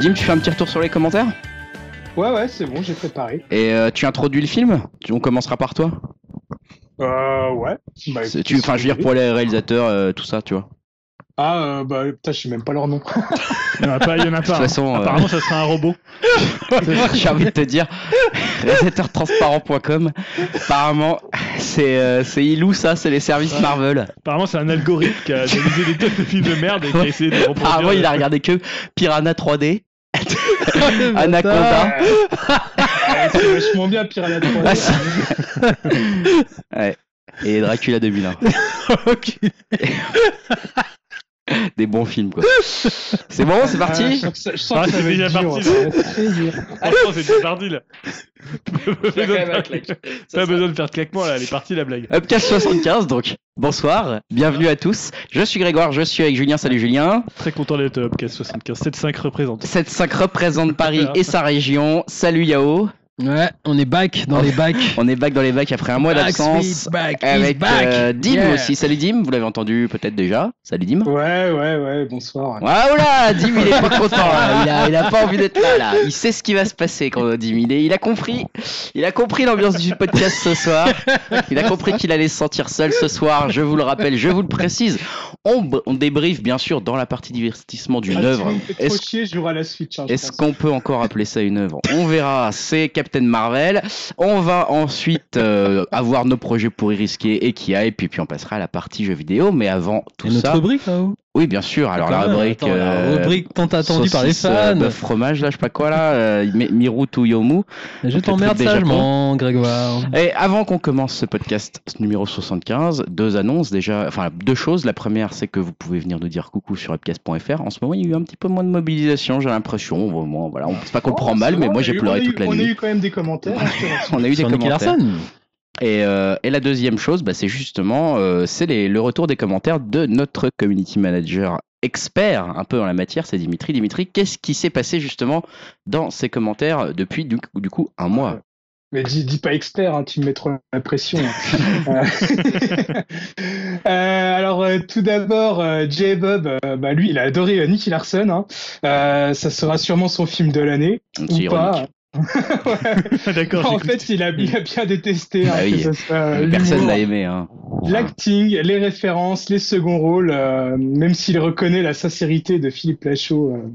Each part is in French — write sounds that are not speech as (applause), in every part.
Dim, tu fais un petit retour sur les commentaires Ouais, ouais, c'est bon, j'ai préparé. Et euh, tu introduis le film? On commencera par toi? Euh, ouais. Bah, C'est- tu, Enfin, je veux dire pour les réalisateurs, euh, tout ça, tu vois. Ah, euh, bah, putain, je sais même pas leur nom. Il y en a pas, il y en a De toute pas. hein. façon, euh, Apparemment, ça sera un robot. (laughs) j'ai envie de te dire, réalisateurtransparent.com, apparemment, c'est euh, c'est Ilou, ça, c'est les services Ouais. Marvel. Apparemment, c'est un algorithme qui a analysé des tonnes de films de merde et qui a essayé de reproduire. Apparemment, il a regardé que Piranha 3D, (laughs) Anaconda. Ouais, c'est vachement bien, Piranha 3D. Ah, (laughs) Ouais. Et Dracula 2001. (laughs) (laughs) Des bons films, quoi. (laughs) C'est bon, c'est Ah, parti je sens que ça, je sens Ah, que ça va déjà parti, dur. Franchement, c'est déjà parti là. Pas besoin de faire de claquement là, elle est partie la blague. Upcast 75, donc. Bonsoir, bienvenue à tous. Je suis Grégoire, je suis avec Julien. Salut Julien. Très content d'être Upcast 75. 7-5 représente. 7-5 représente Paris et sa région. Salut Yao. Ouais, on est back dans les bacs. (laughs) On est back dans les bacs après un mois Back, d'absence. Avec back. euh, Dim Yeah. aussi. Salut Dim, vous l'avez entendu peut-être déjà. Salut Dim. Ouais, ouais, ouais, bonsoir. Ah oula, Dim il est pas content là. Il a, il a pas envie d'être là là. Il sait ce qui va se passer quand Dim il est, il a compris, il a compris l'ambiance du podcast ce soir. Il a compris qu'il allait se sentir seul ce soir. Je vous le rappelle, je vous le précise. On, on débriefe bien sûr dans la partie divertissement d'une Ah, œuvre. Est-ce hein, qu'on peut encore appeler ça une œuvre? On verra. C'est Captain Marvel. On va ensuite euh, avoir nos projets pour y risquer et qui a et puis, puis on passera à la partie jeux vidéo. Mais avant tout Et notre ça, rubrique là-haut oui bien sûr. Alors la Attends, rubrique, attends, la euh, rubrique tant attendue par les euh, fans. bœuf fromage là, je sais pas quoi là, euh, Mi- Miru to Yomu. Je t'emmerde sagement, Grégoire. Et avant qu'on commence ce podcast numéro 75, deux annonces déjà, enfin deux choses. La première, c'est que vous pouvez venir nous dire coucou sur upcast.fr. En ce moment, il y a eu un petit peu moins de mobilisation, j'ai l'impression. Voilà, on c'est pas qu'on Oh, prend mal, mais moi j'ai pleuré eu- toute la On a nuit. eu quand même des commentaires. hein. (laughs) On a eu des commentaires. Et, euh, et la deuxième chose, bah, c'est justement euh, c'est le retour des commentaires de notre community manager expert un peu en la matière, c'est Dimitri. Dimitri, qu'est-ce qui s'est passé justement dans ces commentaires depuis du, coup- du coup un mois? Mais dis, dis pas expert, hein, tu me mets trop la pression. hein. (laughs) (laughs) Euh, alors, euh, tout d'abord, euh, Jay Bob, bah, lui, il a adoré Nicky Larson. Hein. Ça sera sûrement son film de l'année. Ou ironique. pas. Ouais. (laughs) D'accord. en fait, il a, il a bien détesté hein, Ah oui. que ce soit, euh, Personne l'a aimé. Hein. L'acting, les références, les seconds rôles, euh, même s'il reconnaît la sincérité de Philippe Lachaud, euh,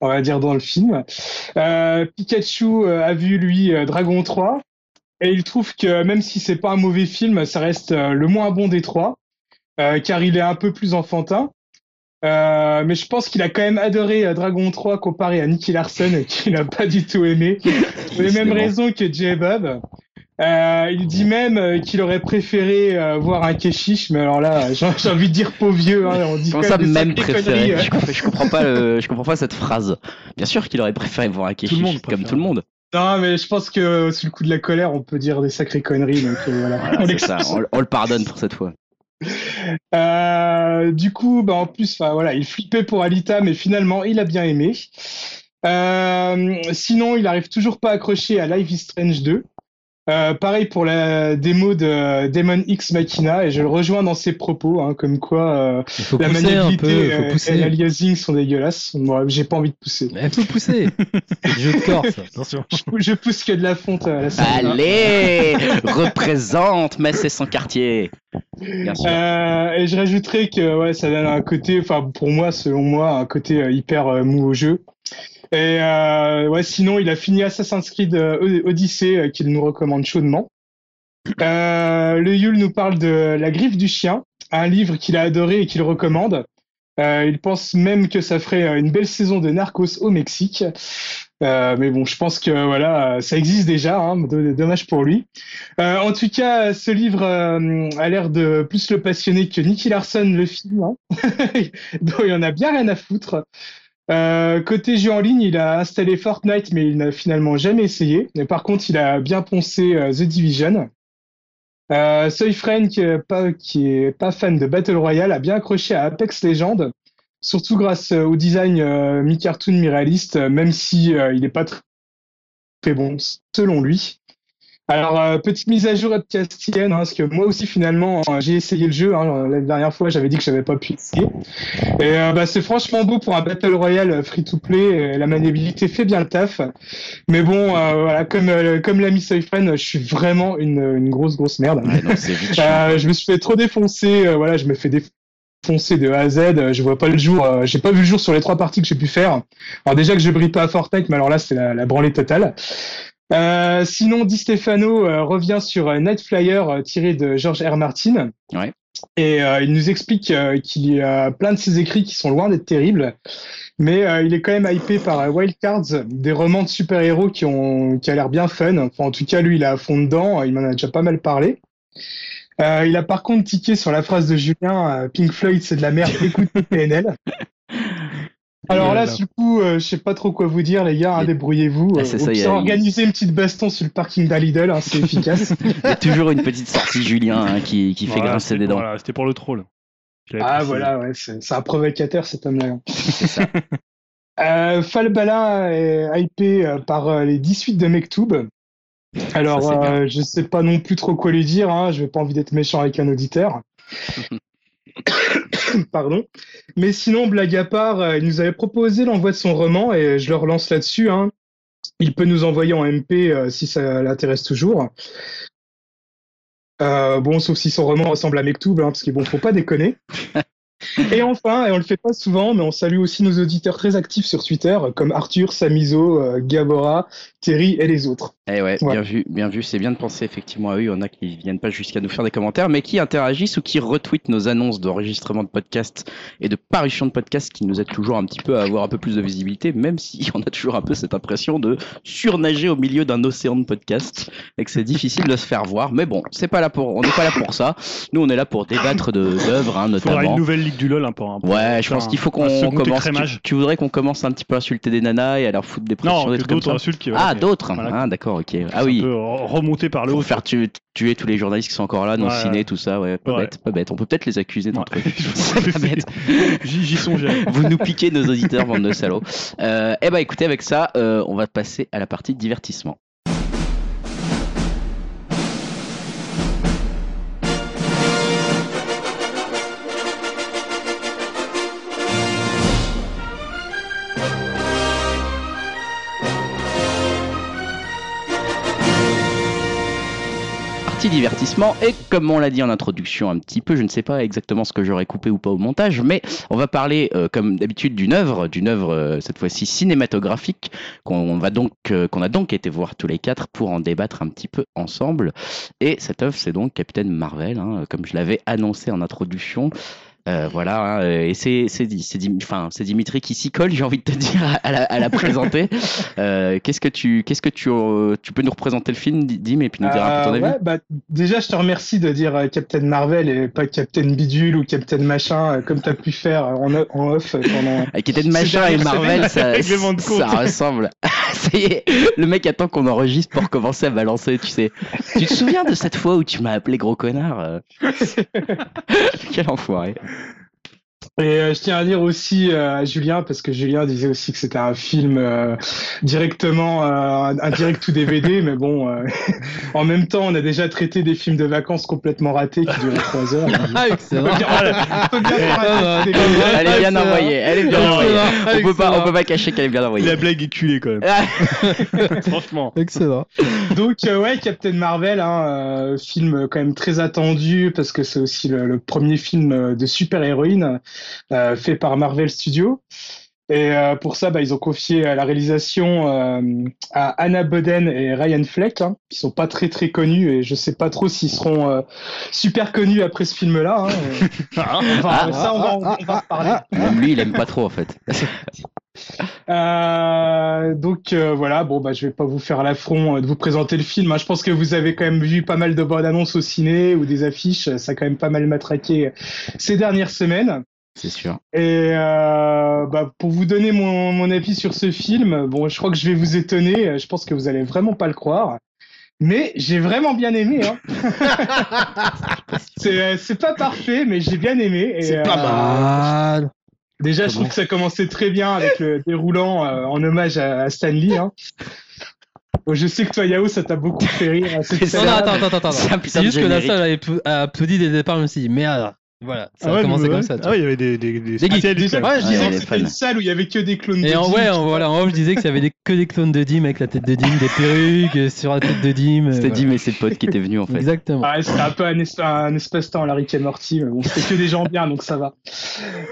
on va dire dans le film. Euh, Pikachu a vu lui Dragon 3 et il trouve que même si c'est pas un mauvais film, ça reste le moins bon des trois, euh, car il est un peu plus enfantin. Euh, mais je pense qu'il a quand même adoré euh, Dragon 3 comparé à Nicky Larson et qu'il n'a pas du tout aimé. (laughs) Pour les mêmes raisons que Jay Bob. Euh, il dit même qu'il aurait préféré euh, voir un Keshish, mais alors là, (laughs) j'ai envie de dire pauvre vieux. Hein, on dit Comment ça même préféré euh. je, comprends, je comprends pas le- je comprends pas cette phrase. Bien sûr qu'il aurait préféré voir un Keshish monde comme tout le monde. Non, mais je pense que sous le coup de la colère, on peut dire des sacrées conneries. Donc euh, voilà. Voilà, On c'est ça, on le pardonne pour cette fois. Euh, du coup, bah, en plus, voilà, il flippait pour Alita, mais finalement, il a bien aimé. Euh, sinon, il arrive toujours pas à accrocher à Life is Strange 2. Euh, pareil pour la démo de Demon X Machina, et je le rejoins dans ses propos, hein, comme quoi euh, la maniabilité peu, euh, et pousser. l'aliasing sont dégueulasses. Moi, j'ai pas envie de pousser. Il faut pousser. C'est jeu de corps, ça. Attention. Je, (laughs) pou- je pousse que de la fonte à la salle. Allez, représente Metz et son quartier. Bien sûr. Euh, et je rajouterais que ouais, ça donne un côté, enfin pour moi, selon moi, un côté euh, hyper euh, mou au jeu. Et euh, ouais, sinon, il a fini Assassin's Creed euh, Odyssey, euh, qu'il nous recommande chaudement. Le Yule nous parle de La Griffe du Chien, un livre qu'il a adoré et qu'il recommande. Il pense même que ça ferait une belle saison de Narcos au Mexique. Mais bon, je pense que voilà, ça existe déjà. Hein, dommage pour lui. En tout cas, ce livre a l'air de plus le passionner que Nicky Larson le film. Hein. (laughs) Donc il en a bien rien à foutre. Euh, côté jeu en ligne, il a installé Fortnite, mais il n'a finalement jamais essayé. Mais par contre, il a bien poncé euh, The Division. Euh, Soyfriend, qui est pas fan de Battle Royale, a bien accroché à Apex Legends, surtout grâce euh, au design mi-cartoon, mi-réaliste, même si il n'est pas tr- très bon selon lui. Alors, euh, petite mise à jour podcastienne, hein, parce que moi aussi, finalement, euh, j'ai essayé le jeu. Hein, la dernière fois, j'avais dit que j'avais pas pu essayer. Et euh, bah, c'est franchement beau pour un Battle Royale free-to-play. et La maniabilité fait bien le taf. Mais bon, euh, voilà, comme, euh, comme l'a mis Soyfriend, je suis vraiment une, une grosse, grosse merde. Ouais, non. Euh, je me suis fait trop défoncer. euh, voilà, je me fais défoncer de A à Z. euh, Je vois pas le jour. euh, j'ai pas vu le jour sur les trois parties que j'ai pu faire. Alors déjà que je brille pas à Fortnite, mais alors là, c'est la, la branlée totale. Euh, sinon, Di Stefano euh, revient sur euh, Night Flyer euh, tiré de George R. Martin. Ouais. Et euh, il nous explique euh, qu'il y a plein de ses écrits qui sont loin d'être terribles, mais euh, il est quand même hypé par Wildcards, des romans de super-héros qui ont qui a l'air bien fun. Enfin, en tout cas, lui, il est à fond dedans. Il m'en a déjà pas mal parlé. Euh, il a par contre tiqué sur la phrase de Julien Pink Floyd, c'est de la merde. Écoutez PNL. (laughs) Alors là, Voilà. du coup, euh, je sais pas trop quoi vous dire, les gars. hein, Il- Débrouillez-vous. Ah, Euh, c'est au ça, il y a- pire, organisez une petite baston sur le parking d'Alidel, hein, c'est (laughs) efficace. Il y a toujours une petite sortie Julien hein, qui, qui fait Voilà, grincer des dents. Voilà, c'était pour le troll. Ah précisé. voilà, ouais, c'est c'est un provocateur cet homme-là. hein. C'est ça. (laughs) Euh, Falbala est hypé euh, par euh, les 18 de Mektoub. Alors, Ça, euh, je sais pas non plus trop quoi lui dire. Hein, je vais pas envie d'être méchant avec un auditeur. (laughs) (coughs) Pardon. Mais sinon, blague à part, euh, il nous avait proposé l'envoi de son roman et je le relance là-dessus. Hein. Il peut nous envoyer en MP euh, si ça l'intéresse toujours. Euh, bon, sauf si son roman ressemble à Mektoub, hein, parce qu'il bon, faut pas déconner. (laughs) Et enfin, et on le fait pas souvent, mais on salue aussi nos auditeurs très actifs sur Twitter, comme Arthur, Samizo, euh, Gabora, Et les autres. Eh ouais, Ouais. bien vu, bien vu. C'est bien de penser effectivement à eux. Il y en a qui viennent pas jusqu'à nous faire des commentaires, mais qui interagissent ou qui retweetent nos annonces d'enregistrement de podcast et de parution de podcast qui nous aident toujours un petit peu à avoir un peu plus de visibilité, même si (laughs) on a toujours un peu cette impression de surnager au milieu d'un océan de podcasts et que c'est difficile de se faire voir. Mais bon, c'est pas là pour, on n'est pas là pour ça. Nous, on est là pour débattre de d'œuvres, hein, Il faudra notamment. une nouvelle ligue du LoL un peu. Ouais, je pense qu'il faut qu'on commence. Tu, voudrais qu'on commence un petit peu à insulter des nanas et à leur foutre des pressions, Non, des trucs comme d'autres ça. insultes qui Ah, qui- d'autres. voilà, ah, d'accord, ok. Ah oui. remonter par le haut. Faire tuer, tuer tous les journalistes qui sont encore là, non Ouais, ciné, ouais. tout ça, ouais, pas Ouais. bête, pas bête. On peut peut-être les accuser d'un truc. (laughs) J'y songeais. (laughs) Vous nous piquez nos auditeurs, bande de salauds. Euh, eh ben, écoutez, avec ça, euh, on va passer à la partie divertissement. Divertissement et comme on l'a dit en introduction un petit peu, je ne sais pas exactement ce que j'aurais coupé ou pas au montage, mais on va parler euh, comme d'habitude d'une œuvre, d'une œuvre euh, cette fois-ci cinématographique qu'on va donc euh, qu'on a donc été voir tous les quatre pour en débattre un petit peu ensemble. Et cette œuvre, c'est donc Captain Marvel, hein, comme je l'avais annoncé en introduction. Euh, voilà, hein, et c'est c'est c'est Dim- enfin c'est Dimitri qui s'y colle, j'ai envie de te (laughs) dire à, la, à la présenter. Euh, qu'est-ce que tu qu'est-ce que tu euh, tu peux nous représenter le film, Dim, et puis nous dire un peu ton Euh, avis. ouais, bah, déjà, je te remercie de dire euh, Captain Marvel et pas Captain Bidule ou Captain Machin, euh, comme tu as pu faire en, en off pendant. (laughs) Captain Machin et Marvel, ça, (laughs) ça ressemble. le mec attend qu'on enregistre pour commencer à balancer, tu sais. Tu te souviens de cette fois où tu m'as appelé gros connard euh Quel enfoiré. Et euh, je tiens à dire aussi euh, à Julien, parce que Julien disait aussi que c'était un film euh, directement, euh, un direct tout DVD, (laughs) mais bon, euh, (laughs) en même temps, on a déjà traité des films de vacances complètement ratés qui duraient trois heures. (laughs) Ah, excellent. Ah, Elle est bien envoyée, elle est bien Excellent, envoyée. On peut pas, on peut pas cacher qu'elle est bien envoyée. La blague est culée quand même. Ah, Franchement. Excellent. Donc euh, ouais, Captain Marvel, hein, euh, film quand même très attendu parce que c'est aussi le, le premier film de super-héroïne fait par Marvel Studios. Et euh, pour ça, bah, ils ont confié euh, la réalisation euh, à Anna Boden et Ryan Fleck, hein, qui sont pas très très connus et je sais pas trop s'ils seront euh, super connus après ce film-là. Hein. (laughs) Ah, Enfin, Ah, ça, on va, on va en reparler. Même lui, il aime pas trop en fait. (laughs) Euh, donc euh, voilà, bon bah je vais pas vous faire l'affront euh, de vous présenter le film. hein. Je pense que vous avez quand même vu pas mal de bandes annonces au ciné ou des affiches. Ça a quand même pas mal matraqué ces dernières semaines. C'est sûr. Et euh, bah, pour vous donner mon, mon avis sur ce film, bon, je crois que je vais vous étonner. Je pense que vous allez vraiment pas le croire. Mais j'ai vraiment bien aimé. Hein. (laughs) c'est euh, c'est pas parfait, mais j'ai bien aimé. Et, C'est euh, pas mal. Déjà, je trouve que ça commençait très bien avec le déroulant euh, en hommage à, à Stan Lee. Hein. Bon, je sais que toi, Yao, ça t'a beaucoup fait rire. hein, cette Non, non, attends, attends, attends. C'est juste que la salle a applaudi dès le départ, même si merde. Voilà, ça Ah a commencé comme ouais. ça. tu Ah ouais, il y avait des, des, des Des geeks. quoi. Ouais, je je disais que c'était une salle où il y avait que des clones de Et en, Dim, ouais, en, voilà, en off, je disais que ça avait des, que des clones de Dim avec la tête de Dim, des perruques euh, sur la tête de Dim. euh, C'était voilà. dit, mais c'est le pote qui était venu en fait. Exactement. Ouais, c'était un peu un, es- un espace-temps à la Rick and Morty, mais bon, c'était que des gens bien, donc ça va.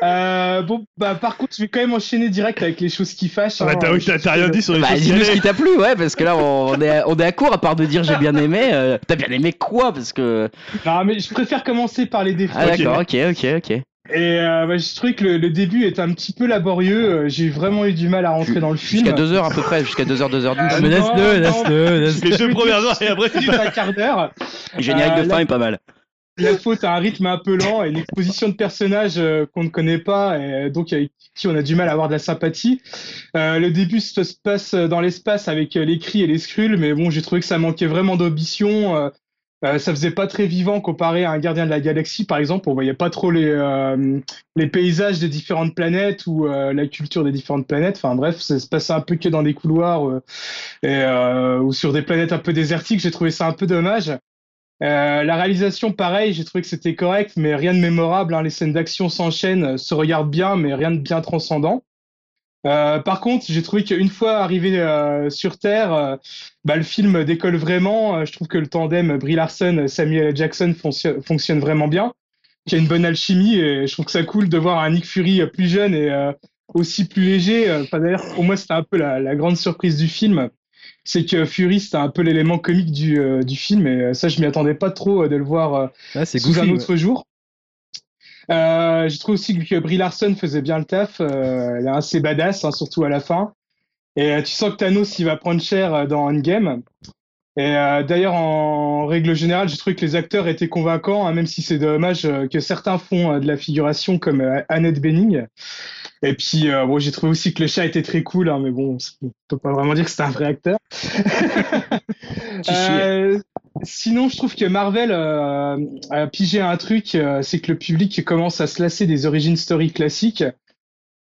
Euh, bon, bah, par contre, je vais quand même enchaîner direct avec les choses qui fâchent. Ah bah, t'as rien dit sur les Bah, choses qui dis-nous ce qui t'a plu, ouais, parce que là, on est, à, on est à court, à part de dire j'ai bien aimé. euh, T'as bien aimé quoi Parce que. Non, mais je préfère commencer par les défauts. Ah, d'accord, ok, ok, ok. Et euh, bah, je trouvais que le, le début est un petit peu laborieux. euh, J'ai vraiment eu du mal à rentrer dans le film. Jusqu'à 2h à peu près, jusqu'à 2h, 2h12. Ah, mais non, laisse-le, non. laisse-le, laisse-le. Les deux premières heures et après, c'est un quart d'heure. Le générique Euh, de fin est pas mal. La faute à un rythme un peu lent et une exposition de personnages euh, qu'on ne connaît pas et donc avec qui on a du mal à avoir de la sympathie. Euh, le début se se passe dans l'espace avec euh, les cris et les scrules, mais bon, j'ai trouvé que ça manquait vraiment d'ambition. Euh, ça faisait pas très vivant comparé à un gardien de la galaxie, par exemple. On voyait pas trop les, euh, les paysages des différentes planètes ou euh, la culture des différentes planètes. Enfin bref, ça se passait un peu que dans des couloirs euh, et, euh, ou sur des planètes un peu désertiques. J'ai trouvé ça un peu dommage. La réalisation, pareil, j'ai trouvé que c'était correct, mais rien de mémorable. hein. Les scènes d'action s'enchaînent, se regardent bien, mais rien de bien transcendant. Euh, par contre, j'ai trouvé qu'une fois arrivé euh, sur Terre, euh, bah, le film décolle vraiment. Je trouve que le tandem Brie Larson, Samuel. Jackson fonctionne vraiment bien. Qu'il y a une bonne alchimie et je trouve que ça cool de voir un Nick Fury plus jeune et aussi plus léger. Enfin, d'ailleurs, pour moi, c'était un peu la, la grande surprise du film. C'est que Fury, c'était un peu l'élément comique du, du film et ça, je m'y attendais pas trop de le voir Ah, c'est sous goofy. un ouais. autre jour. Euh, j'ai trouvé aussi que Brie Larson faisait bien le taf. Euh, elle est assez badass, hein, surtout à la fin. Et euh, tu sens que Thanos, il va prendre cher euh, dans Endgame. Et euh, d'ailleurs, en règle générale, j'ai trouvé que les acteurs étaient convaincants, hein, même si c'est dommage que certains font de la figuration comme Annette Bening. Et puis, euh, bon, j'ai trouvé aussi que le chat était très cool, hein, mais bon, on peut pas vraiment dire que c'était un vrai acteur. (laughs) Euh, sinon, je trouve que Marvel euh, a pigé un truc, euh, c'est que le public commence à se lasser des origin story classiques.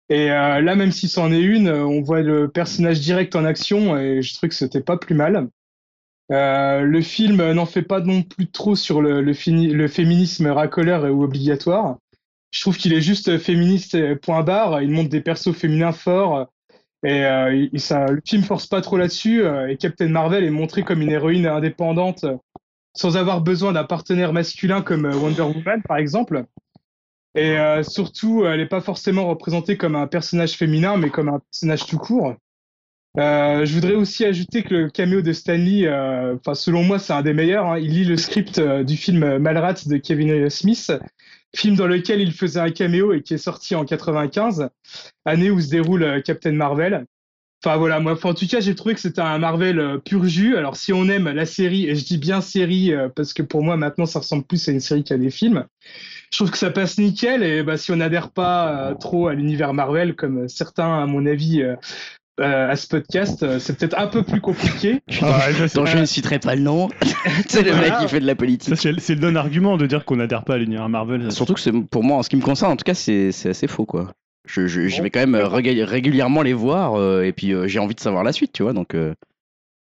Et euh, là, même si c'en est une, on voit le personnage direct en action et je trouve que c'était pas plus mal. Le film n'en fait pas non plus trop sur le, féminisme racoleur ou obligatoire. Je trouve qu'il est juste féministe point barre. Il montre des persos féminins forts et euh, le film force pas trop là-dessus. euh, et Captain Marvel est montrée comme une héroïne indépendante euh, sans avoir besoin d'un partenaire masculin comme euh, Wonder Woman par exemple. Et euh, surtout, elle n'est pas forcément représentée comme un personnage féminin, mais comme un personnage tout court. Je voudrais aussi ajouter que le caméo de Stanley, enfin selon moi, c'est un des meilleurs. hein. Il lit le script du film Malrats de Kevin Smith, film dans lequel il faisait un caméo et qui est sorti en 95, année où se déroule euh, Captain Marvel. Enfin voilà, moi, en tout cas, j'ai trouvé que c'était un Marvel euh, pur jus. Alors si on aime la série, et je dis bien série euh, parce que pour moi maintenant ça ressemble plus à une série qu'à des films, je trouve que ça passe nickel. Et bah, si on n'adhère pas trop à l'univers Marvel, comme certains à mon avis euh, à ce podcast, euh, c'est peut-être un peu plus compliqué. Ouais, ça, c'est- dont je ne citerai pas le nom. (laughs) c'est le mec qui fait de la politique. c'est le non-argument de dire qu'on n'adhère pas à l'univers Marvel. Surtout que c'est pour moi, en ce qui me concerne, en tout cas, c'est assez faux, quoi. Je, je, je vais quand même régul- régulièrement les voir euh, et puis euh, j'ai envie de savoir la suite, tu vois. Donc, euh,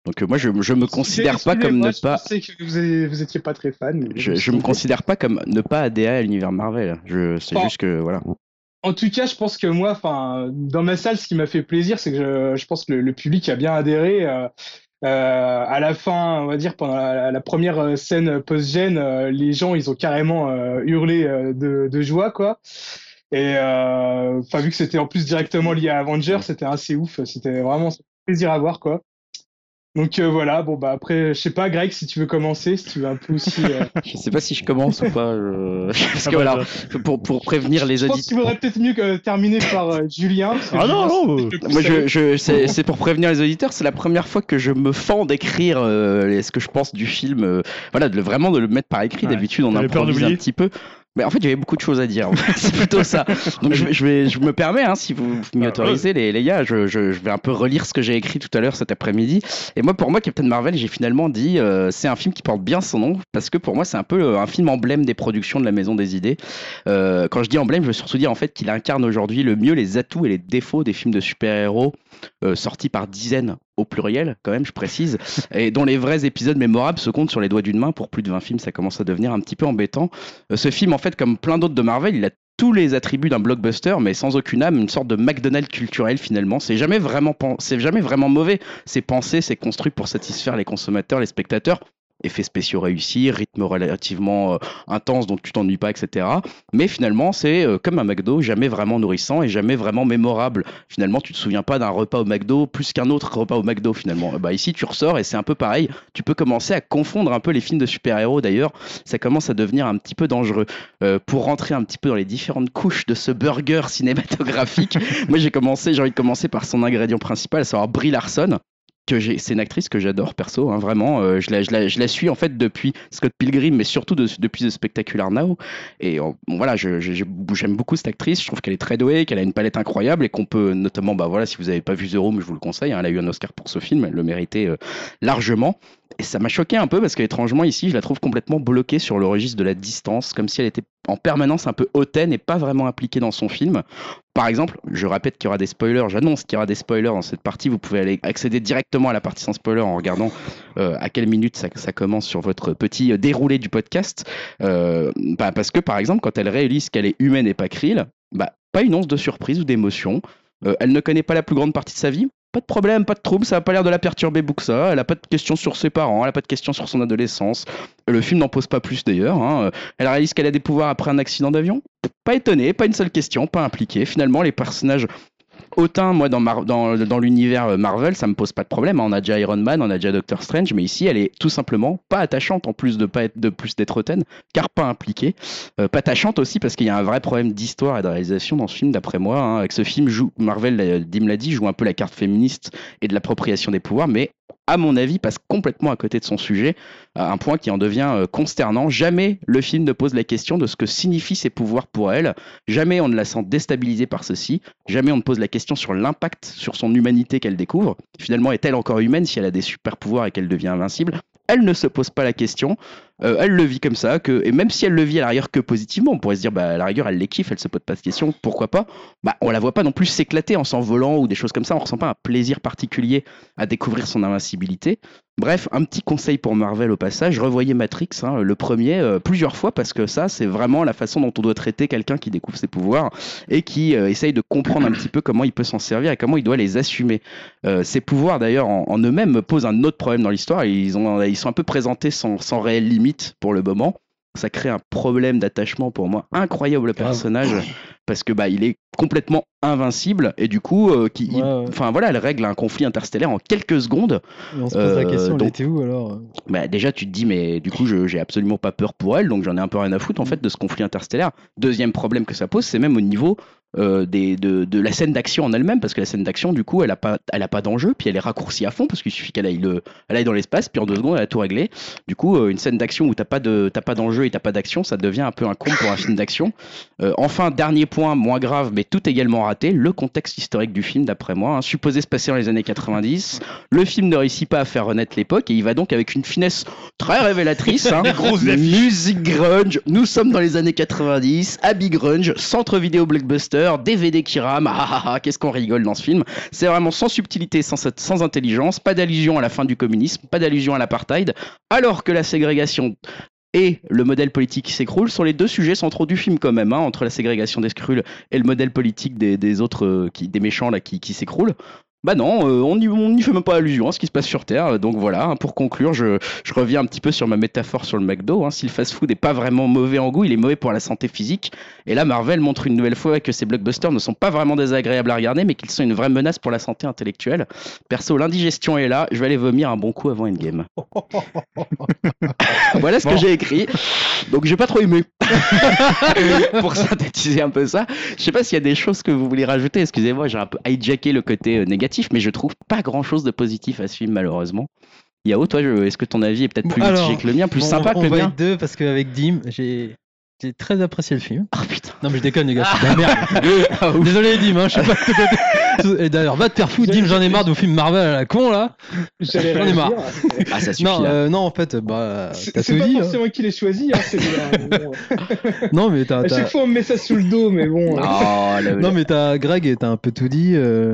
donc euh, moi, je, je me considère pas comme ne pas. Je sais que vous, avez- vous étiez pas très fan. Je, je me considère pas comme ne pas adhérer à l'univers Marvel. Je, c'est Oh. juste que voilà. En tout cas, je pense que moi, enfin, dans ma salle, ce qui m'a fait plaisir, c'est que je, je pense que le, le public a bien adhéré. euh, euh, à la fin, on va dire pendant la, première euh, scène post-gène, euh, les gens, ils ont carrément hurlé de, de joie, quoi. Et enfin, vu que c'était en plus directement lié à Avengers, c'était assez ouf. C'était vraiment plaisir à voir, quoi. Donc euh, voilà, bon bah après, je sais pas, Greg, si tu veux commencer, si tu veux un peu aussi. euh, (laughs) Je sais pas si je commence ou pas. je- (laughs) Parce Ah que bah, voilà, pour, pour prévenir les je pense auditeurs. qu'il vaudrait peut-être mieux que terminer par euh, Julien. Ah non, non, c'est euh, Moi, je, je, c'est, c'est pour prévenir les auditeurs. C'est la première fois que je me fends d'écrire euh, ce que je pense du film. euh, voilà, de le- vraiment de le mettre par écrit. Ouais. D'habitude, on improvise un petit peu. Mais en fait, j'avais beaucoup de choses à dire. (laughs) c'est plutôt ça. Donc, je, vais- je, vais, je me permets, hein, si vous m'y Ah, autorisez, les, les gars, je, je, je vais un peu relire ce que j'ai écrit tout à l'heure cet après-midi. Et moi, pour moi, Captain Marvel, j'ai finalement dit, euh, c'est un film qui porte bien son nom parce que pour moi, c'est un peu euh, un film emblème des productions de la Maison des Idées. Euh, quand je dis emblème, je veux surtout dire en fait qu'il incarne aujourd'hui le mieux les atouts et les défauts des films de super-héros euh, sortis par dizaines au pluriel, quand même, je précise, et dont les vrais épisodes mémorables se comptent sur les doigts d'une main. Pour plus de 20 films, ça commence à devenir un petit peu embêtant. Euh, ce film, en fait, comme plein d'autres de Marvel, il a tous les attributs d'un blockbuster, mais sans aucune âme, une sorte de McDonald's culturel finalement. C'est jamais vraiment, c'est jamais vraiment mauvais. C'est pensé, c'est construit pour satisfaire les consommateurs, les spectateurs effets spéciaux réussis, rythme relativement euh, intense donc tu t'ennuies pas, etc. Mais finalement, c'est euh, comme un McDo, jamais vraiment nourrissant et jamais vraiment mémorable. Finalement, tu te souviens pas d'un repas au McDo plus qu'un autre repas au McDo finalement. Bah ici, tu ressors et c'est un peu pareil. Tu peux commencer à confondre un peu les films de super-héros d'ailleurs. Ça commence à devenir un petit peu dangereux. Euh, pour rentrer un petit peu dans les différentes couches de ce burger cinématographique, (laughs) moi j'ai commencé, j'ai envie de commencer par son ingrédient principal, à savoir Brie Larson c'est une actrice que j'adore perso, hein, vraiment. Euh, je, la, je, la, suis en fait depuis Scott Pilgrim, mais surtout depuis The Spectacular Now. Et euh, voilà, j'aime beaucoup cette actrice. Je trouve qu'elle est très douée, qu'elle a une palette incroyable et qu'on peut notamment, bah voilà, si vous n'avez pas vu The Room, je vous le conseille. Hein, elle a eu un Oscar pour ce film, elle le méritait euh, largement. Et ça m'a choqué un peu parce qu'étrangement ici, je la trouve complètement bloquée sur le registre de la distance, comme si elle était en permanence un peu hautaine et pas vraiment impliquée dans son film. Par exemple, je répète qu'il y aura des spoilers, j'annonce qu'il y aura des spoilers dans cette partie. Vous pouvez aller accéder directement à la partie sans spoiler en regardant euh, à quelle minute ça, commence sur votre petit euh, déroulé du podcast. Euh, bah parce que par exemple, quand elle réalise qu'elle est humaine et pas krill, bah, pas une once de surprise ou d'émotion. Elle ne connaît pas la plus grande partie de sa vie, pas de problème, pas de trouble, ça n'a pas l'air de la perturber beaucoup. Elle a pas de questions sur ses parents, elle a pas de questions sur son adolescence. Le film n'en pose pas plus d'ailleurs. Hein. Elle réalise qu'elle a des pouvoirs après un accident d'avion. Pas étonné, pas une seule question, pas impliqué. Finalement, les personnages Autant, moi, dans, l'univers euh, Marvel, ça me pose pas de problème. Hein. On a déjà Iron Man, on a déjà Doctor Strange, mais ici, elle est tout simplement pas attachante en plus de pas être plus d'être hautaine, car pas impliquée. Euh, pas attachante aussi parce qu'il y a un vrai problème d'histoire et de réalisation dans ce film, d'après moi. Hein. Avec ce film, Marvel, Dim l'a dit, joue un peu la carte féministe et de l'appropriation des pouvoirs, mais à mon avis, passe complètement à côté de son sujet, un point qui en devient euh, consternant. Jamais le film ne pose la question de ce que signifient ces pouvoirs pour elle. Jamais on ne la sent déstabilisée par ceci. Jamais on ne pose la question sur l'impact sur son humanité qu'elle découvre. Finalement, est-elle encore humaine si elle a des super pouvoirs et qu'elle devient invincible? Elle ne se pose pas la question. Euh, elle le vit comme ça, que, et même si elle le vit à la rigueur que positivement, on pourrait se dire, bah, à la rigueur, elle les kiffe, elle se pose pas de question, pourquoi pas? Bah, On la voit pas non plus s'éclater en s'envolant ou des choses comme ça, on ressent pas un plaisir particulier à découvrir son invincibilité. Bref, un petit conseil pour Marvel au passage, revoyez Matrix, hein, le premier, euh, plusieurs fois, parce que ça, c'est vraiment la façon dont on doit traiter quelqu'un qui découvre ses pouvoirs et qui euh, essaye de comprendre un petit peu comment il peut s'en servir et comment il doit les assumer. Ces pouvoirs, d'ailleurs, en, eux-mêmes, posent un autre problème dans l'histoire. Ils, ils sont un peu présentés sans, sans réelle limite pour le moment. Ça crée un problème d'attachement pour moi incroyable le personnage parce que bah il est complètement invincible et du coup euh, qui enfin voilà elle règle un conflit interstellaire en quelques secondes. On se pose la question elle était où alors? Bah déjà tu te dis mais du coup j'ai absolument pas peur pour elle donc j'en ai un peu rien à foutre en mm. fait de ce conflit interstellaire. Deuxième problème que ça pose c'est même au niveau euh, des, de, de, la scène d'action en elle-même, parce que la scène d'action, du coup, elle a pas, elle a pas d'enjeu, puis elle est raccourcie à fond, parce qu'il suffit qu'elle aille, le, elle aille dans l'espace, puis en deux secondes, elle a tout réglé. Du coup, euh, une scène d'action où t'as pas de, t'as pas d'enjeu et t'as pas d'action, ça devient un peu un con pour un film d'action. Euh, enfin, dernier point, moins grave, mais tout également raté, le contexte historique du film, d'après moi, hein, supposé se passer dans les années 90. Le film ne réussit pas à faire renaître l'époque, et il va donc avec une finesse très révélatrice. (laughs) Hein, musique grunge, nous sommes dans les années 90, Abbey Grunge, centre vidéo blockbuster DVD qui rame, ah, ah, ah, qu'est-ce qu'on rigole dans ce film. C'est vraiment sans subtilité, sans, intelligence, pas d'allusion à la fin du communisme, pas d'allusion à l'apartheid, alors que la ségrégation et le modèle politique qui s'écroule sont les deux sujets centraux du film quand même, hein, entre la ségrégation des scrules et le modèle politique des, autres, euh, qui, des méchants là qui, qui s'écroulent. Bah non, euh, on n'y fait même pas allusion à ce qui se passe sur Terre. Donc voilà, hein, pour conclure, je, je, reviens un petit peu sur ma métaphore sur le McDo. Hein. Si le fast-food n'est pas vraiment mauvais en goût, il est mauvais pour la santé physique. Et là, Marvel montre une nouvelle fois que ces blockbusters ne sont pas vraiment désagréables à regarder, mais qu'ils sont une vraie menace pour la santé intellectuelle. Perso, l'indigestion est là. Je vais aller vomir un bon coup avant Endgame. (laughs) voilà ce que j'ai écrit. Donc j'ai pas trop aimé. (laughs) pour synthétiser un peu ça. Je sais pas s'il y a des choses que vous voulez rajouter. Excusez-moi, j'ai un peu hijacké le côté euh, négatif mais je trouve pas grand chose de positif à ce film, malheureusement. Yao, toi, est-ce que ton avis est peut-être plus mitigé que le mien, plus sympa que le mien deux, parce qu'avec Dim, j'ai très apprécié le film. Ah putain. Non, mais je déconne, les gars, c'est de la (laughs) merde. Ah. Désolé, Dim, hein, je suis pas de (laughs) côté. Et d'ailleurs, va te faire foutre, Dim, j'en ai marre de vos films Marvel à la con, là. J'en ai marre. Ah, ça suffit Non, là. euh, non, en fait, bah, C'est t'as c'est tout pas dit. hein. forcément qui l'ai choisi, hein. Bon, (laughs) Non, mais t'as. à chaque fois, on me met ça sous le dos, mais bon. euh, Oh, le- Non mais t'as Greg et t'as un peu tout dit. euh,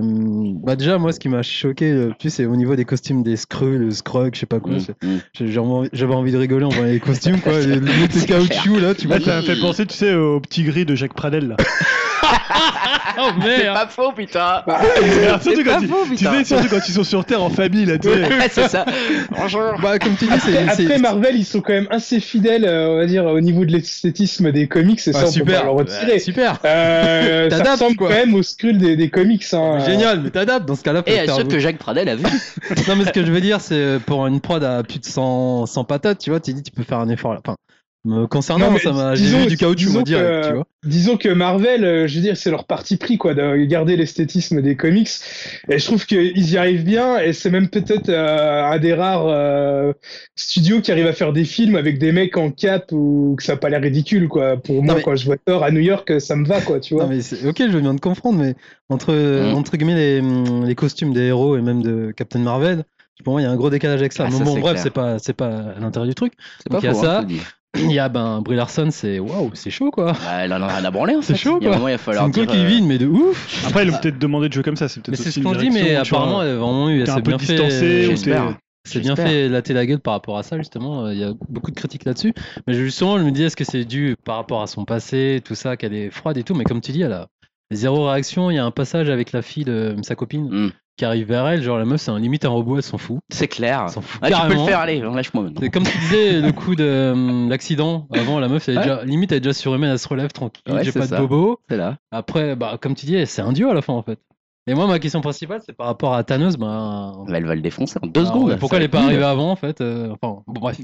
Bah déjà moi ce qui m'a choqué le plus c'est au niveau des costumes des Skrull, le Skrug, je sais pas quoi. Mm, c'est- mm. J'avais envie de rigoler en voyant les costumes quoi. (laughs) les, les C'est caoutchouc là, tu vois. Là, ça m'a fait penser, tu sais, au petit gris de Jacques Pradel, là. (laughs) (laughs) Oh C'est merde. pas faux, putain. bah, (laughs) Alors, surtout, C'est quand pas ils- faux, tu putain. sais, surtout quand ils sont sur Terre en famille, là, tu sais. Ouais, c'est ça. Bonjour. Bah comme tu dis c'est. Après, c'est- après, Marvel, ils sont quand même assez fidèles, euh, on va dire, au niveau de l'esthétisme des comics, et ça, Ah, on peut super. pas le retirer. Super. Euh, (laughs) ça T'adaptes, ressemble quoi. quand même au Skrull des, des comics. Hein. Génial, mais t'adaptes dans ce cas-là. Et sûr vous. que Jacques Pradel a vu. Non mais ce que je veux dire c'est euh, pour une prod à plus de 100, 100 patates, tu vois, tu dis tu peux faire un effort là. Enfin, me concernant, Non, mais ça m'a. J'ai du caoutchouc, on disons dire, que- tu vois. Disons que Marvel, euh, je veux dire, c'est leur parti pris, quoi, de garder l'esthétisme des comics. Et je trouve qu'ils y arrivent bien, et c'est même peut-être euh, un des rares euh, studios qui arrive à faire des films avec des mecs en cap ou que ça n'a pas l'air ridicule, quoi. Pour moi, mais- quand je vois Thor à New York, ça me va, quoi, tu vois. Non mais ok, je veux bien te comprendre, mais entre Mm. entre guillemets les, hum, les costumes des héros et même de Captain Marvel, pour moi il y a un gros décalage avec ça. Ah, bon, ça, bon, bref, c'est pas c'est pas à l'intérieur du truc. C'est pas Donc, il y a faux, ça. Il y a ben Brie Larson, c'est waouh, c'est chaud quoi. Bah, elle en a en C'est chaud, Il a quoi. il va C'est falloir une dire. euh, vide, mais de ouf. Après, ils l'ont peut-être demandé de jouer comme ça, c'est Mais peut-être c'est aussi ce qu'on dit, mais apparemment elle a vraiment eu, elle un peu bien fait, distancé, ou J'espère. t'es- c'est bien fait latter la gueule par rapport à ça justement. Il y a beaucoup de critiques là-dessus, mais justement je me dis est-ce que c'est dû par rapport à son passé, tout ça, qu'elle est froide et tout, mais comme tu dis, elle a zéro réaction. Il y a un passage avec la fille de sa copine Mm. Qui arrive vers elle, genre la meuf c'est un limite un robot, elle s'en fout. C'est clair. Elle s'en fout Ah, tu peux le faire, allez, lâche-moi maintenant. C'est comme tu disais, le coup de euh, l'accident. Avant, la meuf, elle est Ouais. déjà, limite, elle est déjà surhumaine, elle se relève tranquille, Ouais, j'ai pas ça. de bobo. C'est là. Après, bah, comme tu dis, c'est un dieu à la fin, en fait. Et moi, ma question principale, c'est par rapport à Thanos, bah. Bah, elle va le défoncer en deux secondes. Pourquoi elle est va pas arrivée avant, en fait euh, Enfin, bon, bref.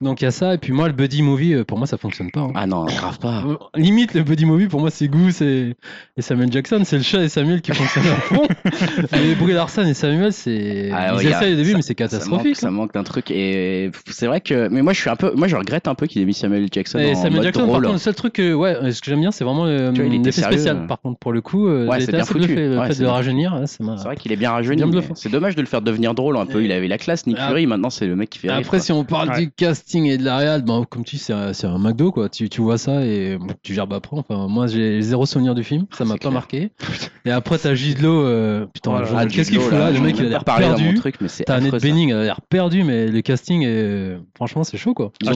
Donc, il y a ça, et puis moi, le buddy movie, euh, pour moi, ça fonctionne pas. hein. Ah non, grave pas. Euh, Limite, le buddy movie, pour moi, c'est Goose et, et Samuel Jackson. C'est le chat et Samuel qui fonctionnent à fond. (laughs) et Brie Larson et Samuel, c'est. Ah Ils ouais, a- essayent au début, ça- mais c'est catastrophique. ça hein. manque d'un truc et c'est vrai que mais moi je suis un peu moi je regrette un peu qu'il ait mis Samuel Jackson Et en Samuel mode Jackson, par drôle. contre, le seul truc, que, ouais, ce que j'aime bien, c'est vraiment euh, l'effet spécial. euh. Par contre, pour le coup, euh, Ouais, c'est bien foutu. Le Ouais, fait de bien rajeunir. C'est vrai qu'il est bien rajeuni. C'est dommage de le faire devenir drôle un peu. Il avait la classe Nick. Fury. Maintenant c'est le mec qui fait. Après, si on parle du casting et de la réal, ben, comme tu dis, c'est un, c'est un McDo, quoi. Tu, tu vois ça et tu gerbes après. Enfin, moi, j'ai zéro souvenir du film. Ça m'a C'est pas clair. marqué. (laughs) Et après, t'as Gidlo. euh, putain, Ah, qu'est-ce qu'il fout là Le mec, il a l'air perdu. T'as Annette ça. Bening, elle a l'air perdu, mais le casting, est... franchement, c'est chaud, quoi. Ils Ah,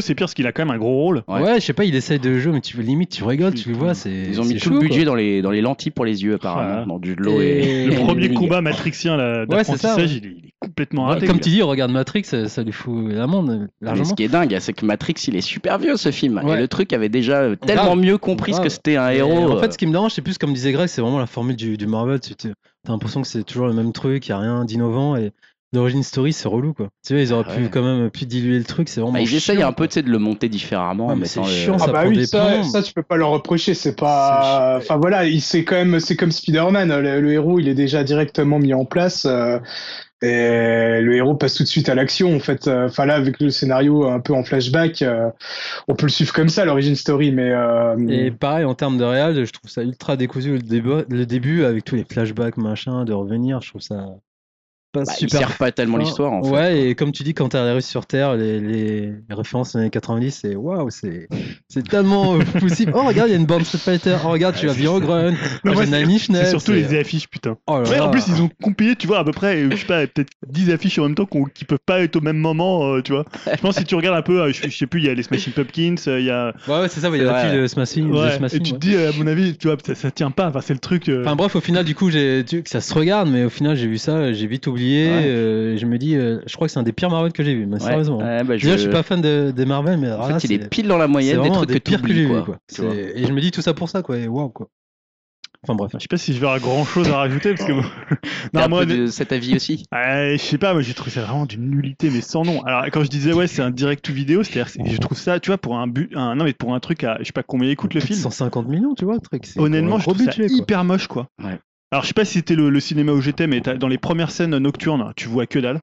c'est pire parce qu'il a quand même un gros rôle. Ouais. Ouais, je sais pas, il essaye de jouer, mais tu limite, tu rigoles, tu le vois, c'est. Ils ont mis tout le budget dans les dans les lentilles pour les yeux apparemment dans Law et Et- Le premier combat matrixien là, Ouais, c'est ça, d'apprentissage, il, est, il complètement Ouais, raté. Comme tu dis, regarde Matrix, ça, ça lui fout l'amende, Mais ce qui est dingue, c'est que Matrix, il est super vieux ce film. Ouais. Et le truc avait déjà euh, tellement Grave. mieux compris ce que Grave. c'était un Et héros. En euh, fait, ce qui me dérange, c'est plus comme disait Greg, c'est vraiment la formule du, du Marvel. T'as l'impression que c'est toujours le même truc, il n'y a rien d'innovant et l'origine story, c'est relou quoi. Tu vois, ils auraient Ah pu quand même pu diluer le truc, c'est vraiment. bah, ils essayent chiant, un peu de le monter différemment. Ouais, en mais c'est le- chiant, Ah ça bah prend oui, des ça, plombs. ça tu peux pas leur reprocher, c'est pas. Enfin voilà, il c'est quand même, c'est comme Spider-Man, le, le héros il est déjà directement mis en place euh, et le héros passe tout de suite à l'action en fait. Euh, Enfin là avec le scénario un peu en flashback, euh, on peut le suivre comme ça l'origine story, mais euh, Et pareil en termes de réal, je trouve ça ultra décousu le début, le début avec tous les flashbacks machin, de revenir, je trouve ça pas Bah, super. pas tellement l'histoire en fait. Ouais, et comme tu dis, quand les Russes sur Terre, les, les, références des années 90, c'est waouh, c'est tellement euh, (laughs) possible. Oh, regarde, il y a une borne Street Fighter. Oh, regarde, tu as moi, J'ai c'est- surtout les affiches, putain. Oh là Ouais, là. en plus, ils ont compilé, tu vois, à peu près, je sais pas, peut-être 10 affiches en même temps qu'on- qui peuvent pas être au même moment, euh, tu vois. (laughs) Je pense que si tu regardes un peu, euh, je, je sais plus, il y a les Smashing Pumpkins, euh, il y a. Ouais, ouais, c'est ça, il y a Ouais. la fille de Smashing. et tu te dis, euh, à mon avis, tu vois, ça, ça tient pas, enfin, c'est le truc. euh, Enfin bref, au final, du coup, tu- ça se regarde, mais au final, j'ai vu ça, j'ai vite oublié. Ouais. euh, je me dis, euh, je crois que c'est un des pires Marvel que j'ai vu, mais Ouais. sérieusement. Ouais, bah, Déjà, je... je suis pas fan de, des Marvel, mais En là, fait, il c'est- est pile dans la moyenne des trucs des que pires que j'ai vu. quoi. Quoi. Et je me dis tout ça pour ça, quoi. Et waouh, quoi. Enfin bref. je sais pas si je verrai grand chose à rajouter, parce que. (laughs) un non, moi, peu de cet avis aussi. (laughs) Euh, je sais pas, moi j'ai trouvé ça vraiment d'une nullité, mais sans nom. Alors quand je disais ouais, c'est un direct to vidéo, c'est-à-dire c'est- je trouve ça, tu vois, pour un but, un, non mais pour un truc à, je sais pas combien écoute le film. 150 millions, tu vois, le truc. c'est Honnêtement, je trouve budget, ça quoi. hyper moche quoi. Ouais. Alors je sais pas si c'était le, le cinéma où j'étais, mais dans les premières scènes nocturnes, tu vois que dalle.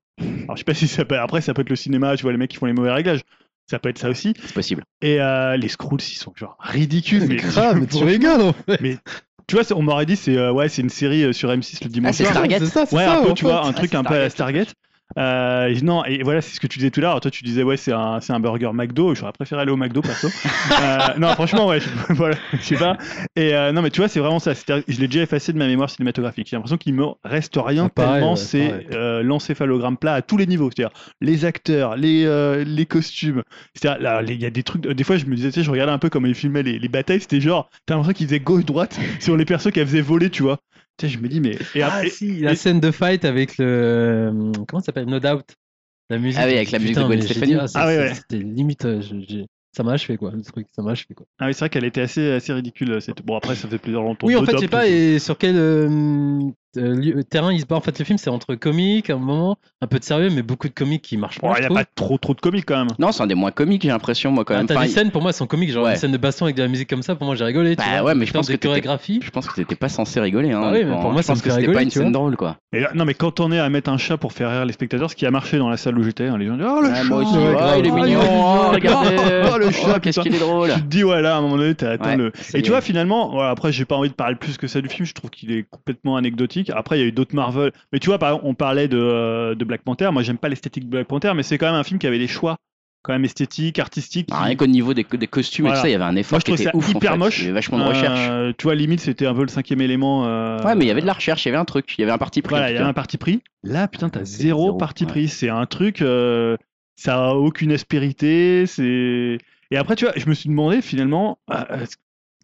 Alors je sais pas si ça peut, après ça peut être le cinéma, tu vois les mecs qui font les mauvais réglages. Ça peut être ça aussi. C'est possible. Et euh, les Skrulls, ils sont genre ridicules. mais grave, mais tu rigoles en fait. Tu vois, c'est- on m'aurait dit c'est euh, ouais, c'est une série euh, sur M6 le Ah, dimanche c'est soir. Stargate. C'est ça, c'est Ouais, ça, un peu, tu fait. vois, un Ah, truc c'est un peu à la Stargate. Euh, non, et voilà, c'est ce que tu disais tout à l'heure. Toi, tu disais, ouais, c'est un, c'est un burger McDo. J'aurais préféré aller au McDo, perso. (laughs) euh, non, franchement, ouais, je, (laughs) voilà, je sais pas. Et euh, non, mais tu vois, c'est vraiment ça. Je l'ai déjà effacé de ma mémoire cinématographique. J'ai l'impression qu'il me reste rien Ah, pareil, tellement ouais, c'est euh, l'encéphalogramme plat à tous les niveaux. C'est-à-dire les acteurs, les, euh, les costumes. C'est-à-dire, il y a des trucs. Des fois, je me disais, tu sais, je regardais un peu comment ils filmaient les, les batailles. C'était genre, t'as l'impression qu'ils faisaient gauche-droite (laughs) sur les persos qu'elles faisaient voler, tu vois. Tu sais, je me dis, mais. Et Ah après- si, la scène de fight avec le. Comment ça s'appelle? No Doubt. La musique. Ah oui, avec la musique de Gwen Stefani. ah, Ah ouais, c'est- ouais. C'était limite. euh, je- Ça m'a achevé quoi, le truc. Ça m'a achevé quoi. Ah oui, c'est vrai qu'elle était assez, assez ridicule. cette- Bon, après, ça fait plusieurs longtemps. Oui, en fait, je sais pas et sur quel euh, euh, terrain il se bat. En fait, le film, c'est entre comique, un moment, un peu de sérieux, mais beaucoup de comiques qui marchent pas. il n'y a trouve. pas trop, trop de comiques quand même. Non, c'est un des moins comiques, j'ai l'impression, moi, quand Ah, même. T'as Enfin, des scènes, pour moi, sont comiques. Genre Ouais. une scène de baston avec de la musique comme ça, pour moi, j'ai rigolé. tu Bah vois. ouais, mais je pense que chorégraphies. Je pense que t'étais pas censé rigoler. Hein, Ah oui, mais pour moi, je pense que c'était pas une tu scène drôle, quoi. Et là- non, mais quand on est à mettre un chat pour faire rire les spectateurs, ce qui a marché dans la salle où j'étais, hein, les gens disent Oh le Ouais, chat aussi, oh, grave. il est Ah, mignon, oh, regardez. (laughs) Oh, le chat, Oh, qu'est-ce qu'il est drôle. Tu te dis, ouais, là, à un moment donné, t'as atteint le. Et tu vois, finalement, voilà, après, j'ai pas envie de parler plus que ça du film, je trouve qu'il est complètement anecdotique. Après, il y a eu d'autres Marvel. Mais tu vois, par exemple, on parlait de, euh, de Black Panther. Moi, j'aime pas l'esthétique de Black Panther, mais c'est quand même un film qui avait des choix, quand même esthétiques, artistiques. Ah, qui- Rien qu'au niveau des, des costumes et tout ça, il y avait un effort Moi, je qui était ça ouf. en hyper fait. moche. Il y avait vachement de recherche. Euh, tu vois, limite, c'était un peu le cinquième élément. euh, Ouais, mais il y avait de la recherche, il y avait un truc, il y avait un parti pris. Voilà, il y avait un parti pris. Là, putain, t'as zéro, zéro, parti ouais. pris. C'est un truc, euh, ça a aucune aspérité. C'est. Et après, tu vois, je me suis demandé finalement.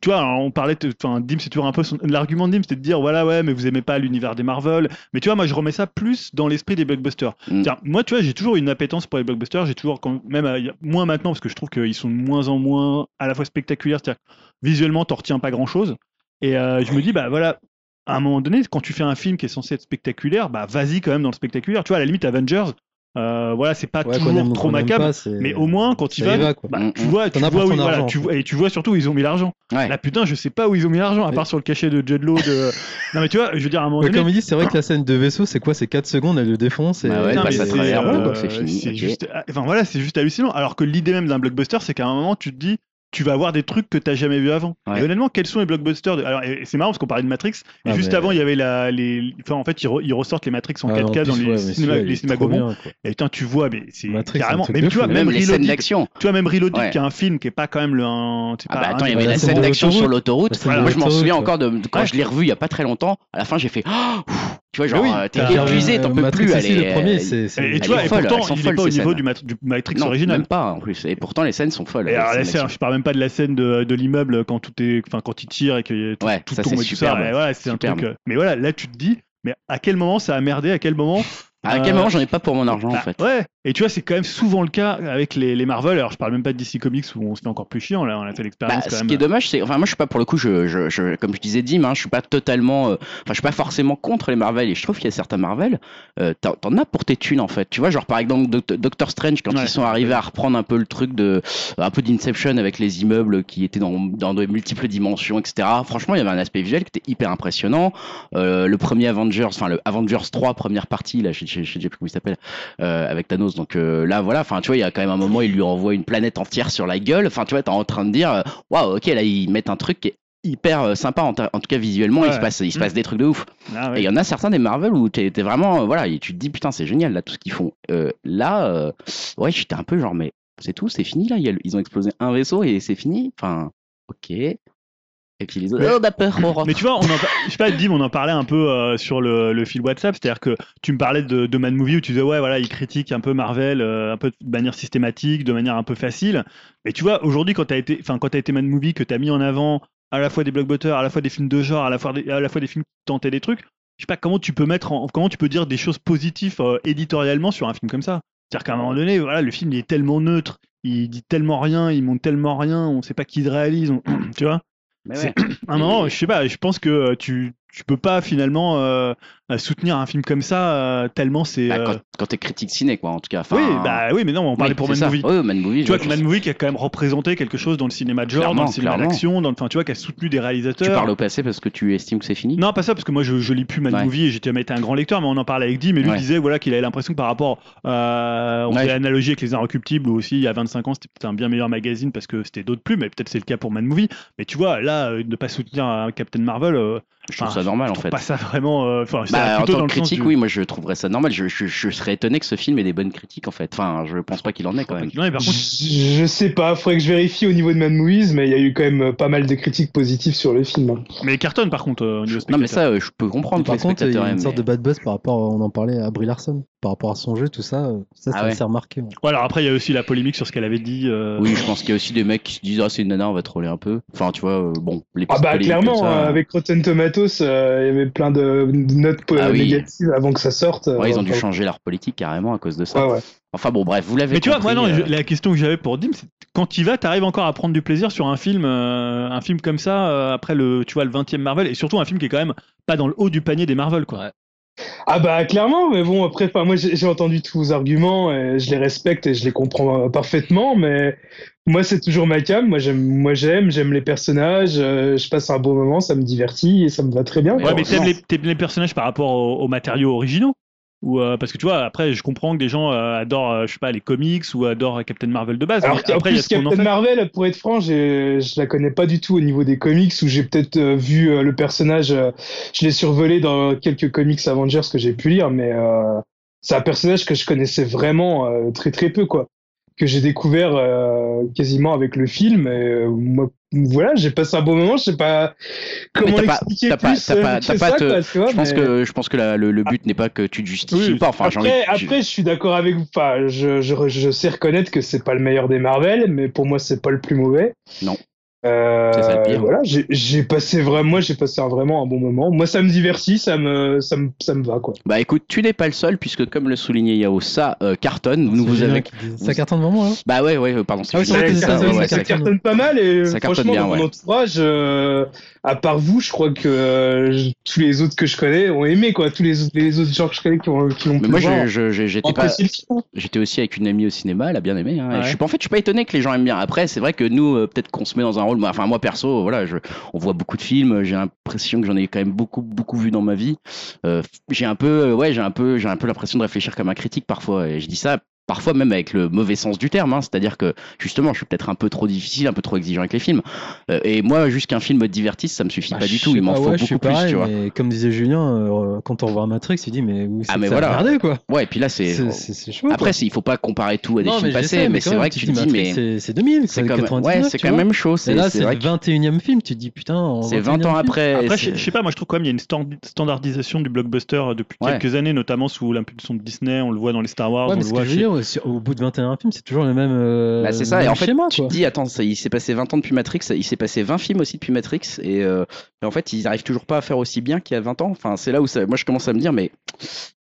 Tu vois, on parlait, enfin, Dim, c'est toujours un peu son- l'argument de Dim, c'était de dire, voilà, ouais, mais vous aimez pas l'univers des Marvel. Mais tu vois, moi, je remets ça plus dans l'esprit des blockbusters. Mm. Moi, tu vois, j'ai toujours une appétence pour les blockbusters. J'ai toujours, quand même, euh, moins maintenant, parce que je trouve qu'ils sont de moins en moins à la fois spectaculaires. C'est-à-dire, que visuellement, t'en retiens pas grand-chose. Et euh, je me dis, bah voilà, à un moment donné, quand tu fais un film qui est censé être spectaculaire, bah vas-y quand même dans le spectaculaire. Tu vois, à la limite, Avengers, euh, voilà, c'est pas Ouais, toujours trop macabre. pas, Mais au moins, quand vas, va, bah, Mm, tu mm. vois, tu vois, où, voilà, tu vois- et tu vois surtout où ils ont mis l'argent. Ouais. Là, putain, je sais pas où ils ont mis l'argent, à Mais- part sur le cachet de Jed Law. De... (laughs) non, mais tu vois, je veux dire, à un moment donné, comme il dit, c'est vrai que la scène de vaisseau, c'est quoi? C'est 4 secondes, elle le défonce. Et... Bah ouais, il mais c'est, euh, juste, ah, enfin voilà, c'est juste hallucinant. Alors que l'idée même d'un blockbuster, c'est qu'à un moment, tu te dis, tu vas avoir des trucs que t'as jamais vu avant. Ouais. Et honnêtement, quels sont les blockbusters de... Alors, c'est marrant parce qu'on parlait de Matrix. Et Ah, juste mais- avant, il y avait la, les, enfin en fait, ils, re- ils ressortent les Matrix en Ah, 4K en dans les ouais, cinémas, les Gaumont. Et putain, tu vois, mais c'est Matrix, carrément. truc tu vois, même Même les scènes Reloaded, d'action. tu vois, même Reloaded, Ouais. qui est un film qui est pas quand même le. un- Ah bah attends, il y avait la scène d'action sur l'autoroute. Moi, je m'en souviens encore de quand je l'ai revu il y a pas très longtemps. À la fin, j'ai fait, oh, tu vois, genre, oui, euh, t'es épuisé, t'en peux Matrix plus. aussi, aller. le premier, c'est. c'est- Et, tu vois, et folle, pourtant, il est folles, pas au niveau du, Mat- du Matrix non, original. même pas en plus. Et pourtant, les scènes sont folles. Et alors, les scènes je parle même pas de la scène de, de l'immeuble quand tout est, enfin quand il tire et que tout, Ouais, tout ça, tombe c'est et tout ça. superbe. Ouais, voilà, c'est un Superbe. truc. euh, Mais voilà, là tu te dis, mais à quel moment ça a merdé À quel moment À quel euh, moment j'en ai pas pour mon argent, en bah, fait Ouais. Et tu vois, c'est quand même souvent le cas avec les, les Marvel. Alors, je parle même pas de DC Comics où on se fait encore plus chiant. Là, on a fait Bah, l'expérience quand ce même. qui est dommage, c'est, enfin, moi, je suis pas pour le coup, je, je, je- comme je disais, Dim, hein, je suis pas totalement, euh, enfin, je suis pas forcément contre les Marvel, et je trouve qu'il y a certains Marvel, euh, t'en, as pour tes thunes, en fait. Tu vois, genre, par exemple, Doct- Doctor Strange, quand Ouais. ils sont arrivés à reprendre un peu le truc de, un peu d'Inception avec les immeubles qui étaient dans, dans de multiples dimensions, etc. Franchement, il y avait un aspect visuel qui était hyper impressionnant. Euh, le premier Avengers, enfin, le Avengers 3, première partie, là, je, je, je sais plus comment il s'appelle, euh, avec Thanos. Donc, euh, là, voilà, enfin, tu vois, il y a quand même un moment, il lui envoie une planète entière sur la gueule. Enfin, tu vois, t'es en train de dire, euh, waouh, ok, là, ils mettent un truc qui est hyper euh, sympa, en, tout cas visuellement, il se passe, il se Mm. passe des trucs de ouf. Ah, Et il y en a certains des Marvel où t'es t'es vraiment, voilà, et tu te dis, putain, c'est génial, là, tout ce qu'ils font. Euh, là, euh, ouais, j'étais un peu genre, mais c'est tout, c'est fini, là, ils ont explosé un vaisseau et c'est fini. Enfin, ok. Et puis les autres, Mais- oh, on a peur, on rentre. Mais tu vois, on en, je sais pas, Dim, on en parlait un peu euh, sur le, le fil WhatsApp, c'est-à-dire que tu me parlais de, de Mad Movie où tu disais ouais voilà, il critique un peu Marvel, euh, un peu de manière systématique, de manière un peu facile. Mais tu vois, aujourd'hui quand t'as été, enfin quand t'as été Mad Movie, que t'as mis en avant à la fois des blockbusters, à la fois des films de genre, à la fois des, à la fois des films qui tentaient des trucs, je sais pas comment tu peux mettre, en, comment tu peux dire des choses positives euh, éditorialement sur un film comme ça. C'est-à-dire qu'à un moment donné, voilà, le film il est tellement neutre, il dit tellement rien, il montre tellement rien, on sait pas qui le réalise, on- (clears throat) tu vois. Mais ouais. (clears throat) Un moment, je sais pas, je pense que euh, tu, tu peux pas finalement euh, soutenir un film comme ça euh, tellement c'est. Bah, euh, quand, quand t'es critique ciné, quoi, en tout cas. Enfin, Oui, bah oui, mais non, on parlait oui, pour Man ça. Movie. Ouais, Man Movie. Tu vois que Man Movie qui a quand même représenté quelque chose dans le cinéma de genre, Clairement, dans le cinéma d'action, dans enfin tu vois, qui a soutenu des réalisateurs. Tu parles au passé parce que tu estimes que c'est fini? Non, pas ça, parce que moi je, je lis plus Man Ouais. Movie et j'étais été un grand lecteur, mais on en parlait avec Dim et lui Ouais. disait voilà, qu'il avait l'impression que par rapport. euh, on Ouais. fait l'analogie avec Les Inrecuptibles où aussi il y a 25 ans c'était peut-être un bien meilleur magazine parce que c'était d'autres plus, mais peut-être c'est le cas pour Man Movie. Mais tu vois, là, ne pas soutenir un Captain Marvel, Je trouve enfin, ça normal je en trouve fait. pas ça vraiment. euh, Enfin, c'est Bah, en plutôt tant dans que le sens critique, du- oui, moi je trouverais ça normal. Je, je, je serais étonné que ce film ait des bonnes critiques en fait. Enfin, je pense pas qu'il en ait quand même. Non, par contre, Je, je sais pas, faudrait que je vérifie au niveau de Mad Movies, mais il y a eu quand même pas mal de critiques positives sur le film. hein. mais cartonne par contre euh, au niveau Non, mais spectateur. ça, euh, je peux comprendre Par contre, il y a une mais- sorte de bad buzz par rapport, on en parlait à Brie Larson, par rapport à son jeu, tout ça, euh, ça, Ah ça ouais. s'est remarqué. ouais. Ouais, alors après il y a aussi la polémique sur ce qu'elle avait dit. euh, Oui, je pense qu'il y a aussi des mecs qui se disent Ah, c'est une nana, on va troller un peu. Enfin, tu vois, euh, bon, les Ah bah clairement, euh, avec Rotten Tomatoes, euh, il y avait plein de notes Ah oui. négatives avant que ça sorte. euh, ouais, ils ont dû enfin, changer leur politique carrément à cause de ça. Ouais, ouais. Enfin bon, bref, vous l'avez Mais tu vois, moi compris, non, euh, je- la question que j'avais pour Dim, c'est quand tu vas, t'arrives encore à prendre du plaisir sur un film, euh, un film comme ça euh, après le, tu vois, le 20e Marvel et surtout un film qui est quand même pas dans le haut du panier des Marvel, quoi. Ah bah clairement, mais bon après, enfin, moi j'ai j'ai entendu tous vos arguments et je les respecte et je les comprends euh, parfaitement, mais moi c'est toujours ma cam. Moi j'aime, moi j'aime, j'aime les personnages, euh, je passe un bon moment, ça me divertit et ça me va très bien. Ouais, quoi. mais t'aimes les, t'aimes les personnages par rapport aux, aux matériaux originaux ou euh, parce que tu vois, après, je comprends que des gens euh, adorent, euh, je sais pas, les comics ou adorent Captain Marvel de base. Alors mais après, plus en Captain fait. Marvel, pour être franc, je la connais pas du tout au niveau des comics où j'ai peut-être euh, vu euh, le personnage, je l'ai survolé dans quelques comics Avengers que j'ai pu lire, mais euh, c'est un personnage que je connaissais vraiment euh, très très peu quoi, que j'ai découvert euh, quasiment avec le film. Et, euh, moi, voilà, j'ai passé un bon moment, je sais pas comment pas- l'expliquer pas- plus t'as euh, pas- que t'as pas ça, te- quoi, tu vois, Je pense que je pense que la- le, le but n'est pas que tu te justifies Oui, pas. Enfin, après, après, je suis d'accord avec vous. Enfin, je, je, je sais reconnaître que c'est pas le meilleur des Marvel, mais pour moi, c'est pas le plus mauvais. Non. Euh, C'est ça le pire. Voilà, j'ai passé vraiment, moi, j'ai passé un, vraiment un bon moment. Moi, ça me divertit, ça me, ça me, ça me va, quoi. Bah écoute, tu n'es pas le seul puisque comme le soulignait Yao, ça euh, cartonne. Nous vous avez. Ça cartonne vraiment, là Bah ouais, ouais, euh, pardon. Ah ça, ça, ouais, ça ça- cartonne pas mal et Ça cartonne franchement, bien, dans mon ouais. entourage, euh, à part vous, je crois que euh, je- tous les autres que je connais ont aimé, quoi. Tous les autres, les autres gens que je connais qui ont, qui l'ont Mais pu moi, j'étais pas. apprécié le film. J'étais aussi avec une amie au cinéma, elle a bien aimé. Hein, je suis pas, en fait, je suis pas étonné que les gens aiment bien. Après, c'est vrai que nous, euh, peut-être qu'on se met dans un Enfin, moi perso, voilà, je, on voit beaucoup de films. J'ai l'impression que j'en ai quand même beaucoup, beaucoup vu dans ma vie. Euh, j'ai un peu, euh, ouais, j'ai un peu, j'ai un peu l'impression de réfléchir comme un critique parfois. Et je dis ça parfois même avec le mauvais sens du terme. Hein, C'est-à-dire que justement, je suis peut-être un peu trop difficile, un peu trop exigeant avec les films. Euh, et moi, juste qu'un film me divertisse, ça me suffit Bah, pas du tout. Il m'en pas, faut ouais, beaucoup plus, pareil, tu vois. Mais comme disait Julien, euh, quand on revoit Matrix, il dit mais où c'est Ah, que mais ça a voilà. merdé, quoi? Ouais, et puis là, c'est. C'est c'est- c'est chaud. Après, il faut pas comparer tout à des non, films passés, sais, mais c'est vrai que tu te dis, Matrix, mais c'est- c'est 2000, c'est quand même, 99, ouais, c'est quand même même chose. Et là, c'est le que 21 e film, tu te dis putain. c'est 20 ans 21e après. Après, je, sais pas, moi je trouve quand même il y a une stand- standardisation du blockbuster euh, depuis quelques années, notamment sous l'impulsion de Disney. On le voit dans les Star Wars, on le voit au bout de 21 films, c'est toujours le même. euh, Bah, c'est ça, et en fait, schéma, tu te dis, attends, ça, il s'est passé 20 ans depuis Matrix, il s'est passé 20 films aussi depuis Matrix, et, euh, et en fait, ils arrivent toujours pas à faire aussi bien qu'il y a 20 ans. Enfin, c'est là où ça- moi je commence à me dire, mais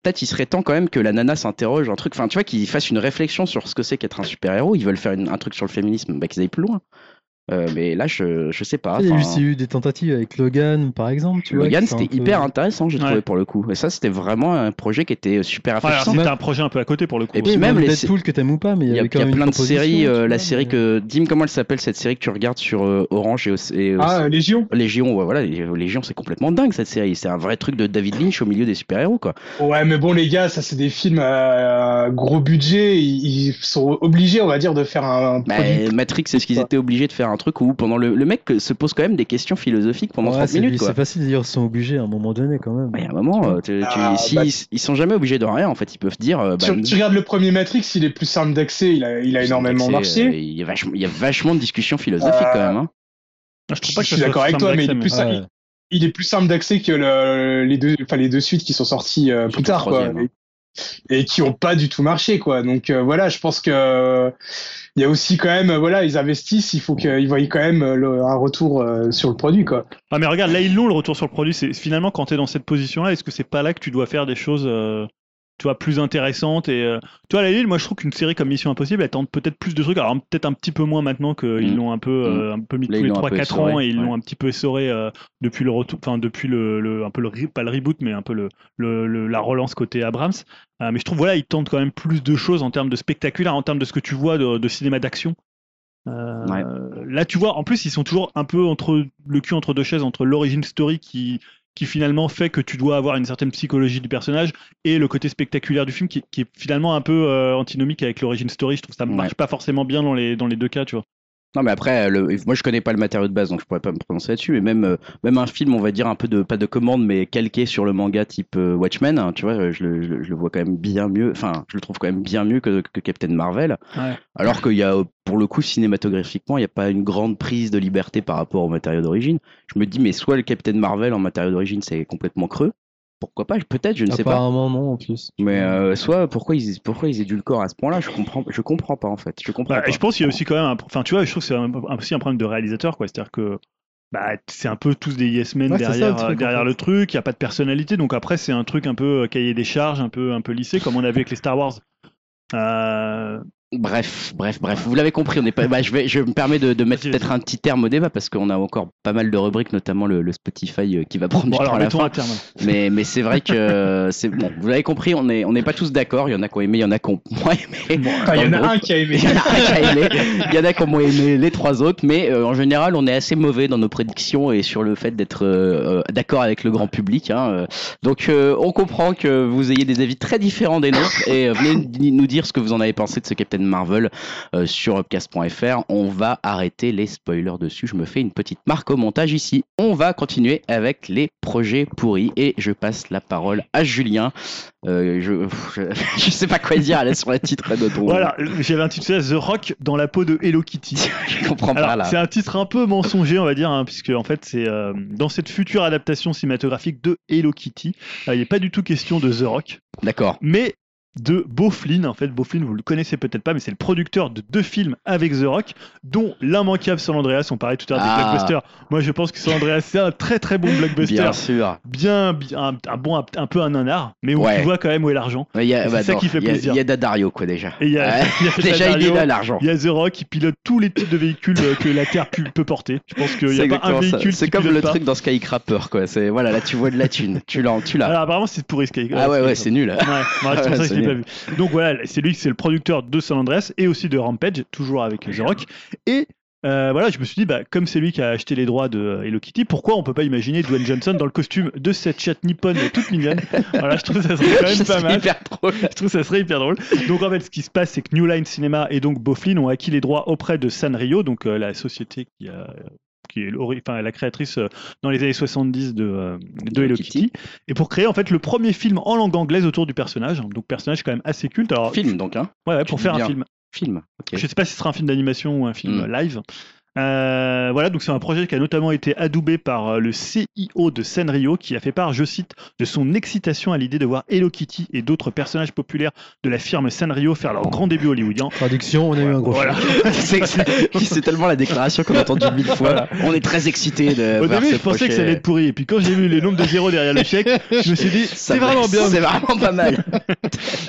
peut-être il serait temps quand même que la nana s'interroge, un truc, enfin, tu vois, qu'ils fassent une réflexion sur ce que c'est qu'être un super-héros. Ils veulent faire une- un truc sur le féminisme, bah, qu'ils aillent plus loin. Euh, mais là, je, je sais pas. Il y a eu- des tentatives avec Logan, par exemple. Tu vois, Logan, c'était peu- hyper intéressant, j'ai Ouais. trouvé pour le coup. Et ça, c'était vraiment un projet qui était super rafraîchissant. c'était un projet un peu à côté pour le coup. Et puis même même les- Deadpool que t'aimes ou pas, mais il y y a, y plein une de séries, euh, la vois, série mais- que. Dim, comment elle s'appelle cette série que tu regardes sur euh, Orange et, et Ah, Légion. Légion, ouais, voilà, Légion, c'est complètement dingue cette série. C'est un vrai truc de David Lynch au milieu des super-héros, quoi. Ouais, mais bon, les gars, ça, c'est des films à gros budget. Ils, sont obligés, on va dire, de faire un, Bah. Matrix, est-ce qu'ils étaient obligés de faire un truc où pendant le, le mec se pose quand même des questions philosophiques pendant Ouais, 30 c'est minutes, quoi. c'est facile dire ils sont obligés à un moment donné quand même. Il y a un moment, euh, tu- tu- Ah, si- bah- ils, ils sont jamais obligés de rien, en fait, ils peuvent dire. euh, bah, Tu, tu regardes le premier Matrix, il est plus simple d'accès, il a, il a énormément marché. euh, Il y, a vachement, il y a vachement de discussions philosophiques Euh, quand même. Hein. Je trouve pas que suis d'accord avec toi, mais il est plus Ouais. il est plus simple d'accès que le- les deux, enfin les deux suites qui sont sorties euh, plus tard, quoi, hein. et, et qui ont pas du tout marché, quoi. Donc euh, voilà, je pense que euh, il y a aussi quand même, voilà, ils investissent, il faut qu'ils voient quand même euh, un retour euh, sur le produit, quoi. Ah mais regarde, là ils l'ont le retour sur le produit. C'est finalement quand tu es dans cette position-là, est-ce que c'est pas là que tu dois faire des choses euh, tu vois, plus intéressante. Et euh, tu vois, à la limite, moi, je trouve qu'une série comme Mission Impossible, elle tente peut-être plus de trucs. Alors, peut-être un petit peu moins maintenant qu'ils Mm. l'ont un peu, euh, un peu mis Là, tous les l'ont un peu 3-4 ans et ils ouais. l'ont un petit peu essoré euh, depuis le retour, enfin, depuis le, le- un peu le, pas le reboot, mais un peu le, le- le- la relance côté Abrams. Euh, mais je trouve, voilà, ils tentent quand même plus de choses en termes de spectaculaire, en termes de ce que tu vois de, de cinéma d'action. Euh, Ouais. Là, tu vois, en plus, ils sont toujours un peu entre le cul entre deux chaises, entre l'origin story qui, qui finalement fait que tu dois avoir une certaine psychologie du personnage et le côté spectaculaire du film qui, qui est finalement un peu euh, antinomique avec l'origin story. Je trouve que ça Ouais. marche pas forcément bien dans les, dans les deux cas, tu vois. Non, mais après, le... moi je connais pas le matériau de base, donc je pourrais pas me prononcer là-dessus. Mais même, euh, même un film, on va dire un peu de pas de commande, mais calqué sur le manga type euh, Watchmen, hein, tu vois, je le, je le- je le vois quand même bien mieux. Enfin, je le trouve quand même bien mieux que, que Captain Marvel. Ouais. Alors qu'il y a, euh, pour le coup, cinématographiquement, il n'y a pas une grande prise de liberté par rapport au matériau d'origine. Je me dis, mais soit le Captain Marvel en matériau d'origine, c'est complètement creux. Pourquoi pas Peut-être, je ne sais pas. Apparemment, non, en plus. Mais euh, soit pourquoi ils pourquoi ils édulcorent à ce point-là, je comprends je comprends pas en fait. Je comprends Ouais, pas. et je pense qu'il y a aussi quand même, un... enfin, tu vois, je trouve que c'est un- un- aussi un problème de réalisateur, quoi. C'est-à-dire que bah, c'est un peu tous des yes men Ouais, c'est ça, derrière, le truc, en derrière fait. le truc. Il y a pas de personnalité, donc après c'est un truc un peu euh, cahier des charges, un peu un peu lissé, comme on avait avec les Star Wars. Euh, Bref, bref, bref, vous l'avez compris, on n'est pas. Bah, je vais, je me permets de, de mettre peut-être un petit terme au débat parce qu'on a encore pas mal de rubriques, notamment le, le Spotify euh, qui va prendre Bon, du temps alors à la fin. terme. Mais, mais c'est vrai que (laughs) c'est bon. Vous l'avez compris, on est, on n'est pas tous d'accord. Il y en a qui ont aimé, il y en a qui ont moins aimé. Enfin, il y en a un qui a aimé. Il y en a un qui a aimé, il y en a qui ont moins aimé les trois autres, mais euh, en général, on est assez mauvais dans nos prédictions et sur le fait d'être euh, euh, d'accord avec le grand public. Hein, euh. Donc, euh, on comprend que vous ayez des avis très différents des nôtres et venez nous- nous dire ce que vous en avez pensé de ce Captain Marvel euh, sur upcast.fr. On va arrêter les spoilers dessus. Je me fais une petite marque au montage ici. On va continuer avec les projets pourris et je passe la parole à Julien. Euh, je, je, (laughs) je sais pas quoi dire là sur le titre de ton. Voilà, j'avais intitulé The Rock dans la peau de Hello Kitty. (laughs) je comprends pas là. c'est un titre un peu mensonger, on va dire, hein, puisque en fait, c'est euh, dans cette future adaptation cinématographique de Hello Kitty, il n'est pas du tout question de The Rock, D'accord. mais de Beau Flynn. En fait, Beau Flynn, vous le connaissez peut-être pas, mais c'est le producteur de deux films avec The Rock, dont l'immanquable San Andreas. On parlait tout à l'heure Ah. des blockbusters. Moi, je pense que San Andreas, c'est un très très bon blockbuster. Bien sûr. Bien, bien, un, un bon, un, peu un nanar, mais où Ouais. tu vois quand même où est l'argent. A, C'est bah, ça non, qui fait plaisir. Il y a Dadario quoi déjà. Et y a, Ouais. (laughs) il y a (laughs) Déjà il est là l'argent. il y a The Rock qui pilote tous les types de véhicules euh, que la Terre peut porter. Je pense qu'il n'y a pas un véhicule C'est comme le pas. truc dans Skycrapper quoi. Voilà là tu vois de la thune. tu l'as, tu l'as. Alors apparemment c'est pourri Sky. Ah ouais ouais c'est nul. (laughs) L'ai pas vu. Donc voilà, c'est lui, c'est le producteur de San Andreas et aussi de Rampage, toujours avec The Rock. Et euh, voilà, je me suis dit, bah, comme c'est lui qui a acheté les droits de euh, Hello Kitty, pourquoi on peut pas imaginer Dwayne Johnson dans le costume de cette chatte nippone toute mignonne? Voilà, je trouve ça serait quand même (laughs) pas mal. hyper drôle. Je trouve ça serait hyper drôle. Donc en fait, ce qui se passe, c'est que New Line Cinema et donc Boflin ont acquis les droits auprès de Sanrio, donc euh, la société qui a qui est enfin, la créatrice euh, dans les années 70 de, euh, de Hello Kitty. et pour créer en fait le premier film en langue anglaise autour du personnage, donc personnage quand même assez culte. Alors, Film donc hein. ouais, pour faire un film. Film. Je sais pas si ce sera un film d'animation ou un film Mm. live. Euh, voilà, donc c'est un projet qui a notamment été adoubé par euh, le CIO de Sanrio, qui a fait part, je cite, de son excitation à l'idée de voir Hello Kitty et d'autres personnages populaires de la firme Sanrio faire leur grand début hollywoodien. Traduction, on a eu un gros Voilà. (laughs) (laughs) c'est, tellement la déclaration qu'on a entendu mille fois. On est très excités de Au voir début, ce je pensais que ça allait être pourri, et puis quand j'ai vu les nombres de zéros derrière le chèque, (laughs) je me suis dit, c'est vraiment bien. C'est vraiment pas mal.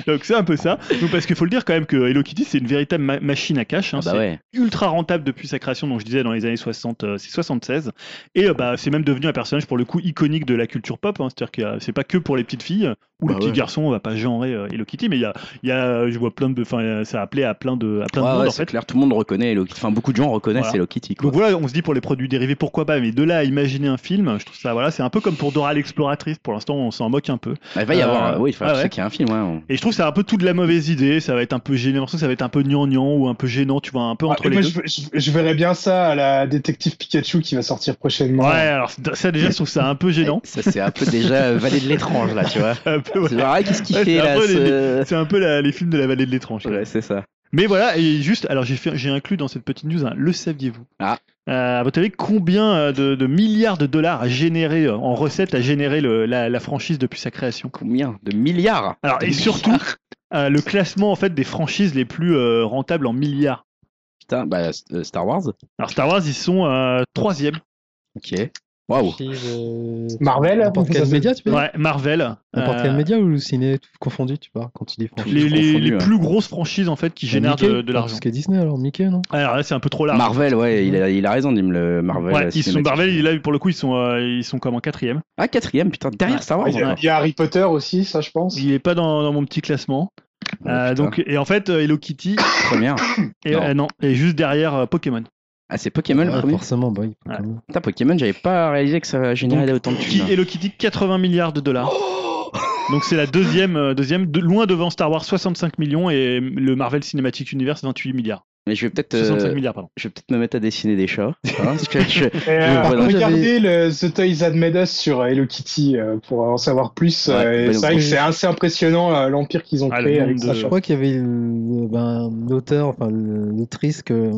Donc c'est un peu ça. Donc parce qu'il faut le dire quand même que Hello Kitty, c'est une véritable ma- machine à cash. hein. Ah bah C'est ouais. ultra rentable depuis sa création, je disais dans les années 60, euh, c'est 76. Et euh, bah, c'est même devenu un personnage pour le coup iconique de la culture pop. hein. C'est-à-dire que c'est pas que pour les petites filles ou les Bah petits ouais. garçons, on va pas genrer euh, Hello Kitty, mais il y a, il y a, je vois plein de, enfin, ça a appelé à plein de, à plein de monde ouais, en c'est fait. clair, tout le monde reconnaît Hello Kitty. Enfin, beaucoup de gens reconnaissent Voilà. Hello Kitty. Quoi. Donc voilà, on se dit pour les produits dérivés, pourquoi pas, mais de là à imaginer un film, je trouve ça, voilà, c'est un peu comme pour Dora l'exploratrice, pour l'instant on s'en moque un peu. Bah, il va y Euh, avoir. oui, enfin, ah qu'il y a un film. Ouais, on- Et je trouve que c'est un peu tout de la mauvaise idée, ça va être un peu gênant, ça va être un peu gnangnan ou un peu gênant, tu vois, un peu Ah, entre les moi, deux. je, je- je verrais bien ça à la détective Pikachu qui va sortir prochainement. Ouais, alors ça déjà, je trouve ça un peu gênant. Ça, c'est un peu déjà euh, vallée de l'étrange, là, tu vois. (laughs) Ouais. C'est ah, qu'est-ce qu'il Ouais, fait c'est un là peu les- ce- C'est un peu la- les films de la vallée de l'étrange. Ouais, c'est ça. Mais voilà, et juste, alors j'ai fait- j'ai inclus dans cette petite news, un le saviez-vous? Ah. Euh, à votre avis, combien euh, de, de milliards de dollars a généré euh, en recettes a généré le- la, la franchise depuis sa création? Combien? De milliards? Alors De et surtout euh, le classement en fait des franchises les plus euh, rentables en milliards. Putain, bah, euh, Star Wars Alors Star Wars ils sont euh, troisième Ok. Waouh. euh, Marvel, N'importe quel média, tu peux dire Ouais, Marvel. N'importe quel Euh, média ou ciné tout confondu, tu vois, quand tu dis franchise. Les, les- les plus grosses franchises en fait qui génèrent Mickey de, de l'argent. Parce Disney alors, Mickey, non Alors là, c'est un peu trop large. Marvel, ouais, il a, il a raison, Dim, le Marvel. Ouais, ils sont. Marvel, là pour le coup ils sont euh, ils sont comme en quatrième. Ah, quatrième, putain, derrière Ouais. Star Wars. Il y, a, encore. il y a Harry Potter aussi, ça je pense. Il est pas dans, dans mon petit classement. Oh, Euh, donc et en fait euh, Hello Kitty (coughs) Première. (coughs) et Non. euh, non et juste derrière euh, Pokémon. Ah, c'est Pokémon le premier. Forcément, bah oui. Ouais. Pokémon. Putain, Pokémon, j'avais pas réalisé que ça générait Donc, autant de Qui thunes. Hello Kitty 80 milliards de dollars. Oh Donc c'est la deuxième deuxième de, loin devant Star Wars 65 millions et le Marvel Cinematic Universe 28 milliards. Mais je vais peut-être, 65 euh, je vais peut-être me mettre à dessiner des chats. hein, je- (laughs) euh, regardez le The Toys That Made Us sur Hello Kitty euh, pour en savoir plus. Ouais, euh, bah, c'est vrai que c'est assez impressionnant euh, l'empire qu'ils ont Ah, créé avec de- ça. Je crois qu'il y avait le- ben, l'auteur, enfin l'autrice, que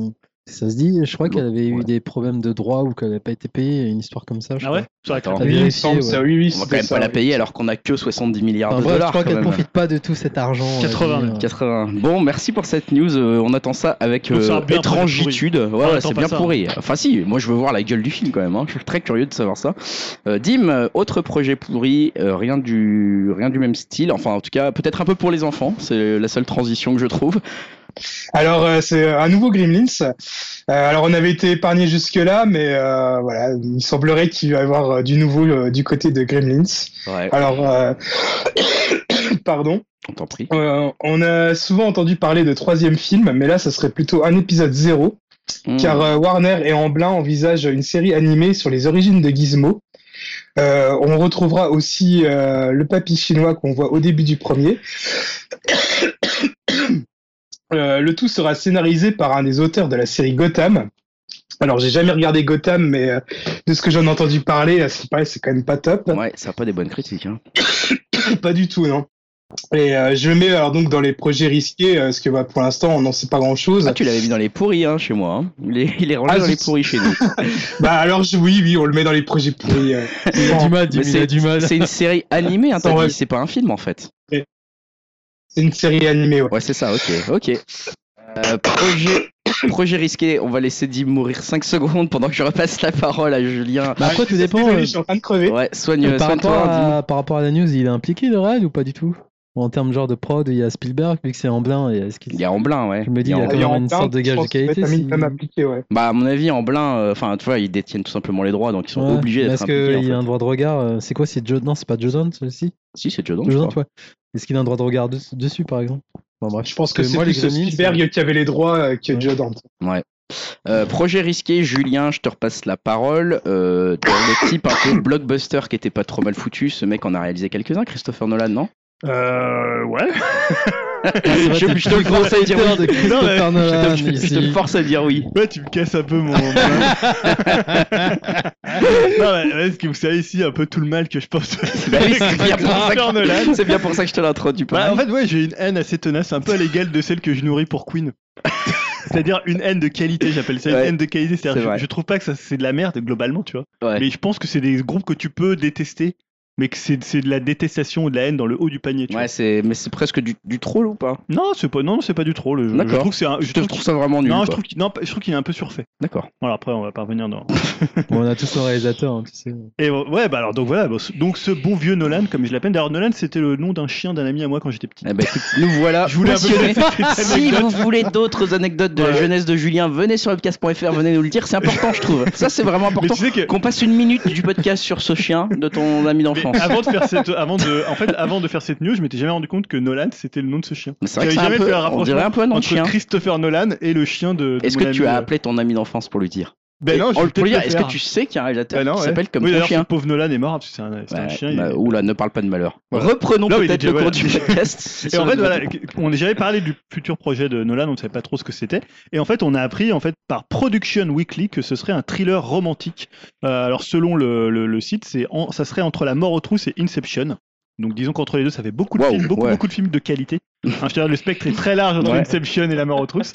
ça se dit, je crois qu'elle avait eu Ouais. des problèmes de droit ou qu'elle n'avait pas été payée, une histoire comme ça. Je Ah ouais crois. Attends. Oui, ouais. ça. Oui, oui, on va quand même ça, pas la payer alors qu'on a que 70 milliards Enfin, de bref, je dollars. crois qu'elle même. profite pas de tout cet argent. euh, 80, lié, euh, 80. Bon, merci pour cette news. euh, on attend ça avec euh, étrangitude. Ouais, c'est bien ça. pourri. Enfin, si, moi je veux voir la gueule du film quand même. hein. Je suis très curieux de savoir ça. Euh, Dim, autre projet pourri, euh, rien du rien du même style. Enfin, en tout cas, peut-être un peu pour les enfants. C'est la seule transition que je trouve. Alors, euh, c'est un nouveau Gremlins. Euh, alors, on avait été épargné jusque-là, mais euh, voilà, il semblerait qu'il va y avoir du nouveau du côté de Gremlins. Ouais, Alors, (coughs) pardon. on t'en prie. On a souvent entendu parler de troisième film, mais là, ça serait plutôt un épisode zéro, Hmm. car Warner et Amblin envisagent une série animée sur les origines de Gizmo. Euh, on retrouvera aussi euh, le papy chinois qu'on voit au début du premier. Euh, le tout sera scénarisé par un des auteurs de la série Gotham. Alors, j'ai jamais regardé Gotham, mais euh, de ce que j'en ai entendu parler, à ce qui paraît, c'est quand même pas top. Ouais, ça a pas des bonnes critiques. Hein. (coughs) Pas du tout, non. Et euh, je le mets alors donc dans les projets risqués, parce que bah, pour l'instant, on n'en sait pas grand-chose. Ah, tu l'avais mis dans les pourris hein, chez moi. Hein. Il, est, il est rangé Ah, dans les pourris chez nous. (laughs) Bah alors, je, oui, oui, on le met dans les projets pourris. euh. (laughs) Il a du mal, c'est du mal. c'est une série animée, hein, (laughs) t'as Ouais. dit. C'est pas un film en fait. C'est une série animée, ouais. Ouais, c'est ça, ok. ok. Euh, projet, (coughs) projet risqué, on va laisser Dim mourir 5 secondes pendant que je repasse la parole à Julien. Bah, après, Ah, tout je suis dépend. désolé, euh, je suis en train de crever. Ouais, soigne, par, soigne rapport toi, à, par rapport à la news, il est impliqué le Red ou pas du tout? En termes genre de prod, il y a Spielberg, vu que c'est en blanc. Et est-ce qu'il... Il y a Amblin, ouais. Je me dis, Il y a il y a Amblin. quand même en une sorte de gage de qualité. si- appliqué, ouais. Bah, à mon avis, Amblin, euh, enfin, tu vois, ils détiennent tout simplement les droits, donc ils sont Ouais, obligés mais d'être Est-ce en qu'il a fait. un droit de regard euh, C'est quoi C'est Joe Non, c'est pas Joe Dante, celui-ci? Si, c'est Joe Dante, je Joe ouais. Est-ce qu'il a un droit de regard des- dessus, par exemple? Bon, bref. Je pense que c'est moi, plus Gremlins, Spielberg qui avait les droits euh, que Ouais. Joe Dante. Euh, projet risqué, Julien, je te repasse la parole. Euh, dans le type un peu blockbuster qui était pas trop mal foutu, ce mec en a réalisé quelques-uns, Christopher Nolan, non? Euh, ouais. je, je te le conseille de dire oui. Je te, je te force à dire oui. Ouais, tu me casses un peu mon. (laughs) non, mais ouais, est-ce que vous savez ici un peu tout le mal que je pense (laughs) Bah oui, c'est bien pour ça que, c'est bien pour ça que je te l'introduis Bah, pas. en fait, ouais, j'ai une haine assez tenace, un peu à l'égal de celle que je nourris pour Queen. (laughs) C'est-à-dire une haine de qualité, j'appelle ça une Ouais, haine de qualité. c'est C'est-à-dire, je trouve pas que ça c'est de la merde globalement, tu vois. Ouais. Mais je pense que c'est des groupes que tu peux détester, mais que c'est c'est de la détestation ou de la haine dans le haut du panier. Tu Ouais, c'est, mais c'est presque du, du troll ou pas? Non, c'est pas, non, c'est pas du troll. Je, trouve c'est un, Je trouve ça vraiment nul. non, je quoi. trouve qu'il, non, je trouve qu'il est un peu surfait. D'accord. Voilà, après on va pas revenir dans. (laughs) Bon, on a tous nos réalisateurs, hein, tu sais. Et ouais, bah alors donc voilà, donc ce bon vieux Nolan, comme je l'appelle. D'ailleurs, Nolan, c'était le nom d'un chien d'un ami à moi quand j'étais petit. Eh ben, écoute, nous voilà Je voulais un (laughs) Si vous voulez d'autres anecdotes de la jeunesse de Julien, venez sur webcast.fr, venez nous le dire. C'est important, je trouve. Ça, c'est vraiment important. tu sais que Qu'on passe une minute du podcast sur ce chien de ton ami Mais avant de faire cette, avant de, en fait, avant de faire cette news, je m'étais jamais rendu compte que Nolan c'était le nom de ce chien. C'est vrai que un peu, fait un on rapprochement dirait un peu un nom de entre chien. Christopher Nolan et le chien de. de Est-ce que tu as appelé ton ami d'enfance pour lui dire? Ben non, est-ce que tu sais qu'il y a un réalisateur Ben non, qui ouais. s'appelle comme oui, ton chien pauvre Nolan est mort parce que c'est un, Ouais, chien. bah, il- Oula, ne parle pas de malheur. Voilà. Reprenons peut-être le cours du podcast. (laughs) Et en fait, voilà, on n'a jamais parlé du futur projet de Nolan, on ne savait pas trop ce que c'était. Et en fait, on a appris en fait par Production Weekly que ce serait un thriller romantique. Euh, alors, selon le, le- le site, c'est ça serait entre La Mort aux trousses et Inception. Donc, disons qu'entre les deux, ça fait beaucoup de Wow, films, beaucoup, ouais. beaucoup de films de qualité. (laughs) Hein, je dire, le spectre est très large entre Ouais. Inception et La Mort aux trousses.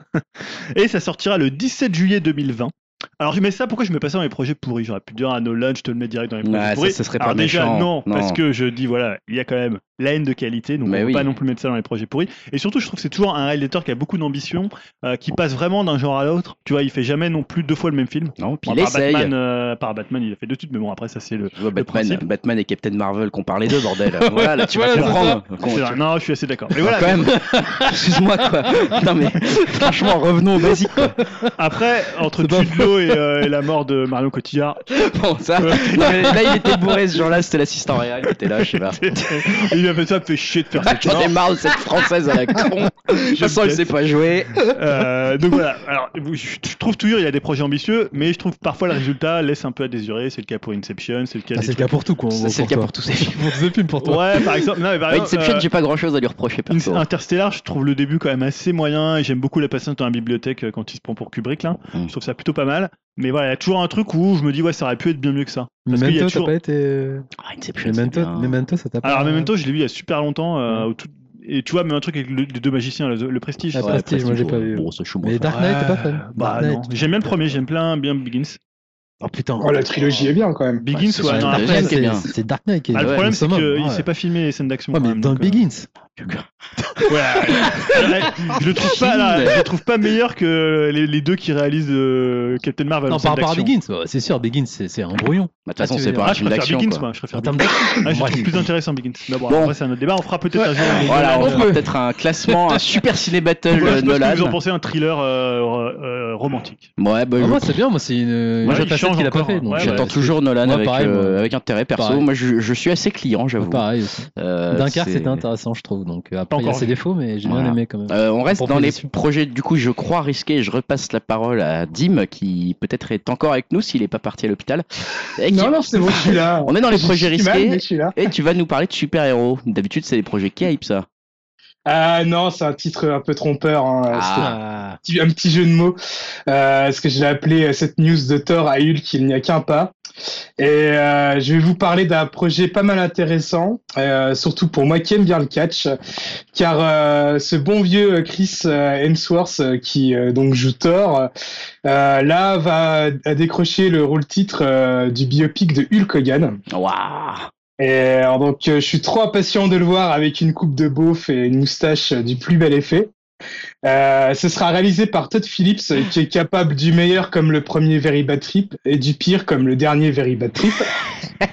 (laughs) et ça sortira le 17 juillet 2020. Alors je mets ça, pourquoi je mets pas ça dans les projets pourris? J'aurais pu dire à Nolan, je te le mets direct dans les projets Ouais, ça, pourris. ça serait pas Alors déjà, méchant. non, Non. parce que je dis, voilà, il y a quand même la haine de qualité, donc Mais on peut oui. pas non plus mettre ça dans les projets pourris. Et surtout, je trouve que c'est toujours un réalisateur qui a beaucoup d'ambition, euh, qui passe vraiment d'un genre à l'autre. Tu vois, il fait jamais non plus deux fois le même film. Non, puis Bon, il essaye. Batman, euh, par Batman, il a fait deux suites, mais bon, après, ça c'est le. Batman, principe. Batman et Captain Marvel qu'on parlait d'eux, bordel. (laughs) voilà, là, tu vas comprendre. Vrai. Non, je suis assez d'accord. Mais voilà, quand même. (laughs) Excuse-moi, quoi. Non, mais (laughs) franchement, revenons au basique, quoi. après, entre Jude Law et, euh, et la mort de Marion Cotillard, (laughs) Bon, ça. Non, mais là, il était bourré ce jour-là, c'était l'assistant réel qui était là, je sais pas. (laughs) il a fait ça, me fait chier de faire cette J'en ai marre de cette française à la con. (laughs) De toute façon, elle me sait pas jouer. Euh, donc voilà, alors je, je trouve toujours il y a des projets ambitieux, mais je trouve parfois le résultat laisse un peu à désirer. C'est le cas pour Inception, c'est le cas Ah, des c'est le cas pour tout, quoi. Ça, C'est le cas pour tous ces films. Pour tous les films, pour toi. Ouais, par exemple, non, mais par Bah, exemple, Inception, euh, j'ai pas grand chose à lui reprocher, perso. Interstellar, je trouve le début quand même assez moyen et j'aime beaucoup la patience dans la bibliothèque quand il se prend pour Kubrick là. Mm. Je trouve ça plutôt pas mal. Mais voilà, il y a toujours un truc où je me dis ouais, ça aurait pu être bien mieux que ça. Parce qu'il y a Memento, t'as toujours- pas été. Ah, Inception, c'est Memento, bien. Memento, ça t'a pas. Alors Memento, je l'ai vu il y a super longtemps. euh, tout- Et tu vois, même un truc avec le- les deux magiciens, le, le Prestige. Ah, Ouais, Prestige, moi, j'ai pas vu. Bon, c'est chaud, Mais Dark Knight, t'es pas fan Bah Dark non, j'aime bien le premier, j'aime plein bien Begins. Oh putain. Oh, la trilogie est bien quand même. Begins, ouais, la après, c'est- bien. c'est Dark Knight qui est Ah, le Ouais, problème, c'est qu'il ouais. sait pas filmer les scènes d'action. Ouais, mais même, dans donc, euh, Begins. Ouais, (laughs) ouais, ouais, je le trouve pas là, je le trouve pas meilleur que les, les deux qui réalisent euh, Captain Marvel. Non, par rapport à. Begins, ouais, c'est sûr, Begins, c'est un brouillon. Bah, De toute façon, Ah, c'est pas un Ah, je film préfère d'action. Begins, quoi. moi, je préfère Begins. Ah, je trouve plus intéressant Begins. Mais bon, Bon. après, c'est un autre débat. On fera peut-être un jour. un Voilà, Nolan. on fera peut-être un classement, un super ciné battle euh, que vous en Nolan. pensez, un thriller euh, euh, romantique? Ouais, bah, Ah, je- moi, c'est bien, moi, c'est une. Moi, change qu'il a pas fait. euh, J'attends toujours Nolan Ouais, avec, pareil, euh, moi. avec intérêt perso. Pareil. Moi, je, je suis assez client, j'avoue. Pareil. Euh, Dunkerque, c'est- c'était intéressant, je trouve. Donc euh, après, il y a encore ses défauts, mais j'ai bien aimé quand même. Euh, on reste dans les projets, du coup, je crois risqués. Je repasse la parole à Dim, qui peut-être est encore avec nous s'il n'est pas parti à l'hôpital. Non, non, c'est bon, je suis là. On est dans les projets mal, risqués. mais je suis là. Et tu vas nous parler de super-héros. D'habitude, c'est les projets qui hype, ça. Ah non, c'est un titre un peu trompeur. Hein. Ah. C'était un petit- un petit jeu de mots. Euh, ce que je l'ai appelé euh, cette news de Thor à Hulk, il n'y a qu'un pas. Et euh, je vais vous parler d'un projet pas mal intéressant, euh, surtout pour moi qui aime bien le catch, car euh, ce bon vieux Chris euh, Hemsworth euh, qui euh, donc joue Thor, euh, là va décrocher le rôle titre du biopic de Hulk Hogan. Waouh Et alors, donc, je suis trop impatient de le voir avec une coupe de beauf et une moustache du plus bel effet. Euh, ce sera réalisé par Todd Phillips, qui est capable du meilleur comme le premier Very Bad Trip et du pire comme le dernier Very Bad Trip. (laughs)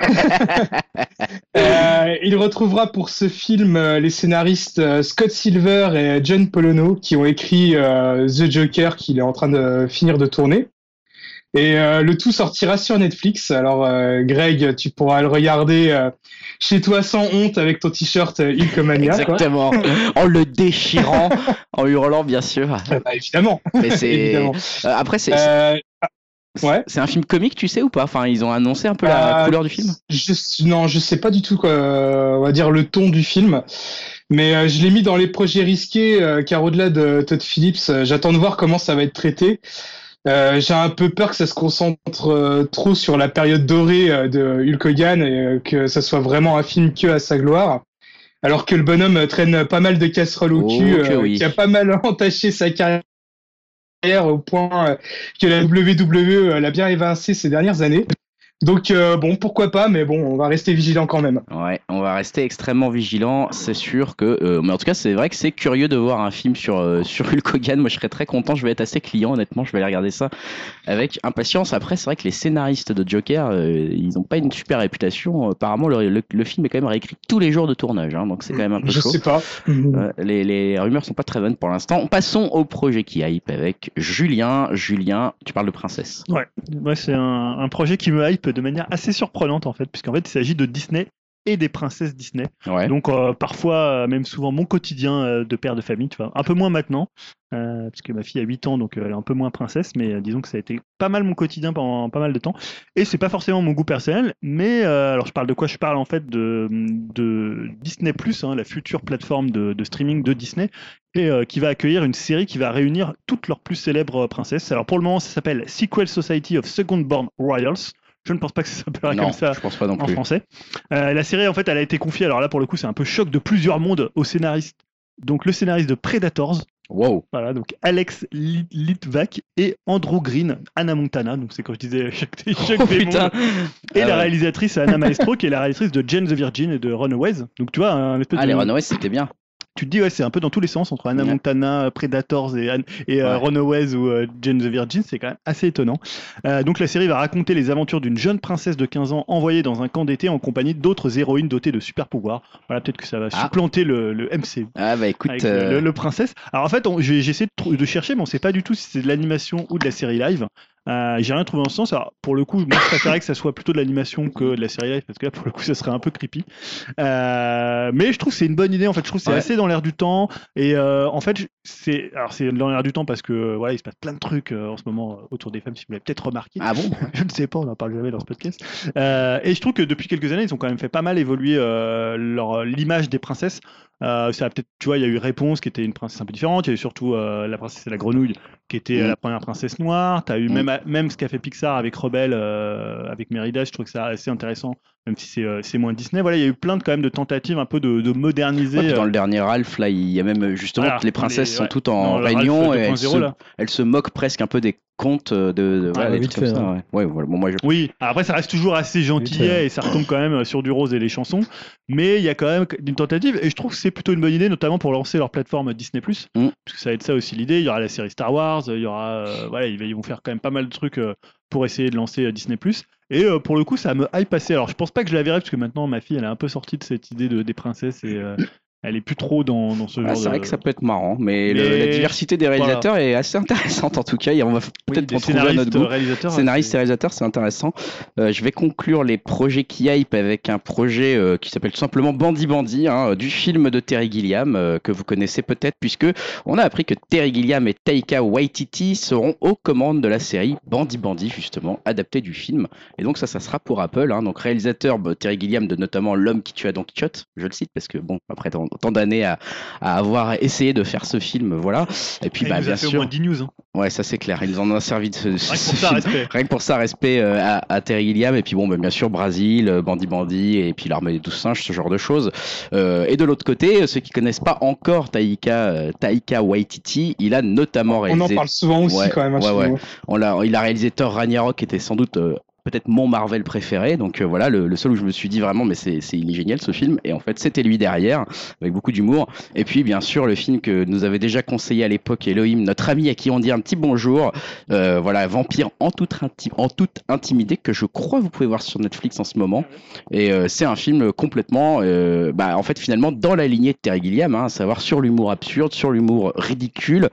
Euh, il retrouvera pour ce film euh, les scénaristes Scott Silver et John Polono qui ont écrit euh, The Joker qu'il est en train de finir de tourner. Et euh, le tout sortira sur Netflix. Alors euh, Greg, tu pourras le regarder euh, chez toi sans honte avec ton t-shirt euh, Hulkamania. quoi. Exactement. (laughs) en le déchirant, en hurlant, bien sûr. Euh, bah, évidemment. Mais c'est. Euh, après, c'est. Euh, ouais. C'est un film comique, tu sais ou pas? Enfin, ils ont annoncé un peu la Euh, couleur du film? Je, non, je sais pas du tout quoi, euh, on va dire le ton du film, mais euh, je l'ai mis dans les projets risqués euh, car au-delà de Todd Phillips, euh, j'attends de voir comment ça va être traité. Euh, J'ai un peu peur que ça se concentre euh, trop sur la période dorée euh, de Hulk Hogan et que ça soit vraiment un film que à sa gloire. Alors que le bonhomme traîne pas mal de casseroles au Oh, cul, euh, oui. qui a pas mal (laughs) entaché sa carrière au point que la WWE l'a bien évincé ces dernières années. Donc euh, bon, pourquoi pas, mais bon, on va rester vigilant quand même. Ouais, on va rester extrêmement vigilant, c'est sûr que. euh, mais en tout cas, c'est vrai que c'est curieux de voir un film sur euh, (laughs) sur Hulk Hogan. Moi, je serais très content. Je vais être assez client, honnêtement. Je vais aller regarder ça avec impatience. Après, c'est vrai que les scénaristes de Joker, euh, ils ont pas une super réputation. Apparemment, le, le, le film est quand même réécrit tous les jours de tournage, hein, donc c'est quand même un peu Je chaud. sais pas. Les, les rumeurs sont pas très bonnes pour l'instant. Passons au projet qui hype avec Julien. Julien, tu parles de princesse. Ouais, ouais c'est un, un projet qui me hype de manière assez surprenante en fait, puisqu'en fait il s'agit de Disney et des princesses Disney. Ouais. Donc euh, parfois, euh, même souvent, mon quotidien euh, de père de famille, tu vois, un peu moins maintenant, euh, puisque ma fille a 8 ans, donc elle est un peu moins princesse, mais disons que ça a été pas mal mon quotidien pendant pas mal de temps. Et c'est pas forcément mon goût personnel, mais alors je parle de quoi? Je parle en fait de, de Disney hein, la future plateforme de, de streaming de Disney, et qui va accueillir une série qui va réunir toutes leurs plus célèbres princesses. Alors pour le moment, ça s'appelle Sequel Society of Second Born Royals. Je ne pense pas que ça s'appellera non, comme ça je pense pas non en plus. français. Euh, la série, en fait, elle a été confiée. Alors là, pour le coup, c'est un peu choc de plusieurs mondes au scénariste. Donc le scénariste de Predators, Wow. Voilà, donc Alex Lit- Litvak et Andrew Green, Anna Montana, donc c'est quand je disais (laughs) chaque, chaque Oh. Et Ah la ouais. réalisatrice Anna Maestro, qui est la réalisatrice de Jane the Virgin et de Runaways. Donc tu vois, un espèce Ah, de... les Runaways, c'était bien. Tu te dis, ouais, c'est un peu dans tous les sens, entre Anna. Montana, Predators et, et euh, Ouais. Runaways ou euh, Jane the Virgin, c'est quand même assez étonnant. Euh, donc la série va raconter les aventures d'une jeune princesse de 15 ans envoyée dans un camp d'été en compagnie d'autres héroïnes dotées de super pouvoirs. Voilà, peut-être que ça va Ah. supplanter le, le MCU. Ah, bah écoute. Avec le, euh, princesse. Alors en fait, j'ai essayé de, de chercher, mais on sait pas du tout si c'est de l'animation ou de la série live. Euh, j'ai rien trouvé en ce sens. Alors pour le coup, moi je préférerais que ça soit plutôt de l'animation que de la série live parce que là pour le coup ça serait un peu creepy. Euh, mais je trouve que c'est une bonne idée. En fait, je trouve que c'est Ouais. assez dans l'air du temps. Et euh, en fait, c'est alors c'est dans l'air du temps parce que voilà, il se passe plein de trucs en ce moment autour des femmes. Si vous l'avez peut-être remarqué. Ah bon? (laughs) Je ne sais pas, on n'en parle jamais dans ce podcast. Et je trouve que depuis quelques années, ils ont quand même fait pas mal évoluer leur- l'image des princesses. Euh, ça a peut-être, tu vois, il y a eu Réponse qui était une princesse un peu différente. Il y a eu surtout la princesse et la grenouille qui était la première princesse noire. Tu as eu même, même ce qu'a fait Pixar avec Rebelle, euh, avec Mérida. Je trouve que c'est assez intéressant, même si c'est euh, c'est moins Disney. Voilà, il y a eu plein de, quand même de tentatives un peu de, de moderniser. Ouais, dans euh, le dernier Ralph, là, il y a même justement Voilà, les princesses les- sont ouais. toutes en Ralph réunion et elles 2.0, se, là. elles se moquent presque un peu des contes de. de voilà, ouais, des vite trucs comme fait, ça, hein. ouais. Ouais, voilà. Bon, moi, je... Oui, après ça reste toujours assez gentillet ouais. et ça retombe quand même sur du rose et les chansons, mais il y a quand même une tentative et je trouve que c'est plutôt une bonne idée, notamment pour lancer leur plateforme Disney+, Mm. parce que ça va être ça aussi l'idée. Il y aura la série Star Wars, il y aura, euh, voilà, ils ils vont faire quand même pas mal de trucs euh, pour essayer de lancer euh, Disney+. Et euh, pour le coup, ça me hype assez. Alors je pense pas que je la verrai parce que maintenant ma fille, elle est un peu sortie de cette idée de, des princesses et euh, elle est plus trop dans, dans ce Ah, genre c'est de. vrai que ça peut être marrant, mais, le- la diversité des réalisateurs est assez intéressante en tout cas. Et on va Oui, peut-être des retrouver à notre scénaristes, goût. réalisateurs. Scénariste et c'est- réalisateur, c'est intéressant. Euh, je vais conclure les projets qui hype avec un projet euh, qui s'appelle tout simplement Bandy Bandy, hein, du film de Terry Gilliam euh, que vous connaissez peut-être puisque on a appris que Terry Gilliam et Taika Waititi seront aux commandes de la série Bandy Bandy justement, adaptée du film. Et donc ça, ça sera pour Apple. hein. donc réalisateur bah, Terry Gilliam de notamment L'homme qui tua Don Quichotte, je le cite parce que bon après tant, tant d'années à, à avoir essayé de faire ce film, voilà. Et puis Il bah nous a bien fait au sûr, moins 10 news. hein. ouais ça c'est clair, ils en ont servi de ce, Rien que ce pour ça, film. respect. Rien que pour ça, respect euh, à, à Terry Gilliam. Et puis bon, bah, bien sûr, Brasil, euh, Bandit Bandit, et puis l'armée des douze singes, ce genre de choses. Euh, et de l'autre côté, ceux qui connaissent pas encore Taika, euh, Taika Waititi, il a notamment On en réalisé. parle souvent aussi Ouais, quand même. hein, ouais, ouais. On l'a, il a réalisé Thor Ragnarok, qui était sans doute euh, peut-être mon Marvel préféré. Donc euh, voilà, le, seul où je me suis dit vraiment, mais c'est, il génial ce film. Et en fait, c'était lui derrière, avec beaucoup d'humour. Et puis bien sûr, le film que nous avait déjà conseillé à l'époque Elohim, notre ami à qui on dit un petit bonjour. Euh, voilà, Vampire en toute, en toute intimité, que je crois vous pouvez voir sur Netflix en ce moment. Et euh, c'est un film complètement, bah, en fait, finalement, dans la lignée de Terry Gilliam, hein, à savoir sur l'humour absurde, sur l'humour ridicule,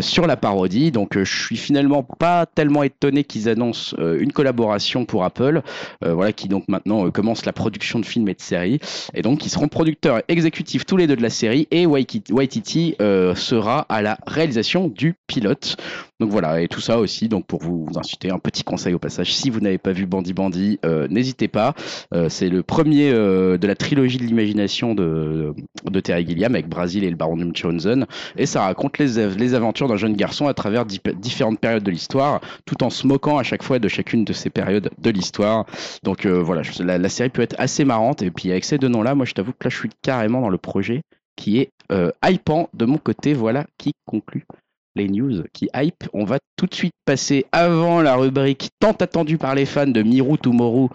sur la parodie. Donc, je suis finalement pas tellement étonné qu'ils annoncent une collaboration pour Apple, euh, voilà, qui donc maintenant euh, commence la production de films et de séries. Et donc, ils seront producteurs exécutifs tous les deux de la série et Waititi euh, sera à la réalisation du pilote. Donc voilà, et tout ça aussi, donc pour vous inciter, un petit conseil au passage, si vous n'avez pas vu Bandy Bandy, euh, n'hésitez pas. Euh, c'est le premier euh, de la trilogie de l'imagination de, de Terry Gilliam avec Brasil et le baron Munchausen. Et ça raconte les, les aventures d'un jeune garçon à travers différentes périodes de l'histoire, tout en se moquant à chaque fois de chacune de ces périodes de l'histoire. Donc voilà, la, la série peut être assez marrante. Et puis avec ces deux noms-là, moi je t'avoue que là je suis carrément dans le projet qui est hypant de mon côté. Voilà qui conclut les news qui hype. On va tout de suite passer avant la rubrique tant attendue par les fans de Miru Tomorrow.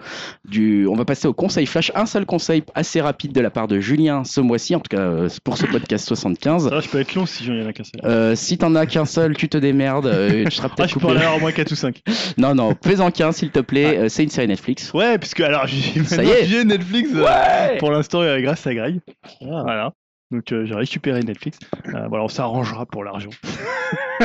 Du... On va passer au conseil flash. Un seul conseil assez rapide de la part de Julien ce mois-ci, en tout cas euh, pour ce podcast 75. Ça, je peux être long si j'en ai qu'un seul. Euh, si t'en as qu'un seul, tu te démerdes. euh, tu seras Ah, peut-être je peux en avoir au moins 4 ou 5. (laughs) Non, non, fais-en qu'un s'il te plaît. Euh, c'est une série Netflix. Ouais, puisque alors (laughs) j'ai Netflix euh, Ouais pour l'instant euh, grâce à Greg. Voilà. Donc euh, j'ai récupéré Netflix. Euh, voilà, on s'arrangera pour l'argent. (laughs)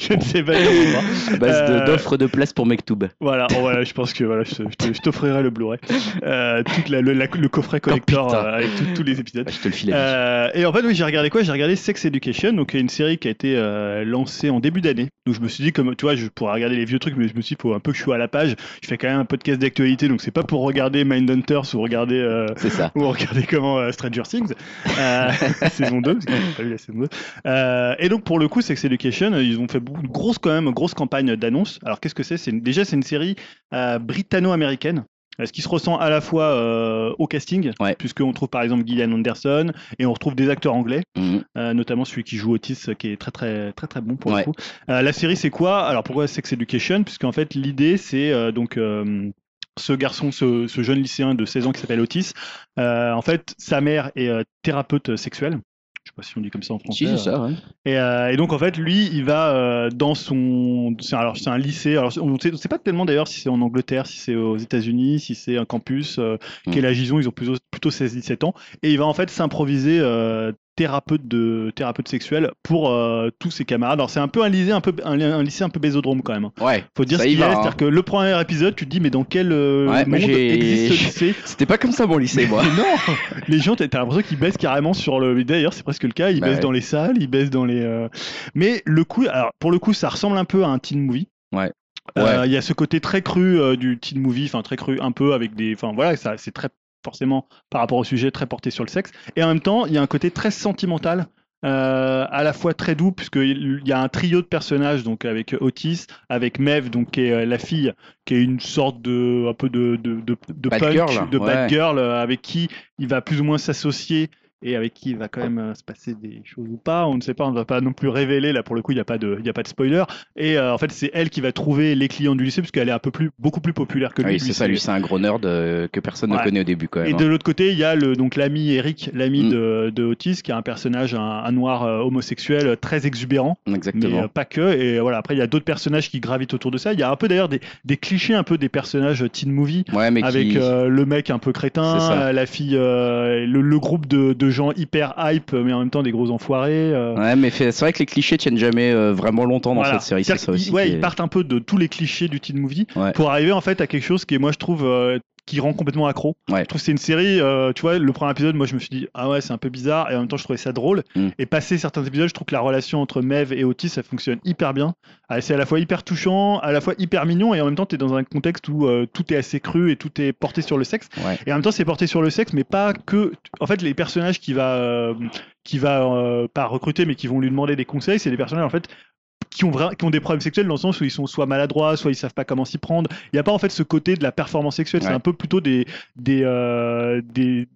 je ne sais pas. À base Euh, d'offres de, place pour Mektoub. Voilà, oh, voilà, je pense que voilà, je, t'offrirai le Blu-ray, euh, toute la- le, la- le coffret collector putain. euh, avec tout- tous les épisodes. Bah, je te le file. Et en fait, oui, j'ai regardé quoi? J'ai regardé Sex Education, donc une série qui a été lancée en début d'année. Donc je me suis dit, comme tu vois, je pourrais regarder les vieux trucs, mais je me suis dit, faut un peu que je sois à la page. Je fais quand même un podcast d'actualité, donc c'est pas pour regarder Mindhunters ou regarder ça. ou regarder comment Stranger Things, euh, (laughs) saison 2, parce pas vu la saison 2. Euh, et donc pour le coup, Sex Education, euh, ils ont fait beaucoup, une grosse quand même, grosse campagne d'annonces. Alors qu'est-ce que c'est? Déjà, c'est une série euh, britanno-américaine. ce qui se ressent à la fois euh, au casting, Ouais. puisqu'on trouve par exemple Gillian Anderson et on retrouve des acteurs anglais, Mhm. euh, notamment celui qui joue Otis, euh, qui est très très très très bon pour Ouais. le coup. Euh, la série, c'est quoi? Alors pourquoi Sex Education? Puisqu'en fait, l'idée, c'est euh, donc euh, ce garçon, ce, ce jeune lycéen de 16 ans qui s'appelle Otis. euh, en fait, sa mère est euh, thérapeute sexuelle. Je sais pas si on dit comme ça en français. Si, c'est ça, ouais. Et, euh, et donc en fait, lui, il va euh, dans son, alors c'est un lycée. Alors on sait, on sait pas tellement d'ailleurs si c'est en Angleterre, si c'est aux États-Unis, si c'est un campus. Euh, Mm. Quel âge ils ont Ils ont plutôt, plutôt 16-17 ans. Et il va en fait s'improviser euh, thérapeute de thérapeute sexuel pour euh, tous ses camarades. Alors c'est un peu un lycée un peu un, un lycée un peu bésodrome quand même. hein. Ouais. Faut dire Ça ce qu'il a, hein. c'est-à-dire que le premier épisode, tu te dis mais dans quel euh, Ouais, monde existe ce lycée? C'était pas comme ça mon lycée, moi. (laughs) non, les gens, t'as l'impression qu'ils baissent carrément sur le. D'ailleurs, c'est presque le cas. Ils Bah baissent ouais. dans les salles, ils baissent dans les. euh, Mais le coup, alors pour le coup, ça ressemble un peu à un teen movie. Ouais. Euh, Ouais. Il y a ce côté très cru euh, du teen movie, enfin très cru un peu avec des. Enfin voilà, ça, c'est très forcément par rapport au sujet très porté sur le sexe. Et en même temps, il y a un côté très sentimental. euh, à la fois très doux puisqu'il y a un trio de personnages donc avec Otis, avec Mev donc qui est euh, la fille qui est une sorte de un peu de de de, de Bad punk, girl, de ouais. bad girl euh, avec qui il va plus ou moins s'associer et avec qui il va quand même euh, se passer des choses ou pas, on ne sait pas, on ne va pas non plus révéler, là pour le coup il n'y a, pas de- y a pas de spoiler, et euh, en fait c'est elle qui va trouver les clients du lycée, puisqu'elle est un peu plus, beaucoup plus populaire que lui. Oui, c'est ça, lui, c'est un gros nerd euh, que personne ne connaît au début, quand Et même. hein. de l'autre côté, il y a le, donc l'ami Eric, l'ami Mm. de, de Otis, qui est un personnage, un, un noir euh, homosexuel très exubérant, mais Exactement. euh, pas que. Et voilà, après il y a d'autres personnages qui gravitent autour de ça. Il y a un peu d'ailleurs des, des clichés un peu des personnages teen movie Ouais, mais avec qui... le mec un peu crétin, la fille, le, le groupe de, de gens hyper hype, mais en même temps des gros enfoirés. euh. Ouais, mais c'est vrai que les clichés tiennent jamais euh, vraiment longtemps dans Voilà. cette série. C'est ça aussi. ouais, ils partent un peu de tous les clichés du teen movie Ouais. pour arriver en fait à quelque chose qui est, moi, je trouve, euh, qui rend complètement accro. Ouais. Je trouve que c'est une série, euh, tu vois, le premier épisode, moi, je me suis dit, ah ouais, c'est un peu bizarre, et en même temps, je trouvais ça drôle. Mm. Et passé certains épisodes, je trouve que la relation entre Mev et Otis, ça fonctionne hyper bien. Ah, C'est à la fois hyper touchant, à la fois hyper mignon, et en même temps, tu es dans un contexte où euh, tout est assez cru et tout est porté sur le sexe. Ouais. Et en même temps, c'est porté sur le sexe, mais pas que. En fait, les personnages qui va, euh, qui va euh, pas recruter, mais qui vont lui demander des conseils, c'est des personnages en fait qui ont, qui ont des problèmes sexuels dans le sens où ils sont soit maladroits, soit ils savent pas comment s'y prendre. Il n'y a pas en fait ce côté de la performance sexuelle. C'est un peu plutôt des des, euh, des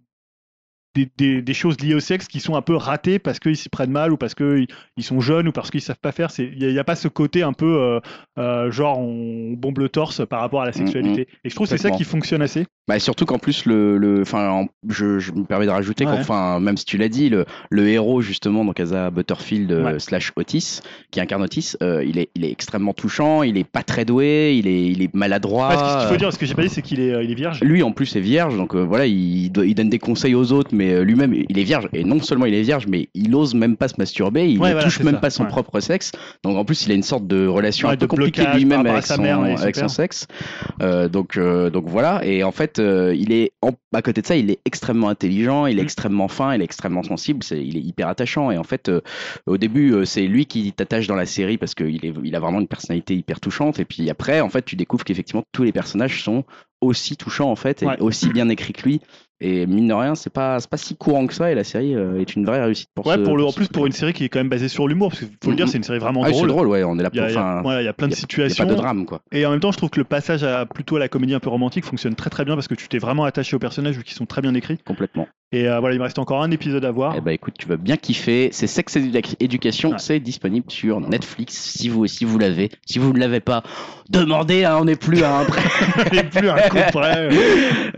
des, des- des choses liées au sexe qui sont un peu ratées parce qu'ils s'y prennent mal ou parce qu'ils ils sont jeunes ou parce qu'ils savent pas faire. Il n'y a, pas ce côté un peu euh, euh, genre on bombe le torse par rapport à la sexualité. Et je trouve que c'est ça qui fonctionne assez. Bah, surtout qu'en plus, le, le, en- je, je me permets de rajouter Ouais. qu'enfin, même si tu l'as dit, le, le héros justement, donc Asa Butterfield euh, Ouais. slash Otis, qui incarne Otis, euh, il est, il est extrêmement touchant. Il est pas très doué, il est, il est maladroit. Que ce qu'il faut dire, ce que j'ai pas dit, c'est qu'il est, il est vierge. Lui en plus est vierge, donc voilà, il, il donne des conseils aux autres, mais euh, lui-même il est vierge. Et non seulement il est vierge, mais il ose même pas se masturber, il Ouais, ne voilà, touche même ça, pas son ouais. propre sexe. Donc en plus il a une sorte de relation Ouais, un peu compliquée lui-même avec son, mère avec son sexe. Euh, donc euh, donc voilà. Et en fait euh, il est en, à côté de ça, il est extrêmement intelligent, il est Mm. extrêmement fin, il est extrêmement sensible, il est hyper attachant. Et en fait au début c'est lui qui t'attache dans la série parce qu'il il a vraiment une personnalité hyper touchante. Et puis après en fait tu découvres qu'effectivement tous les personnages sont aussi touchants en fait et Ouais. aussi bien écrits que lui. Et mine de rien, c'est pas, pas si courant que ça, et la série euh, est une vraie réussite pour Ouais, ce- pour le, en plus pour une série qui est quand même basée sur l'humour, parce qu'il faut le dire, Mhm. c'est une série vraiment Ah drôle. drôle, ouais, on est là Il y pour. a, il y a- Enfin, il y a plein de il y a situations. pas de drame, quoi. Et en même temps, je trouve que le passage à plutôt à la comédie un peu romantique fonctionne très très bien parce que tu t'es vraiment attaché aux personnages vu qu'ils sont très bien écrits. Complètement. Et euh, voilà, il me reste encore un épisode à voir. Eh ben, écoute, tu vas bien kiffer. C'est Sex Edu- Education, Ouais. c'est disponible sur Netflix si vous, si vous l'avez. Si vous ne l'avez pas, demandez, hein, on n'est plus à un prêt. (laughs) Il n'est plus un coup près.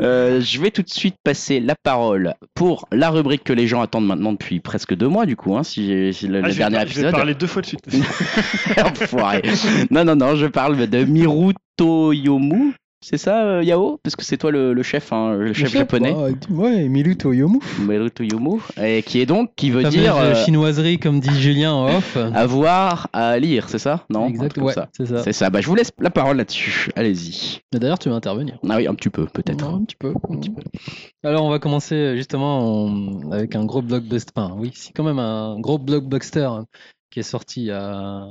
Euh, je vais tout de suite passer la parole pour la rubrique que les gens attendent maintenant depuis presque deux mois, du coup, hein, si, le, Ah, le je vais dernier par- je vais épisode. parler deux fois de suite. (laughs) Enfoiré. non, non, non, je parle de Miru Toyomu. C'est ça, euh, Yao? Parce que c'est toi le, le chef, hein, le chef japonais. Ouais, ouais, Milu Toyomu. Miru Toyomu. Et qui est donc, qui veut dire euh, chinoiserie, comme dit Julien en off. (laughs) avoir à lire, c'est ça? Non Un exact, truc comme ouais, ça. c'est ça. C'est ça. Bah, je vous laisse la parole là-dessus. Allez-y. Mais D'ailleurs, tu vas intervenir. Ah oui, un petit peu, peut-être. Un petit peu, un petit peu. Alors, on va commencer euh, justement en- avec un gros blockbuster. Enfin, oui, c'est quand même un gros blockbuster hein, qui est sorti il y a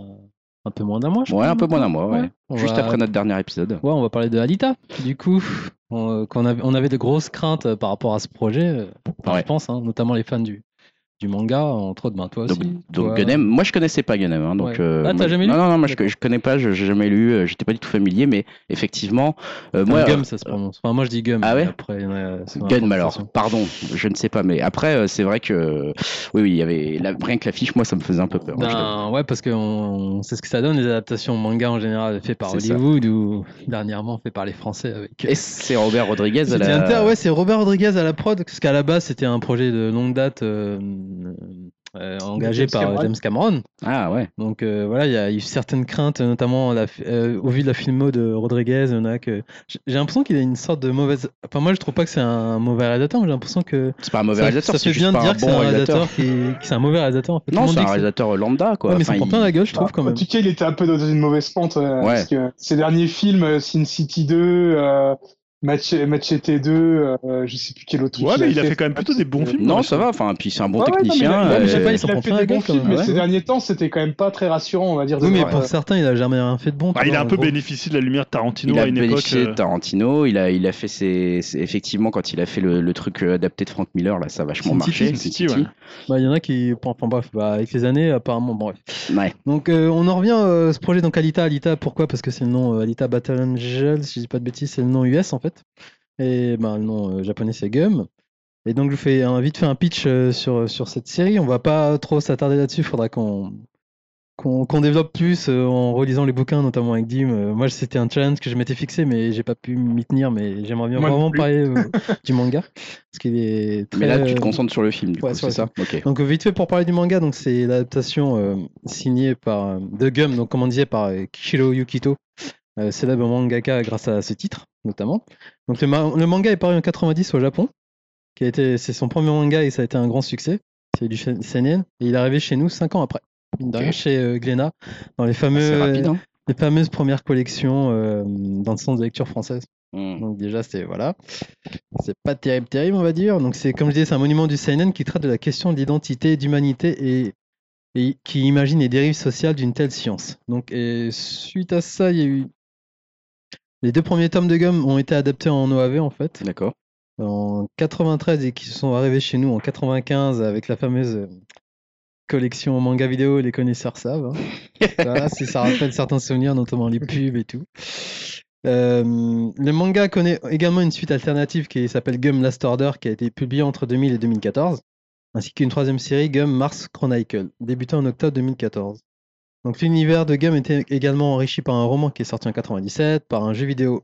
un peu moins d'un mois, je Ouais, crois, un peu moins d'un mois, ouais. On Juste va- après notre dernier épisode. Ouais, on va parler de Alita. Du coup, on, qu'on avait, on avait de grosses craintes euh, par rapport à ce projet. euh, enfin, Ouais. Je pense, hein, notamment les fans du, du manga, entre autres, ben, toi Donc, aussi. donc toi- Gunem, moi je connaissais pas Gunem. Hein, donc, Ouais. euh, Ah, t'as jamais lu Non, non, non, moi je, je connais pas, je- j'ai jamais lu, euh, j'étais pas du tout familier, mais effectivement, euh, moi. Gum, ça se prononce. Enfin, moi, je dis Gum. Ah ouais Après, Gun, alors, pardon, je ne sais pas, mais après, euh, c'est vrai que, oui, oui, il y avait, la, rien que l'affiche, moi, ça me faisait un peu peur. hein. Ben, ouais, parce que on sait ce que ça donne, les adaptations manga en général faites par C'est ça. Hollywood ou dernièrement fait par les Français avec. Et c'est Robert Rodriguez à la... Inter, ouais, c'est Robert Rodriguez à la prod, parce qu'à la base c'était un projet de longue date euh, euh, engagé James par Cameron. James Cameron. Ah ouais. Donc euh, voilà, il y a eu certaines craintes, notamment la, euh, au vu de la filmo de Rodriguez. Il y en a que j'ai l'impression qu'il a une sorte de mauvaise. Enfin moi je trouve pas que c'est un mauvais réalisateur, mais j'ai l'impression que C'est pas un mauvais réalisateur, ça c'est fait bien de dire que c'est un réalisateur. réalisateur qui, un mauvais réalisateur. En fait. Non, c'est un réalisateur lambda, quoi. Ouais, mais il Enfin, prend plein la gueule, je trouve quand En même. tout cas, il était un peu dans une mauvaise pente euh, Ouais. parce que ses derniers films, euh, Sin City 2, euh, Match- Machete 2, euh, je sais plus quel autre. Ouais, mais il a fait quand même plutôt des bons films. Non, moi, ça va, enfin, puis c'est un bon Ouais, ouais, non, mais technicien. il a- ouais, mais je sais euh, pas, il s'en il a prend fait des bons films, mais ouais. ces derniers temps, c'était quand même pas très rassurant, on va dire. de Oui, mais pour euh, certains, il a jamais rien fait de bon. Bah, il a un peu gros. bénéficié de la lumière de Tarantino Il a à une époque. bénéficié de euh, Tarantino, il a, il a fait ses, effectivement quand il a fait le, le truc euh, adapté de Frank Miller là, ça a vachement marché. Bah, il y en a qui. Enfin bref, bah, avec les années, apparemment, bref. Ouais. Donc euh, on en revient à ce projet donc Alita. Alita, pourquoi? Parce que c'est le nom euh, Alita Battle Angel, si je dis pas de bêtises, c'est le nom US en fait. Et ben le nom euh, japonais c'est Gum. Et donc je vous fais un, vite fait un pitch euh, sur, sur cette série. On va pas trop s'attarder là-dessus, faudra qu'on qu'on développe plus euh, en relisant les bouquins, notamment avec Dim. Euh, moi c'était un challenge que je m'étais fixé, mais j'ai pas pu m'y tenir. Mais j'aimerais bien Moi vraiment parler euh, (laughs) du manga parce qu'il est très. Mais là, tu te euh, concentres sur le film, du ouais, c'est ça donc euh, vite fait pour parler du manga, donc c'est l'adaptation euh, signée par euh, de Gum, donc comme on disait par euh, Kishiro Yukito, euh, célèbre mangaka grâce à ce titre notamment. Donc le, ma- le manga est paru en 90 au Japon, qui a été c'est son premier manga et ça a été un grand succès. C'est du seinen et il est arrivé chez nous 5 ans après. De chez euh, Glénat dans les fameux C'est rapide, hein les fameuses premières collections euh, dans le sens de lecture française. Mm. Donc déjà c'est voilà, c'est pas terrible terrible on va dire. Donc c'est comme je disais c'est un monument du seinen qui traite de la question d'identité, d'humanité et, et qui imagine les dérives sociales d'une telle science. Donc et suite à ça il y a eu les deux premiers tomes de Gum ont été adaptés en OAV en fait D'accord. en 93 et qui sont arrivés chez nous en 95 avec la fameuse euh, collection manga vidéo, les connaisseurs savent. hein. (laughs) Voilà, si ça rappelle certains souvenirs, notamment les pubs et tout. Euh, le manga connaît également une suite alternative qui s'appelle Gum Last Order, qui a été publiée entre 2000 et 2014, ainsi qu'une troisième série, Gum Mars Chronicle, débutée en octobre 2014. Donc l'univers de Gum était également enrichi par un roman qui est sorti en 97, par un jeu vidéo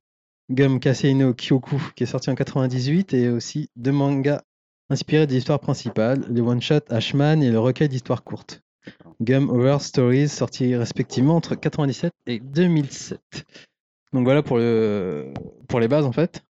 Gum Kaseino Kyoku qui est sorti en 98 et aussi deux mangas inspirés des histoires principales, le one-shot Ashman et le recueil d'histoires courtes. Gum Horror Stories sortis respectivement entre 97 et 2007. Donc voilà pour, le, pour les bases en fait.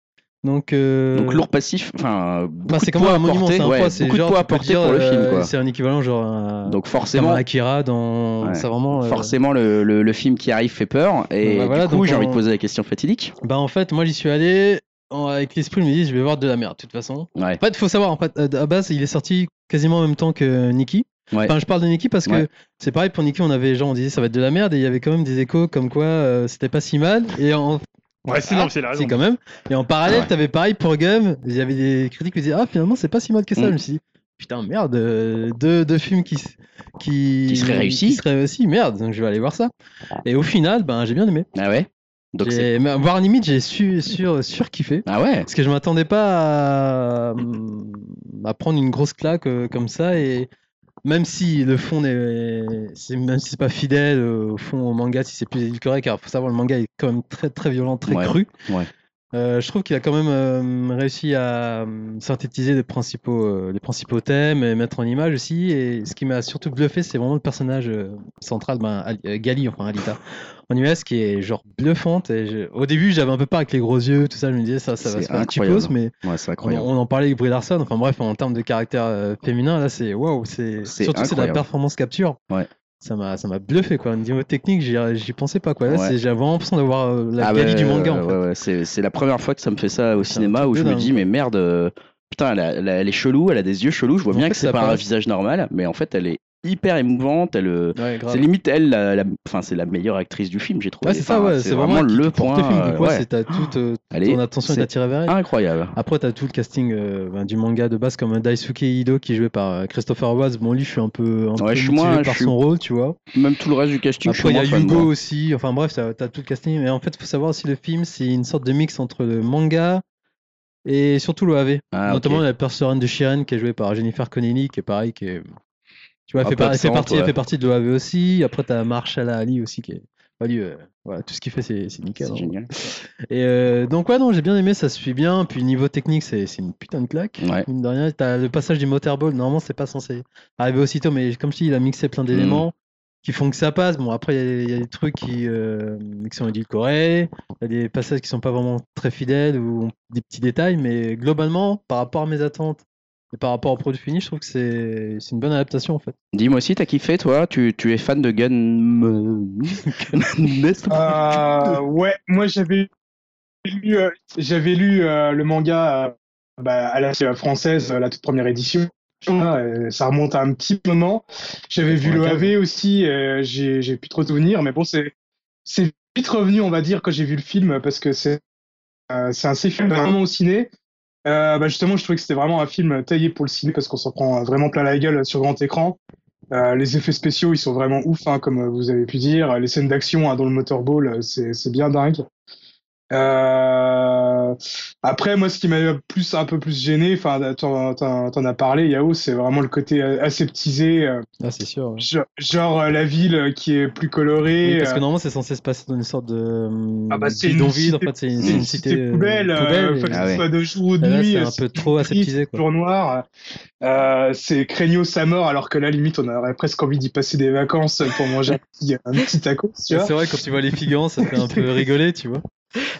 Donc, euh, Donc lourd passif, enfin, bah, c'est comme poids un monument, c'est un ouais, poids, c'est genre, poids pour le film, euh, quoi. C'est un équivalent genre un, Donc forcément, Akira dans, Ouais. c'est vraiment. euh, forcément le, le, le film qui arrive fait peur. Et Bah, voilà, du coup, j'ai envie de poser la question fatidique. Bah en fait, moi j'y suis allé avec l'esprit, je me dis je vais voir de la merde de toute façon. Ouais. En fait, faut savoir, en fait, euh, à base, il est sorti quasiment en même temps que Nikki. Ouais. Enfin, je parle de Nikki parce que Ouais. c'est pareil pour Nikki, on avait genre, on disait ça va être de la merde et il y avait quand même des échos comme quoi euh, c'était pas si mal. Et en. Ouais, c'est Ah, c'est la raison. si, quand même. Et en parallèle, Ouais. t'avais pareil pour Gum. Il y avait des critiques qui disaient ah finalement c'est pas si mal que ça. Mm. Je me suis dit putain merde, euh, deux, deux films qui qui Qui seraient réussis. qui seraient réussis, merde. Donc je vais aller voir ça. Et au final, ben j'ai bien aimé. Ah ouais. Donc c'est. Voire limite j'ai su sur sur kiffé. Ah ouais. Parce que je m'attendais pas à, à prendre une grosse claque euh, comme ça et même si le fond n'est c'est même si c'est pas fidèle euh, au fond au manga si c'est plus édulcoré car faut savoir le manga est quand même très très violent très Ouais, cru ouais. Euh, je trouve qu'il a quand même euh, réussi à euh, synthétiser les principaux les principaux thèmes et mettre en image aussi. Et ce qui m'a surtout bluffé c'est vraiment le personnage central ben, Ali- Gali enfin Alita. En US qui est genre bluffante. Et je- au début j'avais un peu peur avec les gros yeux tout ça. Je me disais ça ça va se faire incroyable. cheapos mais Ouais, c'est on, en parlait avec Brie Larson, enfin bref, en termes de caractère féminin, là c'est waouh, c'est surtout c'est de la performance capture. Ouais. Ça m'a ça m'a bluffé quoi. Au niveau technique, j'y pensais pas quoi. Ouais. j'avais vraiment l'impression d'avoir euh, la Ah ouais, du manga en ouais, fait. ouais, c'est, c'est la première fois que ça me fait ça au cinéma où je me dis mais merde, euh, putain elle, a- elle a- elle est chelou, elle a des yeux chelous, je vois En bien fait, que c'est pas un visage normal, mais en fait elle est hyper émouvante. Elle, euh, Ouais, c'est limite elle, la, la- enfin c'est la meilleure actrice du film, j'ai trouvé. Ouais, c'est ça, ouais. C'est vraiment, le point. film. Du coup, ouais. t'as toute euh, (gasps) ton attention est attirée vers elle. incroyable. Après, t'as tout le casting euh, ben, du manga de base, comme Daisuke Ido qui est joué par euh, Christopher Watts. Bon, lui, je suis un peu, un peu je suis motivé moins- par je suis- son rôle, tu vois. Même tout le reste du casting. je suis Après, il y a Hugo moi. aussi. Enfin, bref, t'as as tout le casting. Mais en fait, il faut savoir aussi le film, c'est une sorte de mix entre le manga et surtout le AV. Ah, Notamment la personnage de Shiren qui est jouée par Jennifer Connelly, qui est pareil, qui est. Tu vois, elle Un fait, par- partie, elle ouais. fait partie de l'OAV aussi. Après, t'as Marshall Ali aussi qui est. lui, euh, voilà, tout ce qu'il fait, c'est nickel. C'est hein. génial. Et euh, donc, ouais, non, j'ai bien aimé, ça se suit bien. Puis, niveau technique, c'est une putain de claque. Ouais. Mine de rien, t'as le passage du motorball. Normalement, c'est pas censé arriver aussitôt, mais comme je dis, il a mixé plein d'éléments qui font que ça passe. Bon, après, il y a- il y, a des trucs qui, euh, qui sont édulcorés. Il y a des passages qui sont pas vraiment très fidèles ou des petits détails. Mais globalement, par rapport à mes attentes et par rapport au produit fini, je trouve que c'est c'est une bonne adaptation en fait. Dis-moi aussi, t'as kiffé toi? Tu, tu es fan de Gun. (laughs) Nest? Euh, ouais, moi j'avais lu, euh, j'avais lu euh, le manga euh, bah, à la française, euh, la toute première édition. Euh, ça remonte à un petit moment. J'avais vu le 95. AV aussi, j'ai j'ai plus trop de souvenirs, mais bon, c'est c'est vite revenu, on va dire, quand j'ai vu le film, parce que c'est euh, c'est un films vraiment au ciné. Euh, bah justement, je trouvais que c'était vraiment un film taillé pour le ciné parce qu'on s'en prend vraiment plein la gueule sur grand écran. Euh, les effets spéciaux, ils sont vraiment ouf, hein, comme vous avez pu dire. Les scènes d'action hein, dans le motorball, euh, c'est c'est bien dingue. Euh... Après, moi, ce qui m'a plus un peu plus gêné, enfin, t'en t'en- t'en as parlé, Yao, c'est vraiment le côté euh, aseptisé, euh, Ah, c'est sûr. ouais. genre, genre, la ville qui est plus colorée. Oui, parce que normalement, c'est censé se passer dans une sorte de Ah bah, c'est une bidonville. En cité- fait, c'est une, c'est une cité poubelle, euh, poubelle, faut et- que Ah ce ouais. soit de jour ou de là, nuit. c'est un peu trop aseptisé, quoi. Noir. Euh, c'est craignos sa mort, alors que là, limite, on aurait presque envie d'y passer des vacances pour manger un petit, un petit taco, tu (laughs) vois. C'est vrai, quand tu vois les figurants, ça fait un peu rigoler, tu vois.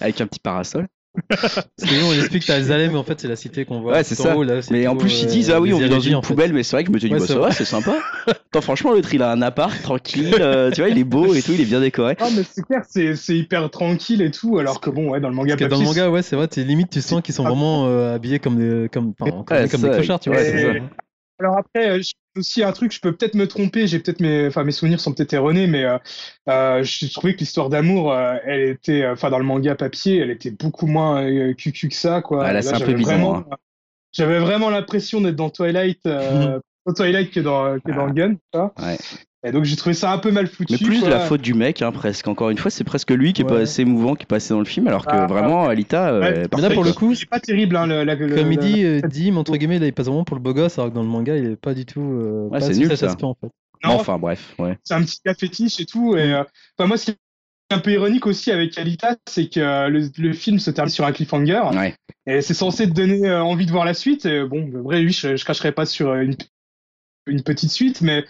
Avec un petit parasol. Parce que nous, on explique que t'as mais en fait, c'est la cité qu'on voit. Ouais, c'est ça. en haut, là, Mais en plus, ils euh, disent Ah oui, on les vit dans une fait. poubelle, mais c'est vrai que je me suis dit Ouais, Bah, c'est ça va, c'est sympa. (laughs) Attends, franchement, l'autre il a un appart tranquille, euh, tu vois, il est beau et tout, il est bien décoré. Ah, mais c'est clair, c'est c'est hyper tranquille et tout, alors que bon, ouais, dans le manga que dans le papier, manga, ouais, c'est vrai, t'es limite, tu sens qu'ils sont vraiment euh, habillés comme des, comme, enfin, comme, Ouais, comme ça, des clochards, tu vois. Alors après, euh, aussi un truc, je peux peut-être me tromper, j'ai peut-être mes, enfin mes souvenirs sont peut-être erronés, mais euh, euh, je trouvais que l'histoire d'amour, euh, elle était, euh, enfin dans le manga papier, elle était beaucoup moins euh, cucu que ça, quoi. Ah, là, c'est un peu vraiment, hein. j'avais vraiment l'impression d'être dans Twilight, euh, (laughs) dans Twilight que dans, que dans. Gun, tu vois. Ouais. Et donc j'ai trouvé ça un peu mal foutu. Mais plus de quoi. la faute du mec, hein, presque. Encore une fois, c'est presque lui qui est pas Ouais. assez émouvant, qui est passé dans le film, alors que Ah, vraiment, Alita, euh, Ouais. est Mais là, Mais parfaite, là, pour le coup, C'est pas terrible, hein, le, la- le- comme il dit, euh, Dim, entre guillemets, là, il passe vraiment pour le beau gosse, alors que dans le manga, il est pas du tout. Euh, Ouais, c'est nul, cet ça. aspect, en fait. Non, Enfin, bref, ouais. c'est un petit gars fétiche et tout. Et euh, enfin, moi, ce qui est un peu ironique aussi avec Alita, c'est que euh, le, le film se termine sur un cliffhanger. Ouais. Et c'est censé te donner envie de voir la suite. Et bon, vrai, oui, je, je cracherai pas sur une, une petite suite, mais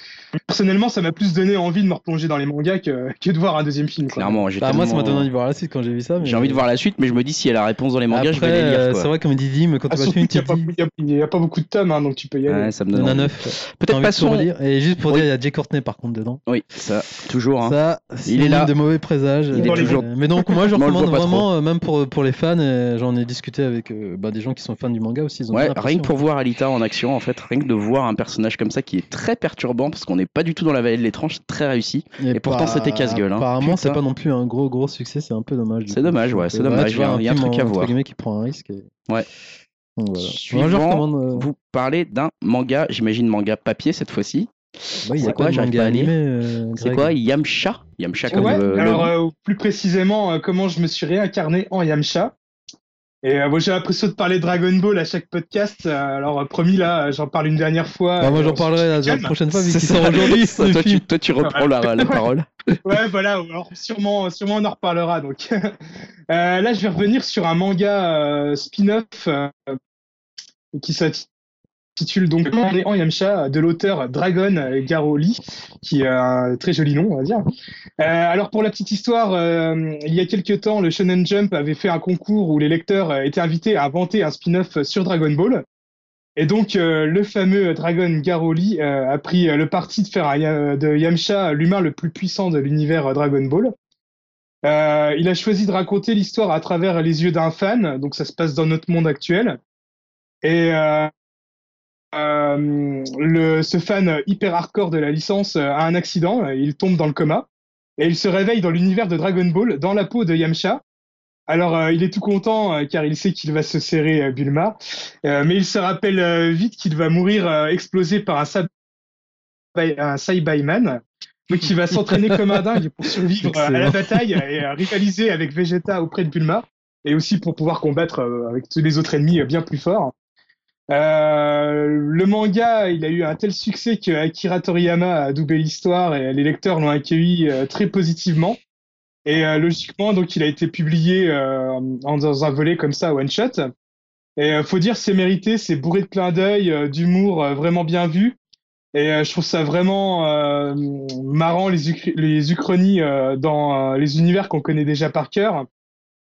personnellement, ça m'a plus donné envie de me replonger dans les mangas que, que de voir un deuxième film. quoi. Clairement, j'ai Bah, moi, ça m'a donné envie de voir la suite quand j'ai vu ça. mais- J'ai envie de voir la suite, mais je me dis si elle a la réponse dans les mangas, je vais les lire. euh, quoi. c'est vrai, comme il dit Dim, quand Ah, tu tu n'y a, pas- il a- il a pas beaucoup de tomes, hein, donc tu peux y aller. Ouais, ça me Il donne en a envie. neuf. Peut-être tout passons. relire. Et juste pour Oui. dire, il y a Jay Courtney par contre dedans. Oui, ça, toujours. Hein. Ça, Il est là. de mauvais présages. Il est Euh, toujours- Mais donc, moi, je (laughs) recommande pas vraiment, euh, même pour, pour les fans, euh, j'en ai discuté avec euh, bah, des gens qui sont fans du manga aussi. Ouais, rien que pour voir Alita en action, en fait, rien que de voir un personnage comme ça qui est très perturbant parce qu'on n'est pas du tout dans la vallée de l'étrange, très réussi. et pourtant, c'était casse-gueule, hein. Apparemment, c'est pas non plus un gros gros succès, c'est un peu dommage. C'est dommage, ouais, c'est dommage, il y a- il y a un truc à voir. qui prend un risque. et- Ouais. Donc, voilà. Suivant, recommande. euh, Vous parlez d'un manga, j'imagine manga papier cette fois-ci. bah, c'est quoi, j'arrive manga pas à lire. euh, C'est quoi Yamcha? Yamcha comme Ouais, le- le- alors euh, plus précisément, euh, comment je me suis réincarné en Yamcha. Et euh, moi j'ai l'impression de parler Dragon Ball à chaque podcast. euh, alors euh, promis là, euh, j'en parle une dernière fois. Bah, moi, j'en parlerai la, prochaine fois vu C'est qu'il ça, sort aujourd'hui. toi, tu, toi, tu reprends la, la parole. (laughs) Ouais, voilà. Alors sûrement, sûrement on en reparlera. Donc (laughs) euh, là, je vais revenir sur un manga euh, spin-off euh, qui s'intitule donc On est en Yamcha de l'auteur Dragon Garoli, qui est un très joli nom, on va dire. Euh, alors pour la petite histoire, euh, il y a quelques temps, le Shonen Jump avait fait un concours où les lecteurs étaient invités à inventer un spin-off sur Dragon Ball. Et donc euh, le fameux Dragon Garoli a pris le parti de faire un de Yamcha l'humain le plus puissant de l'univers Dragon Ball. Il a choisi de raconter l'histoire à travers les yeux d'un fan, donc ça se passe dans notre monde actuel. Et euh, euh, le, ce fan hyper hardcore de la licence euh, a un accident, il tombe dans le coma et il se réveille dans l'univers de Dragon Ball dans la peau de Yamcha. Alors euh, il est tout content euh, car il sait qu'il va se serrer euh, Bulma, Euh, mais il se rappelle euh, vite qu'il va mourir euh, explosé par un, sab- un Saibaiman. Donc il va s'entraîner comme un dingue pour survivre euh, à la bataille et euh, rivaliser avec Vegeta auprès de Bulma et aussi pour pouvoir combattre euh, avec tous les autres ennemis euh, bien plus forts. Euh, le manga, il a eu un tel succès que Akira Toriyama a doublé l'histoire et les lecteurs l'ont accueilli euh, très positivement. Et euh, logiquement, donc, il a été publié euh, en- dans un volet comme ça, one shot. Et faut dire, c'est mérité, c'est bourré de clins d'œil, d'humour, vraiment bien vu. Et je trouve ça vraiment marrant les, les uchronies dans les univers qu'on connaît déjà par cœur.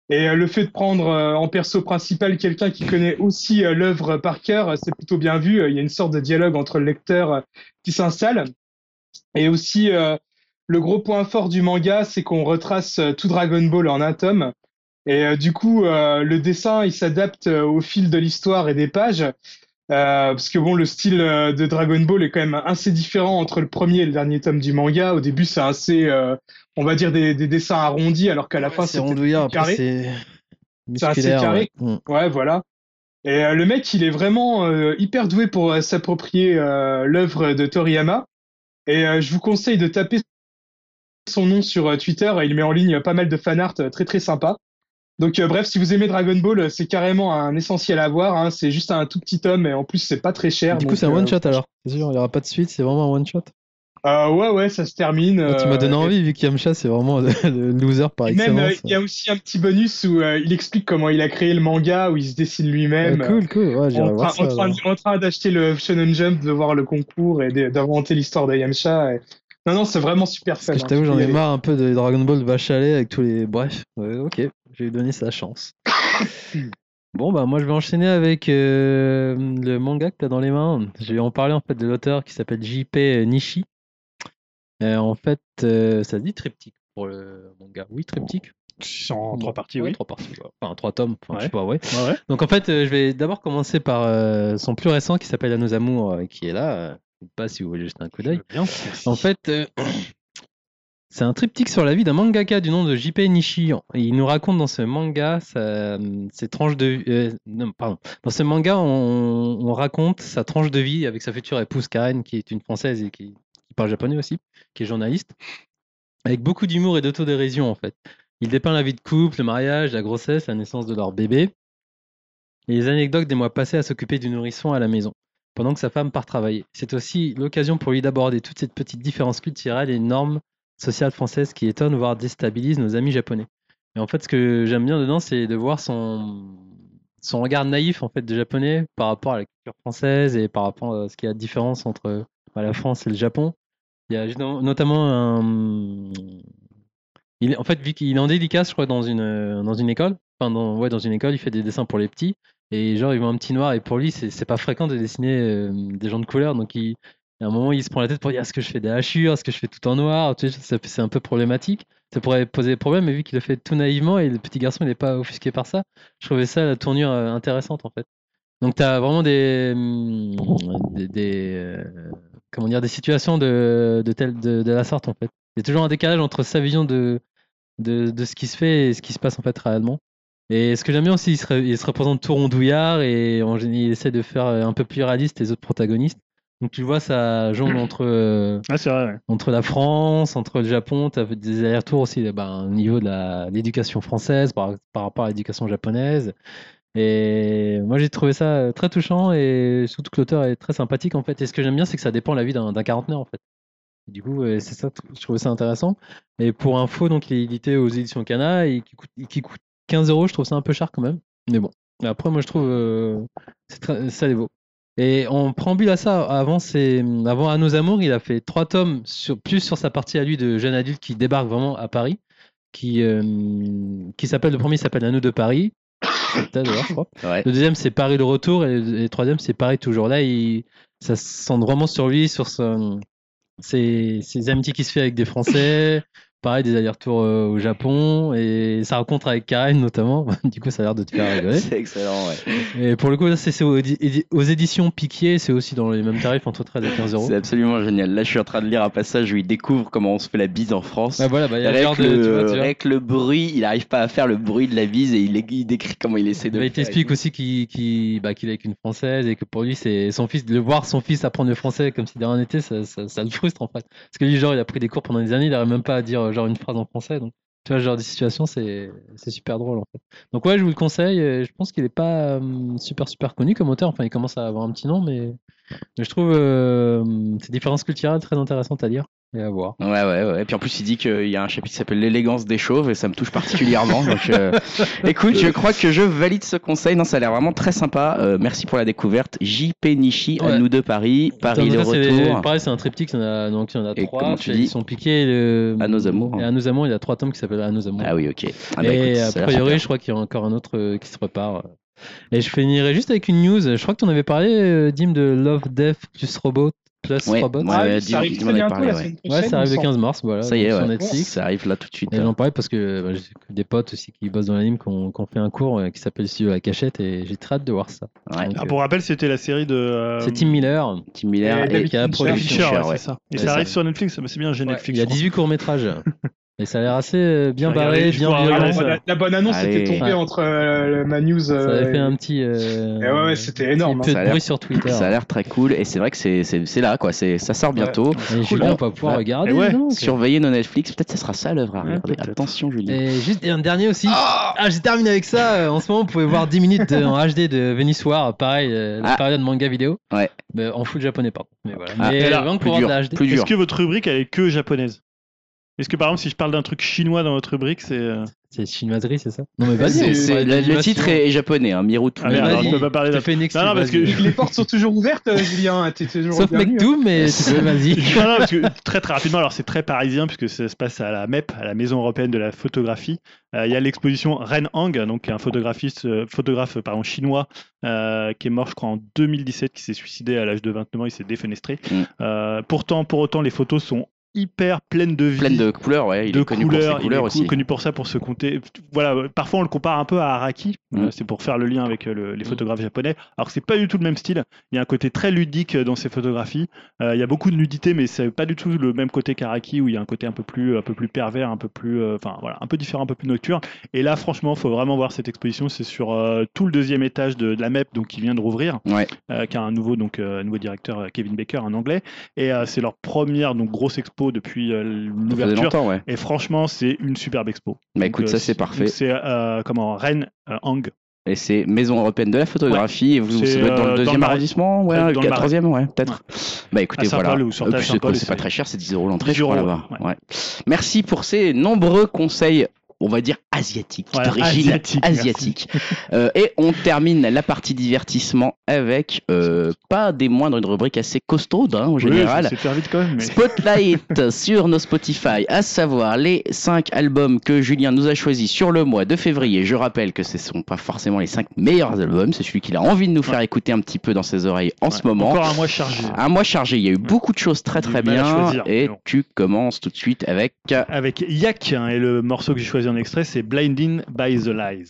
Et euh, le fait de prendre euh, en perso principal quelqu'un qui connaît aussi euh, l'œuvre par cœur, c'est plutôt bien vu. Il y a une sorte de dialogue entre le lecteur qui s'installe. Et aussi, le gros point fort du manga, c'est qu'on retrace tout Dragon Ball en un tome. Et du coup, le dessin, il s'adapte au fil de l'histoire et des pages. Euh, parce que bon, le style euh, de Dragon Ball est quand même assez différent entre le premier et le dernier tome du manga. Au début, c'est assez, euh, on va dire, des, des dessins arrondis, alors qu'à la fin, c'est rondouillard, carré. c'est assez carré. ouais. Mm. Ouais, voilà. Et euh, le mec, il est vraiment hyper doué pour s'approprier l'œuvre de Toriyama. Et je vous conseille de taper son nom sur Twitter. Il met en ligne pas mal de fan art euh, très très sympa. Donc euh, bref, si vous aimez Dragon Ball, euh, c'est carrément un essentiel à voir. Hein. C'est juste un tout petit tome et en plus c'est pas très cher. Du coup, c'est un euh, one shot alors. Sûr, il n'y aura pas de suite, c'est vraiment un one shot. euh, ouais, ouais, ça se termine. Ah, tu m'as donné envie, vu qu'Yamcha, c'est vraiment (laughs) le loser par et même, euh, excellence. il y a aussi un petit bonus où il explique comment il a créé le manga, où il se dessine Ah, lui-même. cool, cool. Ouais, en ça. en train, d'acheter le Shonen Jump, de voir le concours et d'inventer l'histoire de Yamcha. et- Non, non, c'est vraiment super Parce fun. que je hein, t'avoue, j'en ai marre un peu de Dragon Ball vache avec tous les. Bref, ouais, ok, je vais lui donner sa chance. (laughs) Bon, bah, moi, je vais enchaîner avec euh, le manga que tu as dans les mains. Je vais en parler en fait de l'auteur qui s'appelle JP Nishi. Euh, en fait, euh, ça se dit triptyque pour le manga. Oui, triptyque. En trois parties, Ouais, oui. Trois parties, ouais. Enfin, trois tomes. Enfin, je sais Ouais. pas, ouais. Ouais, ouais. Donc en fait, euh, je vais d'abord commencer par euh, son plus récent qui s'appelle À nos amours, euh, qui est là. Je sais pas si vous voulez jeter un coup d'œil. En fait, c'est un triptyque sur la vie d'un mangaka du nom de JP Nishi. Il nous raconte dans ce manga sa, ses de euh, pardon. Dans ce manga, on, on raconte sa tranche de vie avec sa future épouse Karen, qui est une française et qui, qui parle japonais aussi, qui est journaliste, avec beaucoup d'humour et d'autodérision en fait. Il dépeint la vie de couple, le mariage, la grossesse, la naissance de leur bébé, et les anecdotes des mois passés à s'occuper du nourrisson à la maison pendant que sa femme part travailler. C'est aussi l'occasion pour lui d'aborder toute cette petite différence culturelle et normes sociales françaises qui étonnent, voire déstabilisent nos amis japonais. Et en fait, ce que j'aime bien dedans, c'est de voir son, son regard naïf en fait de japonais par rapport à la culture française et par rapport à ce qu'il y a de différence entre bah, la France et le Japon. Il y a notamment un... Il, en fait, vu qu'il est en dédicace, je crois, dans une, dans une école, enfin, dans, ouais, dans une école, il fait des dessins pour les petits. Et genre, il voit un petit noir, et pour lui, c'est pas fréquent de dessiner euh, des gens de couleur. Donc, il, à un moment, il se prend la tête pour dire est-ce que je fais des hachures, est-ce que je fais tout en noir? C'est un peu problématique. Ça pourrait poser des problèmes, mais vu qu'il le fait tout naïvement et le petit garçon, n'est pas offusqué par ça, je trouvais ça la tournure euh, intéressante en fait. Donc, tu as vraiment des, des, euh, comment dire, des situations de, de, telle, de, la sorte en fait. Il y a toujours un décalage entre sa vision de, de, ce qui se fait et ce qui se passe en fait réellement. Et ce que j'aime bien aussi, il se, représente tout rondouillard et en il essaie de faire euh, un peu plus réaliste les autres protagonistes. Donc tu vois, ça jongle (clears throat) entre, euh, Ah, c'est vrai, ouais. entre la France, entre le Japon, tu as des allers-retours aussi ben, au niveau de l'éducation française par, par rapport à l'éducation japonaise. Et moi j'ai trouvé ça euh, très touchant et surtout que l'auteur est très sympathique en fait. Et ce que j'aime bien, c'est que ça dépend de la vie d'un quarantenaire en fait. Du coup, c'est ça, je trouvais ça intéressant. Et pour info, donc il est édité aux éditions Cana et qui coûte, qui coûte 15 euros, je trouve ça un peu cher quand même. Mais bon, après moi je trouve euh, ça les vaut. Et en préambule à ça, avant, c'est, avant À nos amours, il a fait trois tomes sur, plus sur sa partie à lui de jeune adulte qui débarque vraiment à Paris, qui, euh, qui s'appelle, le premier s'appelle À nous de Paris. Je crois. Ouais. Le deuxième, c'est Paris le retour. Et le, troisième, c'est Paris toujours. Là, il, ça se centre vraiment sur lui, sur son, ses, ses amitiés qu'il se fait avec des Français, pareil, des allers-retours euh, au Japon et sa rencontre avec Karen notamment. (laughs) du coup, ça a l'air de te faire rigoler. C'est excellent, ouais. Et pour le coup, là, c'est aux, édi- aux éditions Piquier, c'est aussi dans les mêmes tarifs entre 13 et 15 euros. C'est absolument génial. Là, je suis en train de lire un passage où il découvre comment on se fait la bise en France. Voilà, bah, il y a le Avec de. le, tu vois, tu vois. avec le bruit, il n'arrive pas à faire le bruit de la bise et il, il décrit comment il essaie de Bah, le il t'explique aussi qu'il bah, qu'il est avec une française et que pour lui, c'est son fils, de voir son fils apprendre le français comme si de rien n'était, ça, ça, ça le frustre en fait. Parce que lui, genre, il a pris des cours pendant des années, il n'arrive même pas à dire euh, genre une phrase en français. Donc, tu vois, genre de situation, c'est super drôle en fait. Donc, ouais, je vous le conseille. euh, Je pense qu'il est pas euh, super super connu comme auteur. Enfin, il commence à avoir un petit nom, mais, je trouve euh, ces différences culturelles très intéressantes à lire et à voir. Ouais, ouais, ouais. Et puis en plus, il dit qu'il y a un chapitre qui s'appelle L'élégance des chauves et ça me touche particulièrement. Donc, euh, (laughs) écoute, je crois que je valide ce conseil. Non, ça a l'air vraiment très sympa. Euh, merci pour la découverte. JP Nishi, à Ouais. nous deux Paris. Paris c'est- retour. Pareil, c'est un triptyque, il y en a, donc il y en a Et trois. tu Ils sont piqués. Le... À nos amours. Et à nos amours, il y a trois tomes qui s'appellent À nos amours. Ah oui, ok. Ah bah, et écoute, a priori, je crois qu'il y a encore un autre euh, qui se prépare. Et je finirai juste avec une news. Je crois que tu en avais parlé, Dim, de Love, Death plus Robot. Plus Ouais, Robot. ouais, Ah oui, ouais, ça arrive très bientôt la Ouais, ça arrive le me semble. 15 mars, voilà. Ça y est, sur ouais. Netflix. Ça arrive là tout de suite. Et j'en parlais parce que bah, j'ai des potes aussi qui bossent dans l'anime qui ont, fait un cours euh, qui s'appelle le studio La Cachette et j'ai très hâte de voir ça. Ouais. Donc, Ah, euh, pour rappel, c'était la série de. euh, c'est Tim Miller. Tim Miller Et et, David qui a produit c'est ça. Et ça ça. arrive sur Netflix, c'est bien, j'ai Ouais, Netflix. il y a je crois. 18 courts-métrages. (laughs) et ça a l'air assez euh, bien Je barré, je bien la, bonne, la bonne annonce Allez. était tombée Ouais. entre euh, ma news. Ça euh, avait fait un petit, euh, et ouais, ouais, c'était énorme, petit peu hein. Ça a de l'air- bruit sur Twitter. Ça a l'air très cool et c'est vrai que c'est là quoi. C'est ça sort bientôt. Et Julien va pouvoir Ouais. regarder. Donc. Surveillez nos Netflix. Peut-être ça sera ça l'œuvre à Ouais, regarder. Attention Julien. Et juste un dernier aussi. Ah, j'ai terminé avec ça. Euh, En ce moment, vous pouvez voir 10 minutes de- en HD de Venice War. Pareil, euh, la Ah. période manga vidéo. Ouais. Mais en full japonais, pardon. Mais voilà. Ah, Mais là, Plus dur. voir de la HD. Plus Est-ce que votre rubrique, elle est que japonaise? Est-ce que par exemple, si je parle d'un truc chinois dans votre rubrique, c'est. euh, C'est chinoiserie, c'est ça? Non, mais vas-y. C'est- on le, titre est, est japonais. Hein, Miru Ah merde, alors je peux pas parler d'un Non, non, parce que-. Les portes sont toujours ouvertes, euh, Julien. T'es toujours Sauf bienvenu, tout, mais tu peux, vas-y. (laughs) Non, non, parce que très très rapidement, alors c'est très parisien puisque ça se passe à la MEP, à la Maison européenne de la photographie. Euh, Il y a l'exposition Ren Hang, donc un photographiste, euh, photographe pardon, chinois euh, qui est mort, je crois, en 2017, qui s'est suicidé à l'âge de 29 ans, il s'est défenestré. Mm. Euh, pourtant, pour autant, les photos sont hyper pleines de vie. Pleine de couleurs, ouais. Il de est connu couleurs, pour ses couleurs il est aussi. connu pour ça, pour se compter. Voilà, parfois on le compare un peu à Araki, Mm. euh, c'est pour faire le lien avec euh, le- les Mm. photographes japonais. Alors que c'est pas du tout le même style. Il y a un côté très ludique euh, dans ses photographies. Euh, il y a beaucoup de nudité, mais c'est pas du tout le même côté qu'Araki où il y a un côté un peu plus, un peu plus pervers, un peu plus, euh, enfin voilà, un peu différent, un peu plus nocturne. Et là, franchement, faut vraiment voir cette exposition. C'est sur euh, tout le deuxième étage de, de la MEP, donc qui vient de rouvrir, Ouais. qui a un nouveau donc nouveau directeur Kevin Baker, un anglais. Et c'est leur première donc grosse expo depuis euh, l'ouverture. ouais. Et franchement, c'est une superbe expo. Bah Donc, écoute, euh, ça c'est parfait. C'est euh, comment Rennes Hang. Et c'est Maison européenne de la photographie. Et vous, ça doit être dans le deuxième arrondissement, ouais, Dans le quatorzième, ouais, peut-être. Bah écoutez, Saint-Paul voilà. c'est pas très cher, c'est 10 euros l'entrée, 10 je crois, là-bas. Ouais. Merci pour ces nombreux conseils. On va dire asiatiques, Voilà, d'origine asiatique, asiatique. Euh, et on termine la partie divertissement avec euh, pas des moindres, une rubrique assez costaude hein, en général. Oui, c'est faire vite quand même. Mais... Spotlight (laughs) sur nos Spotify, à savoir les 5 albums que Julien nous a choisis sur le mois de février. Je rappelle que ce ne sont pas forcément les 5 meilleurs albums, c'est celui qu'il a envie de nous faire écouter un petit peu dans ses oreilles en ce moment. Encore un mois chargé. Un mois chargé, il y a eu beaucoup de choses très très bien. choisir, et tu commences tout de suite avec. Avec Yak, hein, et le morceau que j'ai choisi en extrait, c'est Blinding by the Lies.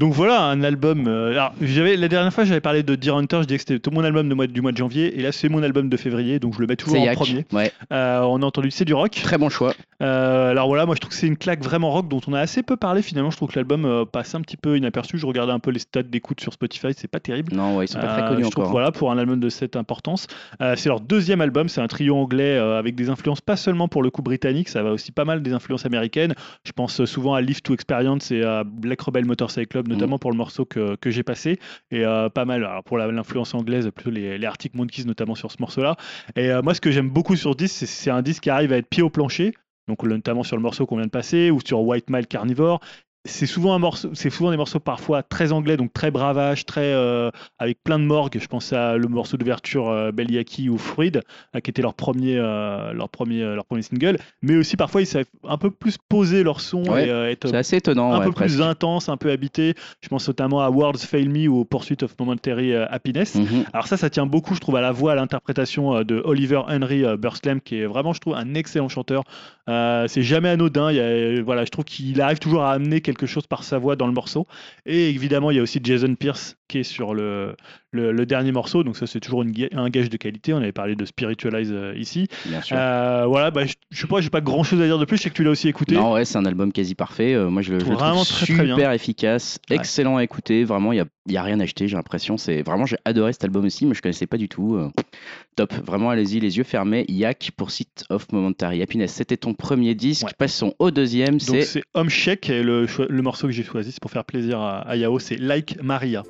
Donc voilà un album. euh, alors j'avais la dernière fois j'avais parlé de Deer Hunter, je disais que c'était mon album de mois, du mois de janvier, et là c'est mon album de février, donc je le mets toujours en Yak. premier. Ouais, Euh, on a entendu c'est du rock. très bon choix. Euh, alors voilà, moi je trouve que c'est une claque vraiment rock dont on a assez peu parlé finalement. Je trouve que l'album euh, passe un petit peu inaperçu. Je regardais un peu les stats d'écoute sur Spotify, c'est pas terrible. Non, ouais, ils sont pas très connus je trouve, encore. voilà, pour un album de cette importance. C'est leur deuxième album, c'est un trio anglais avec des influences pas seulement pour le coup britannique, ça va aussi pas mal des influences américaines. Je pense souvent à Live to Experience et à Black Rebel Motorcycle Club, notamment pour le morceau que, j'ai passés. Et euh, pas mal, pour l'influence anglaise, plutôt les, les Arctic Monkeys notamment sur ce morceau-là. Et euh, moi, ce que j'aime beaucoup sur ce disque, c'est c'est un disque qui arrive à être pied au plancher. Donc notamment sur le morceau qu'on vient de passer ou sur White Mile Carnivore. C'est souvent un morceau, c'est souvent des morceaux parfois très anglais, donc très bravage, très euh, avec plein de morgue. Je pense à le morceau d'ouverture euh, Beliaki ou Fruid, euh, qui était leur premier, euh, leur premier, leur premier single. Mais aussi parfois ils savent un peu plus poser leur son Ouais, et être assez étonnant. un ouais, peu presque. plus intense, un peu habité. Je pense notamment à Words Fail Me ou Pursuit of Momentary Happiness. Mhm. Alors ça, ça tient beaucoup, je trouve, à la voix, à l'interprétation de Oliver Henry Burslem, qui est vraiment, je trouve, un excellent chanteur. Euh, c'est jamais anodin. Il je trouve qu'il arrive toujours à amener quelque chose par sa voix dans le morceau. Et évidemment, il y a aussi Jason Pierce qui est sur le, le, le dernier morceau. Donc ça, c'est toujours une un gage de qualité. On avait parlé de Spiritualize euh, ici. Bien sûr. Euh, voilà, bah, je, je sais pas, j'ai pas grand chose à dire de plus. Je sais que tu l'as aussi écouté. Non, ouais, c'est un album quasi parfait. Euh, moi, je, le- je le Vraiment trouve très super efficace, Ouais. excellent à écouter. Vraiment, il n'y a, il y a rien à acheter, j'ai l'impression. C'est Vraiment, j'ai adoré cet album aussi, mais je connaissais pas du tout. Euh, top. Vraiment, allez-y, les yeux fermés. Yak pour Site of Momentary Happiness. C'était ton premier disque. Ouais. Passons au deuxième. Donc C'est c'est Home Shake et le morceau que j'ai choisi, c'est pour faire plaisir à, à Yao, c'est Like Maria.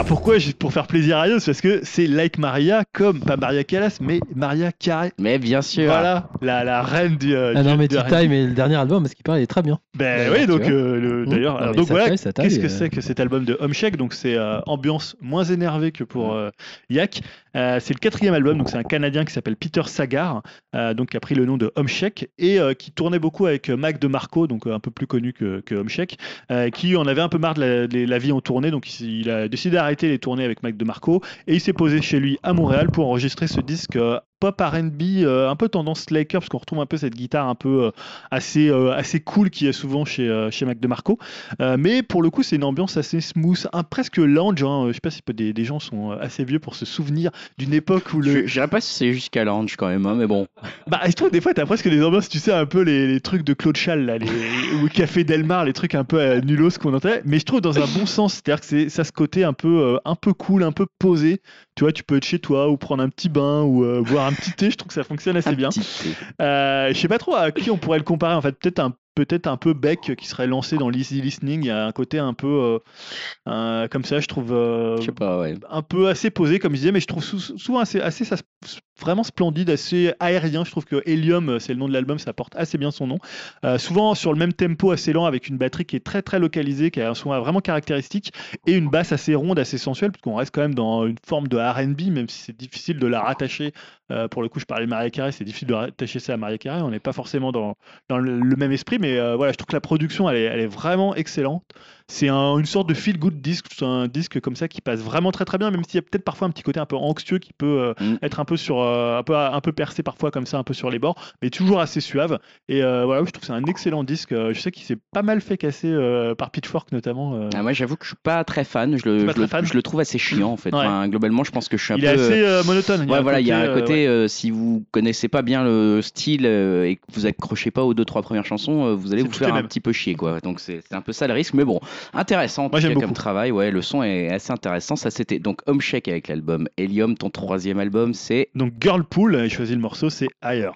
Alors pourquoi Pour faire plaisir à c'est parce que c'est Like Maria, comme pas Maria Callas, mais Maria Carey. Mais bien sûr. Voilà, la, la reine du. euh, Ah non, mais du Tea R&B. Time et le dernier album, parce qu'il parle, il est très bien. Ben Ouais, oui, donc euh, le- Mmh. d'ailleurs, donc voilà, qu'est-ce que euh. c'est que cet album de Home Shake? Donc c'est euh, ambiance moins énervée que pour euh, Yak. Euh, c'est le quatrième album, donc c'est un Canadien qui s'appelle Peter Sagar, euh, donc qui a pris le nom de Home Shake et euh, qui tournait beaucoup avec Mac DeMarco, donc euh, un peu plus connu que, que Home Shake, euh, qui en avait un peu marre de la, de la vie en tournée, donc il a décidé d'arrêter les tournées avec Mac DeMarco et il s'est posé chez lui à Montréal pour enregistrer ce disque. Pop R&B, euh, un peu tendance Slacker, parce qu'on retrouve un peu cette guitare un peu euh, assez, euh, assez cool qui est souvent chez, chez Mac DeMarco. Mais pour le coup, c'est une ambiance assez smooth, un, presque lounge. hein. Je sais pas si des, des gens sont assez vieux pour se souvenir d'une époque où le. je dirais pas si c'est jusqu'à l'ange quand même, hein, mais bon. Bah, je trouve des fois, t'as presque des ambiances, tu sais, un peu les, les trucs de Claude Chal, là, les, ou Café Delmar, les trucs un peu euh, nulos qu'on entendait. Mais je trouve dans un bon sens, c'est-à-dire que c'est ça ce côté un peu, euh, un peu cool, un peu posé. Tu vois, tu peux être chez toi ou prendre un petit bain ou euh, un petit thé. Je trouve que ça fonctionne assez Un bien. Euh, je sais pas trop à qui on pourrait le comparer en fait. Peut-être un peut-être un peu Beck qui serait lancé dans l'easy listening. Il y a un côté un peu euh, comme ça, je trouve. euh, Je sais pas, ouais. un peu assez posé comme je disais mais je trouve sou- souvent assez, assez ça- vraiment splendide assez aérien je trouve que Helium euh, c'est le nom de l'album ça porte assez bien son nom Euh, souvent sur le même tempo assez lent avec une batterie qui est très très localisée qui a un son vraiment caractéristique et une basse assez ronde assez sensuelle parce qu'on reste quand même dans une forme de R&B même si c'est difficile de la rattacher pour le coup je parlais de Maria Carey c'est difficile de rattacher ça à Maria Carey on n'est pas forcément dans, dans le, le même esprit mais euh, voilà je trouve que la production elle est, elle est vraiment excellente c'est un- une sorte de feel good disque, un disque comme ça qui passe vraiment très très bien, même s'il y a peut-être parfois un petit côté un peu anxieux qui peut euh, Mm. être un peu sur euh, un peu un peu percé parfois comme ça, un peu sur les bords, mais toujours assez suave. Et euh, voilà, je trouve que c'est un excellent disque. Je sais qu'il s'est pas mal fait casser par Pitchfork notamment. Ah, moi, j'avoue que je suis pas très fan. Je le, T'es pas je le- très fan je le trouve assez chiant en fait. Ouais. Enfin, globalement, je pense que je suis un il peu. est assez monotone. Ouais, un voilà, il y a un côté, ouais. si vous connaissez pas bien le style et que vous accrochez pas aux deux trois premières chansons, vous allez vous faire un petit peu chier, quoi. Donc c'est un peu ça le risque, mais bon, intéressant. en Moi, tout j'aime cas, comme travail, ouais, le son est assez intéressant. Ça c'était donc Home Shake avec l'album Helium. Ton troisième album, c'est Donc Girlpool, il choisit le morceau, c'est Higher.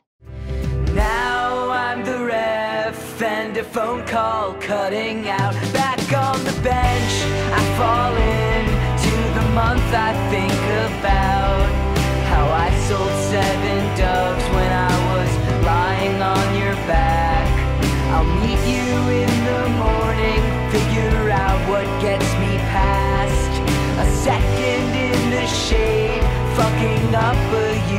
Now I'm the ref and a phone call cutting out. Back on the bench, I fall into the month I think about how I sold seven doves when I was lying on your back. I'll meet what gets me past. A second in the shade, fucking up a useful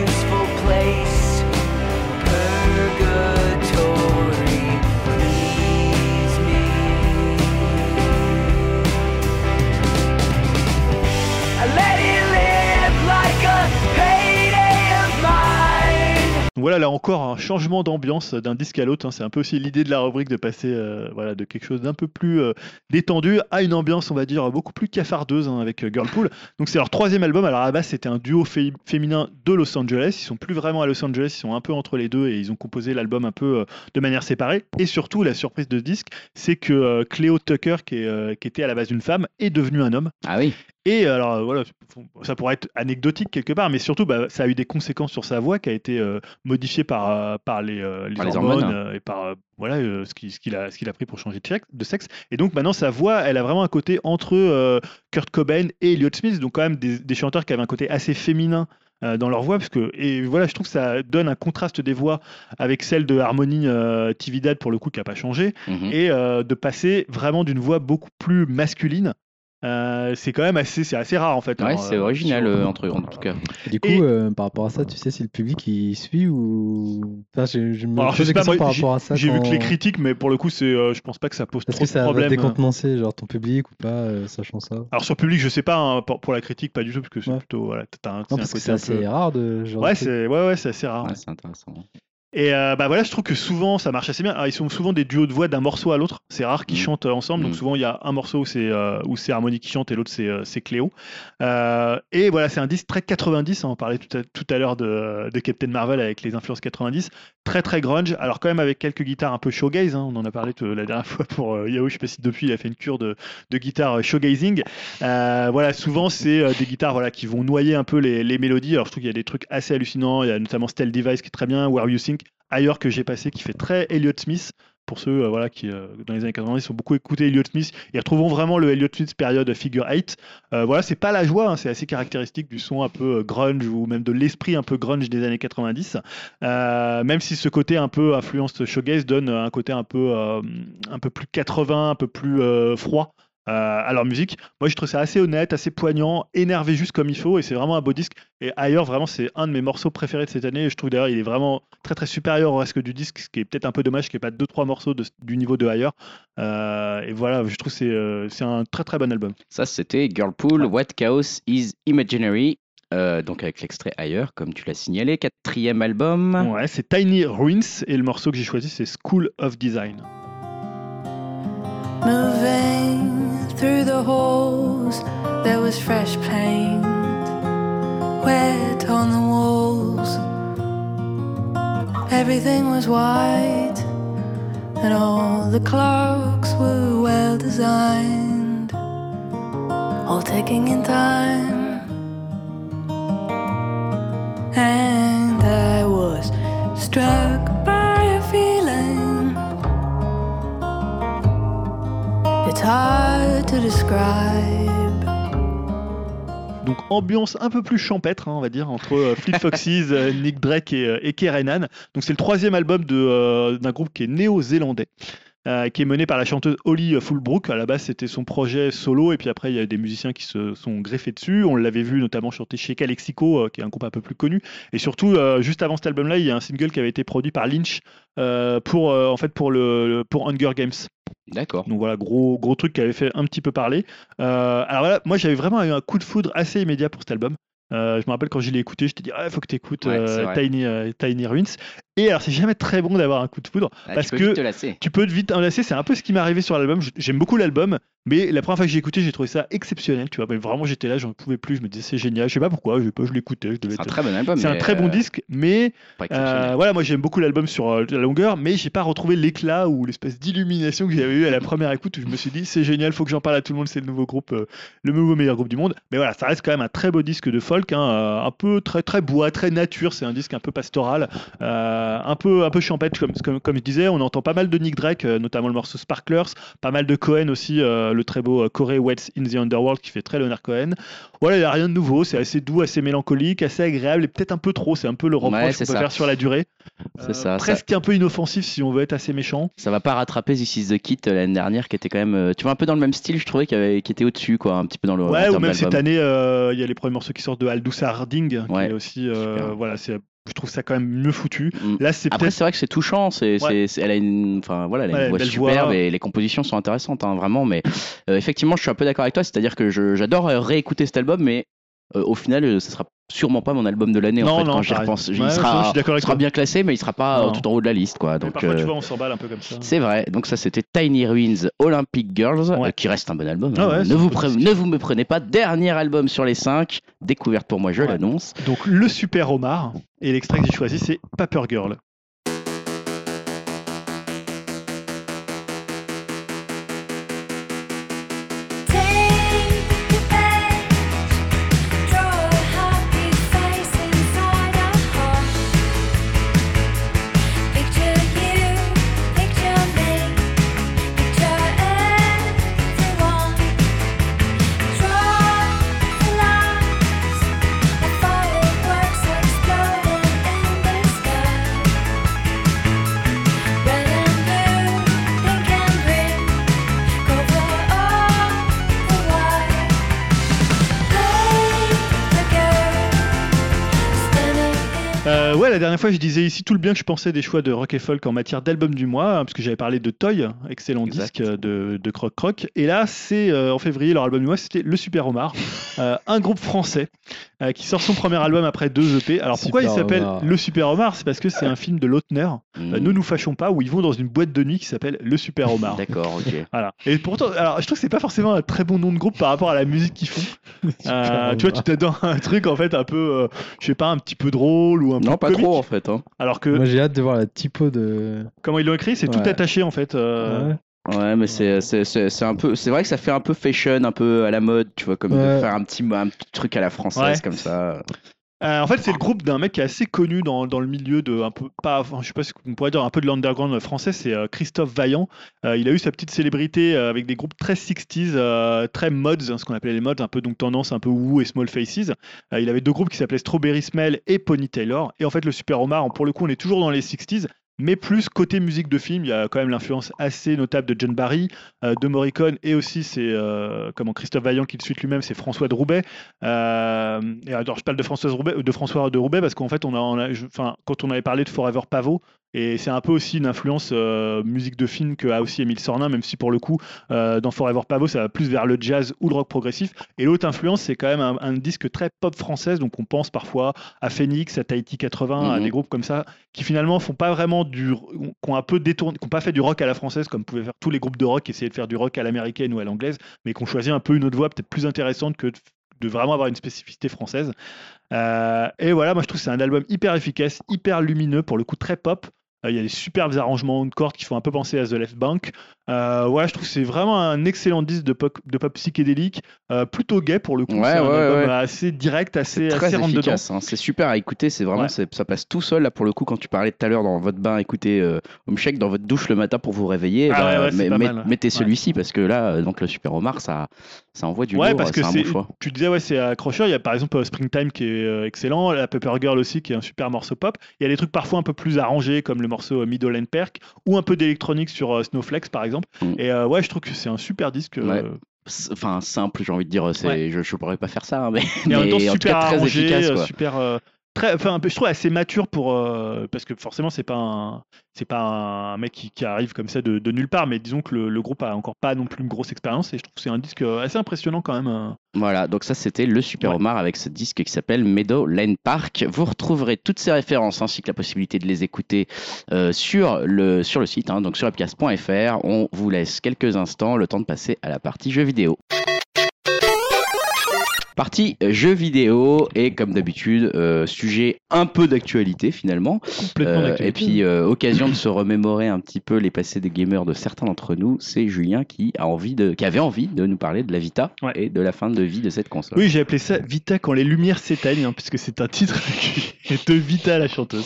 voilà, là encore, un changement d'ambiance d'un disque à l'autre. hein. C'est un peu aussi l'idée de la rubrique de passer euh, voilà, de quelque chose d'un peu plus euh, détendu à une ambiance, on va dire, beaucoup plus cafardeuse hein, avec euh, Girlpool. Donc c'est leur troisième album. Alors à la base, c'était un duo fé- féminin de Los Angeles. Ils sont plus vraiment à Los Angeles, ils sont un peu entre les deux et ils ont composé l'album un peu de manière séparée. Et surtout, la surprise de disque, c'est que Cleo Tucker, qui, qui était à la base une femme, est devenue un homme. Ah oui. Et alors euh, voilà, ça pourrait être anecdotique quelque part, mais surtout bah, ça a eu des conséquences sur sa voix qui a été euh, modifiée par, euh, par les, euh, les Par les hormones, et par euh, voilà ce qu'il qu'il a, ce qu'il a pris pour changer de sexe. Et donc maintenant sa voix, elle a vraiment un côté entre Kurt Cobain et Elliott Smith, donc quand même des, des chanteurs qui avaient un côté assez féminin. dans leur voix parce que et voilà je trouve que ça donne un contraste des voix avec celle de Harmony euh, Tividad pour le coup qui a pas changé Mhm. et euh, de passer vraiment d'une voix beaucoup plus masculine. Euh, c'est quand même assez, c'est assez rare en fait. Ouais, hein, c'est euh, original sur- euh, entre eux en tout cas. Et Du coup, Et- euh, par rapport à ça, tu sais si le public il suit ou. Enfin, je, je me Alors, je sais pas, moi, par j'ai- rapport à ça. J'ai vu que les critiques, mais pour le coup, c'est, euh, je pense pas que ça pose Est-ce trop que de problèmes. décontenancer genre ton public ou pas, euh, sachant ça Non, Alors sur public, je sais pas, hein, pour, pour la critique, pas du tout, parce que c'est Ouais. plutôt, voilà, t'as un, c'est un parce que c'est assez peu- rare de. Genre Ouais, c'est, ouais, ouais, c'est assez rare. Ouais, c'est intéressant. Et euh, bah voilà, je trouve que souvent ça marche assez bien. Alors, ils sont souvent des duos de voix d'un morceau à l'autre. C'est rare qu'ils Mm. chantent ensemble. Mm. Donc souvent il y a un morceau où c'est euh, où c'est Harmony qui chante et l'autre c'est euh, c'est Cléo. Euh, et voilà, c'est un disque très 90. hein. On parlait tout à, tout à l'heure de, de Captain Marvel avec les influences 90. Très très grunge. Alors quand même avec quelques guitares un peu showgaze. hein. On en a parlé la dernière fois pour euh, Yahoo. Je sais pas si depuis il a fait une cure de, de guitare showgazing. Voilà, souvent c'est des guitares voilà qui vont noyer un peu les, les mélodies. Alors je trouve qu'il y a des trucs assez hallucinants. Il y a notamment Stell Device qui est très bien, Where You Think ailleurs que j'ai passé qui fait très Elliott Smith. Pour ceux euh, voilà, qui, euh, dans les années 90, ont beaucoup écouté Elliott Smith, ils retrouvons vraiment le Elliott Smith période figure 8. Euh, voilà, c'est pas la joie, hein, c'est assez caractéristique du son un peu euh, grunge ou même de l'esprit un peu grunge des années 90. Euh, même si ce côté un peu influence shoegaze donne un côté un peu, un peu plus 80, un peu plus froid à leur musique. Moi, je trouve ça assez honnête, assez poignant, énervé juste comme il faut, et c'est vraiment un beau disque. Et ailleurs, vraiment, c'est un de mes morceaux préférés de cette année. Et je trouve d'ailleurs, il est vraiment très très supérieur au reste du disque, ce qui est peut-être un peu dommage qu'il n'y ait pas deux trois morceaux de- du niveau de ailleurs. Euh, et voilà, je trouve que c'est euh, c'est un très très bon album. Ça, c'était Girlpool, What Chaos is Imaginary. euh, donc avec l'extrait ailleurs, comme tu l'as signalé, quatrième album. Ouais, c'est Tiny Ruins, et le morceau que j'ai choisi, c'est School of Design. Moving through the halls, there was fresh paint wet on the walls. Everything was white, and all the clocks were well designed, all ticking in time. And I was struck by a feeling. It's hard Donc ambiance un peu plus champêtre, hein, on va dire, entre euh, Fleet Foxes, euh, Nick Drake et, euh, et Kerenan. Donc c'est le troisième album euh, d'un groupe qui est néo-zélandais. Euh, qui est mené par la chanteuse Holly Fulbrook. À la base, c'était son projet solo, et puis après, il y a des musiciens qui se sont greffés dessus. On l'avait vu notamment chanter chez Calexico, euh, qui est un groupe un peu plus connu. Et surtout, euh, juste avant cet album-là, il y a un single qui avait été produit par Lynch pour, en fait, pour, le, pour Hunger Games. D'accord. Donc voilà, gros, gros truc qui avait fait un petit peu parler. Alors voilà, moi j'avais vraiment eu un coup de foudre assez immédiat pour cet album. Euh, je me rappelle quand je l'ai écouté, je t'ai dit, ah, faut que tu écoutes Ouais. Tiny, euh, Tiny Ruins. Et alors, c'est jamais très bon d'avoir un coup de foudre. Ah, parce tu peux que te lasser. tu peux vite enlacer, c'est un peu ce qui m'est arrivé sur l'album. J'aime beaucoup l'album, mais la première fois que j'ai écouté, j'ai trouvé ça exceptionnel. Tu vois, mais vraiment, j'étais là, j'en pouvais plus. Je me disais, c'est génial. Je sais pas pourquoi, je, je l'écoutais. C'est un très bon album. C'est un très bon euh, disque, mais euh, voilà, moi j'aime beaucoup l'album sur euh, la longueur, mais j'ai pas retrouvé l'éclat ou l'espèce d'illumination que j'avais eu à la première écoute où je me suis dit c'est génial, faut que j'en parle à tout le monde, c'est le nouveau groupe, le nouveau meilleur groupe du monde. Mais voilà, ça reste quand même un très beau disque de folk, hein, un peu très très bois, très nature, c'est un disque un peu pastoral, euh, un peu un peu champêtre comme, comme comme je disais. On entend pas mal de Nick Drake, euh, notamment le morceau Sparklers, pas mal de Cohen aussi, euh, le très beau euh, Corey Wets in the Underworld qui fait très Leonard Cohen. Voilà, il n'y a rien de nouveau, c'est assez doux, assez mélancolique, assez agréable et peut-être un peu trop, c'est un peu le Ouais, reproche c'est qu'on peut ça. faire sur la durée. C'est Euh, ça, ça- Presque un peu inoffensif si on veut être assez méchant. Ça va pas rattraper This is the Kit euh, l'année dernière qui était quand même, euh, tu vois, un peu dans le même style, je trouvais, qui, avait, qui était au-dessus, quoi, un petit peu dans le. Ouais, ou même cette année, euh, il y a les premiers morceaux qui sortent de Aldous Harding, Ouais, qui est aussi, euh, voilà, c'est, je trouve ça quand même mieux foutu. Mm. Là, c'est Après, c'est vrai que c'est touchant. C'est, Ouais. c'est- c'est- elle a une, enfin voilà, elle a Ouais, une voix superbe voix. et les compositions sont intéressantes, hein, vraiment. Mais euh, effectivement, je suis un peu d'accord avec toi. C'est-à-dire que je- j'adore euh, réécouter cet album, mais au final, euh, ce sera sûrement pas mon album de l'année en fait, non, quand j'y repense. Ouais, il je sera, suis bien classé, mais il sera pas Non. euh, tout en haut de la liste, quoi. Mais parfois, tu euh, vois, on s'emballe un peu comme ça. c'est vrai. Donc ça, c'était Tiny Ruins Olympic Girls, Ouais. euh, qui reste un bon album. Ah hein. ouais, c'est ne, vous pre- ne vous me prenez pas. Dernier album sur les 5, découverte pour moi, je l'annonce. Donc, le Super Omar. Et l'extrait que j'ai choisi, c'est Paper Girl. Ouais, la dernière fois, je disais ici tout le bien que je pensais des choix de rock et folk en matière d'album du mois, hein, parce que j'avais parlé de Toy, excellent Exact. disque euh, de, de Croc Croc. Et là, c'est euh, en février, leur album du mois, c'était Le Super Omar, (laughs) euh, un groupe français euh, qui sort son premier album après deux EP. Alors pourquoi il s'appelle Omar. Le Super Omar? C'est parce que c'est un film de Lautner, euh, Mm. Ne nous fâchons pas, où ils vont dans une boîte de nuit qui s'appelle Le Super Omar. D'accord, ok. (laughs) Voilà. Et pourtant, alors je trouve que c'est pas forcément un très bon nom de groupe par rapport à la musique qu'ils font. (laughs) Tu vois, tu à un truc en fait un peu, je sais pas, un petit peu drôle ou un peu pas. Trop en fait. Hein. Alors que Moi j'ai hâte de voir la typo de. comment ils l'ont écrit, c'est tout attaché en fait. euh, Ouais. Ouais, mais c'est c'est c'est c'est un peu c'est vrai que ça fait un peu fashion, un peu à la mode, tu vois, comme de faire un petit un petit truc à la française Ouais. comme ça. Euh, en fait, c'est le groupe d'un mec qui est assez connu dans, dans le milieu de un peu pas, enfin, je sais pas ce qu'on pourrait dire un peu de l'underground français. C'est euh, Christophe Vaillant. Euh, il a eu sa petite célébrité avec des groupes très 60s, euh, très mods, hein, ce qu'on appelait les mods, un peu donc tendance un peu woo et small faces. Il avait deux groupes qui s'appelaient Strawberry Smell et Pony Taylor. Et en fait, le Super Omar, pour le coup, on est toujours dans les 60s. Mais plus côté musique de film, il y a quand même l'influence assez notable de John Barry, euh, de Morricone, et aussi c'est euh, comment Christophe Vaillant qui le suit lui-même, c'est François de Roubaix. Euh, et alors je parle de François de Roubaix, parce qu'en fait on a, quand on avait parlé de Forever Pavot et c'est un peu aussi une influence euh, musique de film que a aussi Émile Sornin, même si pour le coup euh, dans Forever Pavot ça va plus vers le jazz ou le rock progressif. Et l'autre influence c'est quand même un, un disque très pop française, donc on pense parfois à Phoenix, à Tahiti 80, à Mhm. des groupes comme ça qui finalement font pas vraiment du, qui ont un peu détourné, qui ont pas fait du rock à la française comme pouvaient faire tous les groupes de rock, qui essayaient de faire du rock à l'américaine ou à l'anglaise, mais qui ont choisi un peu une autre voie peut-être plus intéressante que de, de vraiment avoir une spécificité française. Euh, et voilà, moi je trouve que c'est un album hyper efficace, hyper lumineux, pour le coup très pop. Euh, Il y a des superbes arrangements de cordes qui font un peu penser à The Left Bank. Euh, ouais, je trouve que c'est vraiment un excellent disque de pop, de pop psychédélique, euh, plutôt gay pour le coup. Ouais, c'est un ouais, album ouais. assez direct, assez, très assez efficace, hein. c'est super à écouter, c'est vraiment c'est- ça passe tout seul là pour le coup quand tu parlais tout à l'heure dans votre bain, écoutez euh, Home Shake dans votre douche le matin pour vous réveiller, Ah bah, met- mal, mettez celui-ci parce que là donc le Super Omar ça ça envoie du Ouais, lourd, parce que c'est bon choix. tu disais, ouais, c'est accrocheur. Il y a par exemple euh, Springtime qui est euh, excellent, la Pepper Girl aussi qui est un super morceau pop. Il y a des trucs parfois un peu plus arrangés comme le morceau euh, Middle and Perk ou un peu d'électronique sur euh, Snowflakes par exemple. Mm. Et euh, ouais, je trouve que c'est un super disque. euh, Ouais. Enfin simple, j'ai envie de dire, Ouais. je, je pourrais pas faire ça, hein, mais, Mais en même temps, mais en tout super cas très arrangé, efficace. euh, Quoi. super. euh, Très, enfin, je trouve assez mature pour euh, parce que forcément c'est pas un c'est pas un mec qui, qui arrive comme ça de, de nulle part mais disons que le, le groupe a encore pas non plus une grosse expérience et je trouve que c'est un disque euh, assez impressionnant quand même euh. Voilà, donc ça c'était le Super Ouais. Omar avec ce disque qui s'appelle Meadow Lane Park. Vous retrouverez toutes ces références ainsi que la possibilité de les écouter euh, sur, le, sur le site, hein, donc sur webcast.fr. On vous laisse quelques instants, le temps de passer à la partie jeux vidéo. Partie euh, jeux vidéo et comme d'habitude euh, sujet un peu d'actualité finalement complètement Euh, d'actualité. et puis euh, occasion de se remémorer un petit peu les passés des gamers de certains d'entre nous c'est Julien qui a envie de qui avait envie de nous parler de la Vita Ouais. et de la fin de vie de cette console Oui, j'ai appelé ça Vita quand les lumières s'éteignent, hein, puisque c'est un titre qui est de Vita la chanteuse.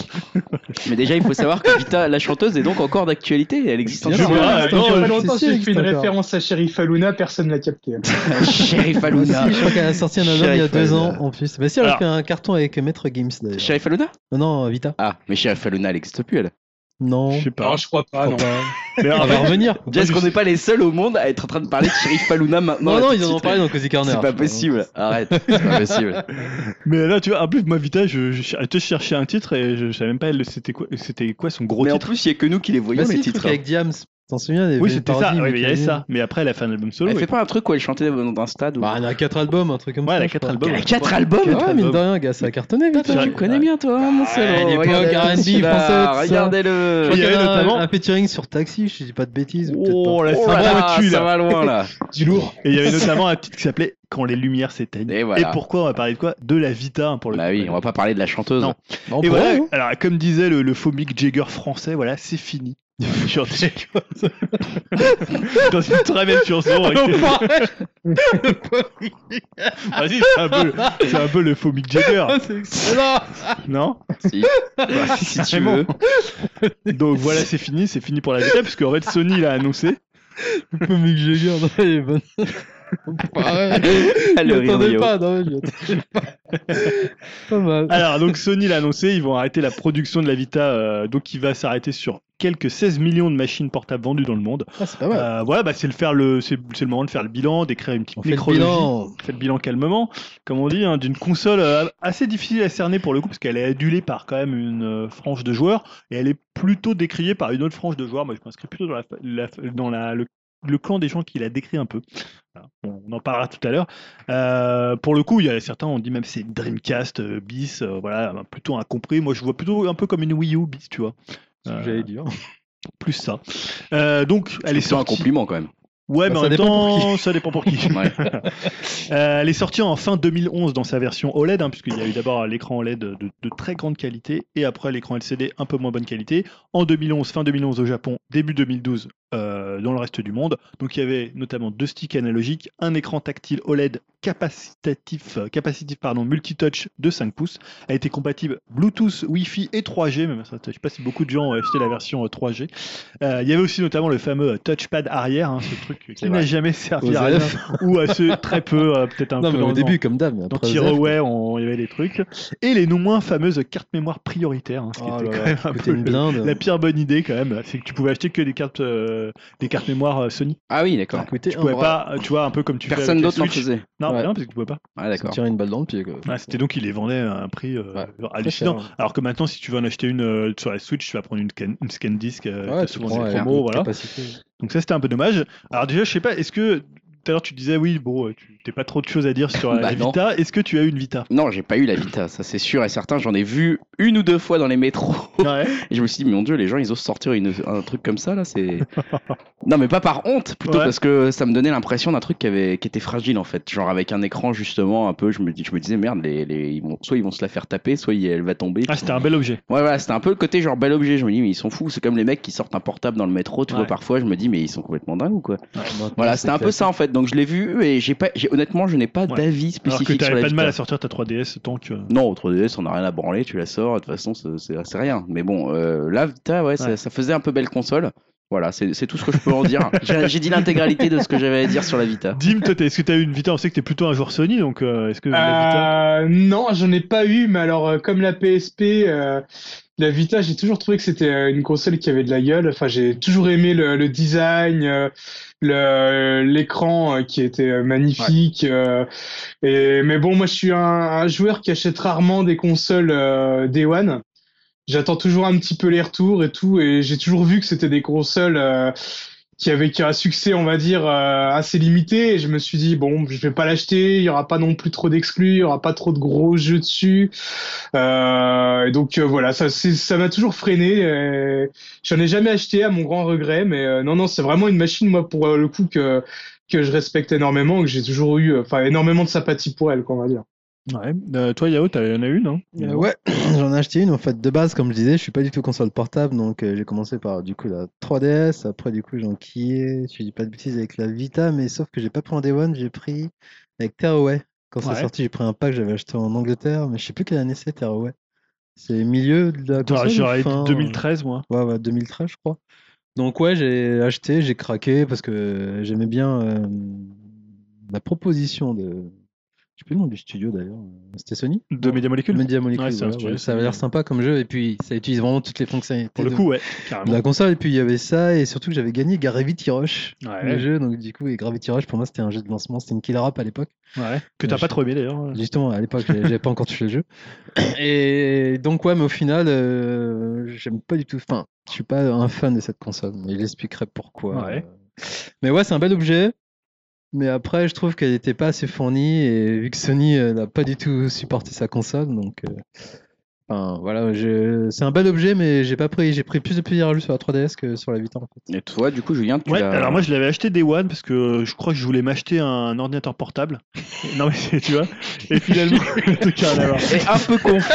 Mais déjà, il faut savoir que Vita, la chanteuse, est donc encore d'actualité. Elle existe encore. sûr. Ah, non, longtemps, si, une référence à Sheriff Aluna, personne l'a capté. (laughs) Sheriff Ah, Aluna. si, je crois qu'elle a sorti un album il y a Sheriff deux Aluna. ans en plus. Mais si, elle a Alors- fait un carton avec Maître Games d'ailleurs. Sheriff Aluna? Non, non, Vita. Ah, mais Sheriff Aluna, elle n'existe plus, elle. Non. Je sais pas. Non, je crois pas, Je non. (laughs) Mais Elle en va fait, revenir. Est-ce qu'on n'est pas les seuls au monde à être en train de parler de Sheriff Aluna maintenant Non, là, non, tout ils en ont suite parlé dans Cozy Corner. C'est pas possible. Arrête. (laughs) C'est pas possible. mais là, tu vois, en plus, moi, Vita, je, je, je, cherchais un titre et je, je savais même pas elle- c'était quoi, c'était quoi son gros Mais en titre. plus, il y a que nous qui les voyons, Bah, si, les le truc titres. avec Diams. T'en souviens avait Oui, c'était ça. Oui, mais il y avait ça. Mais après, elle a fait un album solo. Elle fait pas un truc où elle chantait dans un stade ou... Bah, elle a 4 albums, un truc comme Ouais, ça. elle a je quatre crois. albums. Elle a 4 albums Ouais, Quatre mine albums. de rien, gars, ça a cartonné. Toi, putain. tu connais bien toi, hein, mon salaud. il est pas Regardez au R&B celui-là, français, tout ça. Regardez-le. Je crois Il y avait notamment- un featuring sur Taxi, je dis pas de bêtises. Oh, là, Oh ça va loin là. (laughs) Du lourd. Et il y avait notamment un titre qui s'appelait Quand les lumières s'éteignent. Et voilà. pourquoi on va parler de quoi? De la Vita, hein, pour le Bah coup. oui, on va pas parler de la chanteuse. Non. Et voilà, alors comme disait le, le faux Mick Jagger français, voilà, c'est fini. (laughs) Sur des- Dans une très belle chanson. avec- Vas-y, c'est un, peu, c'est un peu le faux Mick Jagger, (laughs) non Si, si tu veux. Donc voilà, c'est fini, c'est fini pour la Vita, puisque en fait Sony l'a annoncé. Le Mick Jagger, non, il est bon. Pareil. Ah, Je le m'y attendais Rio. pas, non, je m'y attendais pas. Pas mal. Alors donc Sony l'a annoncé, ils vont arrêter la production de la Vita, euh, donc il va s'arrêter sur quelques 16 millions de machines portables vendues dans le monde. Ah, c'est pas mal. Euh, voilà, bah, c'est le faire le, c'est, le moment de faire le bilan, d'écrire une petite On fait le nécrologie. bilan. On fait le bilan calmement, comme on dit, hein, d'une console euh, assez difficile à cerner pour le coup, parce qu'elle est adulée par quand même une euh, frange de joueurs, et elle est plutôt décriée par une autre frange de joueurs. Moi, je m'inscris plutôt dans, la, la- dans la- le, le clan des gens qui la décrit un peu. Voilà. Bon, on en parlera tout à l'heure. Euh, pour le coup, il y a certains, on dit même c'est Dreamcast euh, bis, euh, voilà, plutôt incompris. Moi, je vois plutôt un peu comme une Wii U bis, tu vois. C'est ce que Euh, J'allais dire. (laughs) plus ça. Euh, donc, elle est C'est un sortie. compliment quand même. Ouais, mais Bah, en ça même dépend pour temps, ça dépend pour qui. (laughs) Ouais. (laughs) Euh, elle est sortie en fin 2011 dans sa version OLED, hein, puisqu'il y a eu d'abord l'écran OLED de, de très grande qualité et après l'écran LCD un peu moins bonne qualité. En 2011, fin 2011 au Japon, début 2012 euh, dans le reste du monde. Donc il y avait notamment deux sticks analogiques, un écran tactile OLED capacitatif, euh, capacitif pardon, multitouch de 5 pouces. Elle était compatible Bluetooth, Wi-Fi et 3G, même ça, je sais pas si beaucoup de gens ont acheté la version euh, 3G. Euh, il y avait aussi notamment le fameux touchpad arrière, hein, ce (laughs) truc qui n'a jamais servi à rien, ou à ceux très peu, euh, peut-être un Non, peu mais dans, au début, comme mais dans on- il y avait des trucs. Et les non moins fameuses cartes mémoire prioritaires, hein, ce qui Oh était là quand même un peu une le- blinde. la pire bonne idée quand même, c'est que tu pouvais acheter que des cartes, euh, des cartes mémoire euh, Sony. Ah oui, d'accord. Tu pouvais bras. pas, euh, tu vois, un peu comme tu fais Personne avec d'autre n'en faisait. Non, Ouais. non, parce que tu pouvais pas. Ah d'accord. tirait une balle dans le pied. Quoi. C'était donc ils les vendaient à un prix euh, Ouais. hallucinant. Cher. Alors que maintenant, si tu veux en acheter une euh, sur la Switch, tu vas prendre une, scan, une scan disc, euh, Ouais, t'as tu souvent prends des promos, voilà. capacité. Donc ça, c'était un peu dommage. Alors déjà, je sais pas, est-ce que tout à l'heure tu disais oui, bon, euh, tu t'es pas trop de choses à dire sur Bah la non. Vita. Est-ce que tu as eu une Vita? Non, j'ai pas eu la Vita, ça c'est sûr et certain. J'en ai vu une ou deux fois dans les métros. Ouais. (laughs) Et je me suis dit, mon dieu, les gens ils osent sortir une- un truc comme ça là, c'est. (laughs) non, mais pas par honte, plutôt Ouais. parce que ça me donnait l'impression d'un truc qui, avait, qui était fragile en fait. Genre avec un écran justement un peu, je me, dis- je me disais, merde, les, les, ils vont, soit ils vont se la faire taper, soit elle va tomber. Ah, c'était un bel objet. Ouais, voilà, c'était un peu le côté genre bel objet. Je me dis, mais ils sont fous. C'est comme les mecs qui sortent un portable dans le métro, tu Ouais. vois, parfois. Je me dis, mais ils sont complètement dingues ou quoi? Maintenant, Voilà, c'était un peu ça en fait. Donc je l'ai vu et j'ai pas, j'ai- honnêtement, je n'ai pas Ouais. d'avis Alors que spécifique t'avais pas de mal à sortir ta 3DS tant que. Non, au 3DS, on n'a rien à branler, tu la sors, de toute façon, c'est- c'est c'est rien. Mais bon, euh, là, Vita, ouais, Ça, Ouais. ça faisait un peu belle console. Voilà, c'est c'est tout ce que je peux en dire. (laughs) J'ai j'ai dit l'intégralité de ce que j'avais à dire sur la Vita. Dim, toi, est-ce que tu as eu une Vita? On sait que tu es plutôt un joueur Sony, donc euh, est-ce que la Vita. Euh, non, j'en ai pas eu, mais alors euh, comme la PSP, euh, la Vita, j'ai toujours trouvé que c'était euh, une console qui avait de la gueule. Enfin, j'ai toujours aimé le, le design, euh, l'écran euh, qui était euh, magnifique. euh, et mais bon, moi, je suis un, un joueur qui achète rarement des consoles Day One. J'attends toujours un petit peu les retours et tout, et j'ai toujours vu que c'était des consoles euh, qui avaient qui a un succès, on va dire, euh, assez limité. Et je me suis dit bon, je vais pas l'acheter. Il y aura pas non plus trop d'exclus, il y aura pas trop de gros jeux dessus. Euh, et donc euh, voilà, ça c'est- ça m'a toujours freiné. J'en ai jamais acheté à mon grand regret, mais euh, non non, c'est vraiment une machine moi pour euh, le coup que que je respecte énormément, que j'ai toujours eu, euh, enfin énormément de sympathie pour elle, quoi, on va dire. Ouais. Euh, toi, Yao, t'en as une, non? Euh, ouais, (clears throat) acheté une. En fait, de base, comme je disais, je suis pas du tout console portable, donc euh, j'ai commencé par du coup la 3DS. Après, du coup, j'ai enquillé. Je dis pas de bêtises avec la Vita, mais sauf que j'ai pas pris en Day One, j'ai pris avec Tearaway. Quand Ouais. c'est sorti, j'ai pris un pack j'avais acheté en Angleterre, mais je sais plus quelle année c'est Tearaway. C'est milieu de la console. J'aurais dit fin, euh, 2013, moi. Ouais, ouais, 2013, je crois. Donc, ouais, j'ai acheté, j'ai craqué parce que j'aimais bien euh, la proposition de. Sais plus le nom du studio d'ailleurs. C'était Sony De Media Molecule Media Molecule. Ouais, ouais. Ça avait l'air sympa comme jeu et puis ça utilise vraiment toutes les fonctionnalités Pour le de, coup, ouais, de la console. Et puis il y avait ça et surtout que j'avais gagné Gravity Rush, le jeu. Donc du coup, et Gravity Rush pour moi c'était un jeu de lancement, c'était une killer app à l'époque. Ouais. Que t'as Ouais, pas je- trop aimé d'ailleurs. Justement, à l'époque, j'avais pas encore touché le jeu. (coughs) Et donc, ouais, mais au final, euh, j'aime pas du tout. Enfin, je suis pas un fan de cette console, mais j'expliquerai pourquoi. Ouais. Euh, Mais ouais, c'est un bel objet. Mais après, je trouve qu'elle n'était pas assez fournie et vu que Sony euh, n'a pas du tout supporté sa console, donc. euh, Enfin, voilà, je... c'est un bel objet, mais j'ai pas pris, j'ai pris plus de plaisir à jouer sur la 3DS que sur la Vita en fait. Et toi, du coup, Julien, tu Ouais, l'as- alors moi je l'avais acheté Day One parce que je crois que je voulais m'acheter un ordinateur portable. (laughs) non mais c'est- tu vois. Et finalement, (laughs) le truc a. Et un peu confus,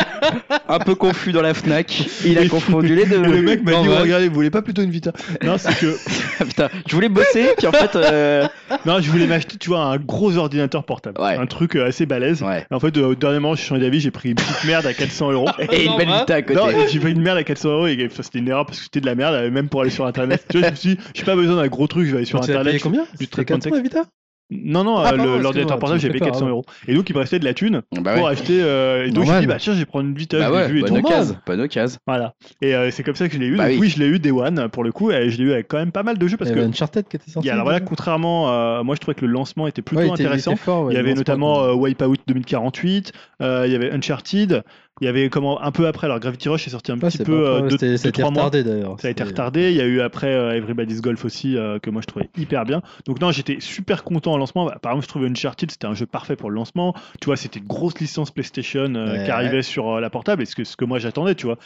un peu confus dans la Fnac. Il a confondu les deux. (laughs) Et le mec m'a Non, dit regardez, vous voulez pas plutôt une Vita? Non, c'est que Putain, je voulais bosser, puis en fait, euh, non, je voulais m'acheter, tu vois, un gros ordinateur portable, Ouais. un truc euh, assez balèze. ouais. En fait, euh, dernièrement, j'ai changé d'avis, j'ai pris une petite merde à 400 euros. (laughs) Et une belle vita à côté. Non, j'ai pris une merde à 400 euros et ça, c'était une erreur parce que c'était de la merde, euh, même pour aller sur internet. tu vois, je me suis dit, j'ai pas besoin d'un gros truc, je vais aller sur internet. combien du traitement de 400 la Vita Non, non, Ah, euh, l'ordinateur portable, me j'ai payé peur, 400 ah euros. Et donc, il me restait de la thune Bah pour ouais. acheter. euh, et donc, j'ai Normal. dit, bah tiens, je vais prendre une Vita, Bah je l'ai ouais, vu et tout. occasion, occasion. Voilà. Et euh, c'est comme ça que je l'ai eu. Bah donc, oui. oui, je l'ai eu Day One pour le coup. Et je l'ai eu avec quand même pas mal de jeux parce Il y que. avait Uncharted qui était sorti. alors voilà, déjà. contrairement, euh, moi je trouvais que le lancement était plutôt Ouais, il était- il intéressant. était fort, ouais, il y avait pas, notamment euh, Wipeout 2048, euh, il y avait Uncharted, il y avait comment un peu après, alors Gravity Rush est sorti un petit peu euh, deux, c'était- ça a deux, été trois retardé d'ailleurs. Ça a été retardé. Il y a eu après euh, Everybody's Golf aussi, euh, que moi je trouvais hyper bien. Donc, non, j'étais super content au lancement. Par exemple, je trouvais Uncharted, c'était un jeu parfait pour le lancement. Tu vois, c'était une grosse licence PlayStation euh, Ouais. qui arrivait sur la portable, et ce que, ce que moi j'attendais, tu vois.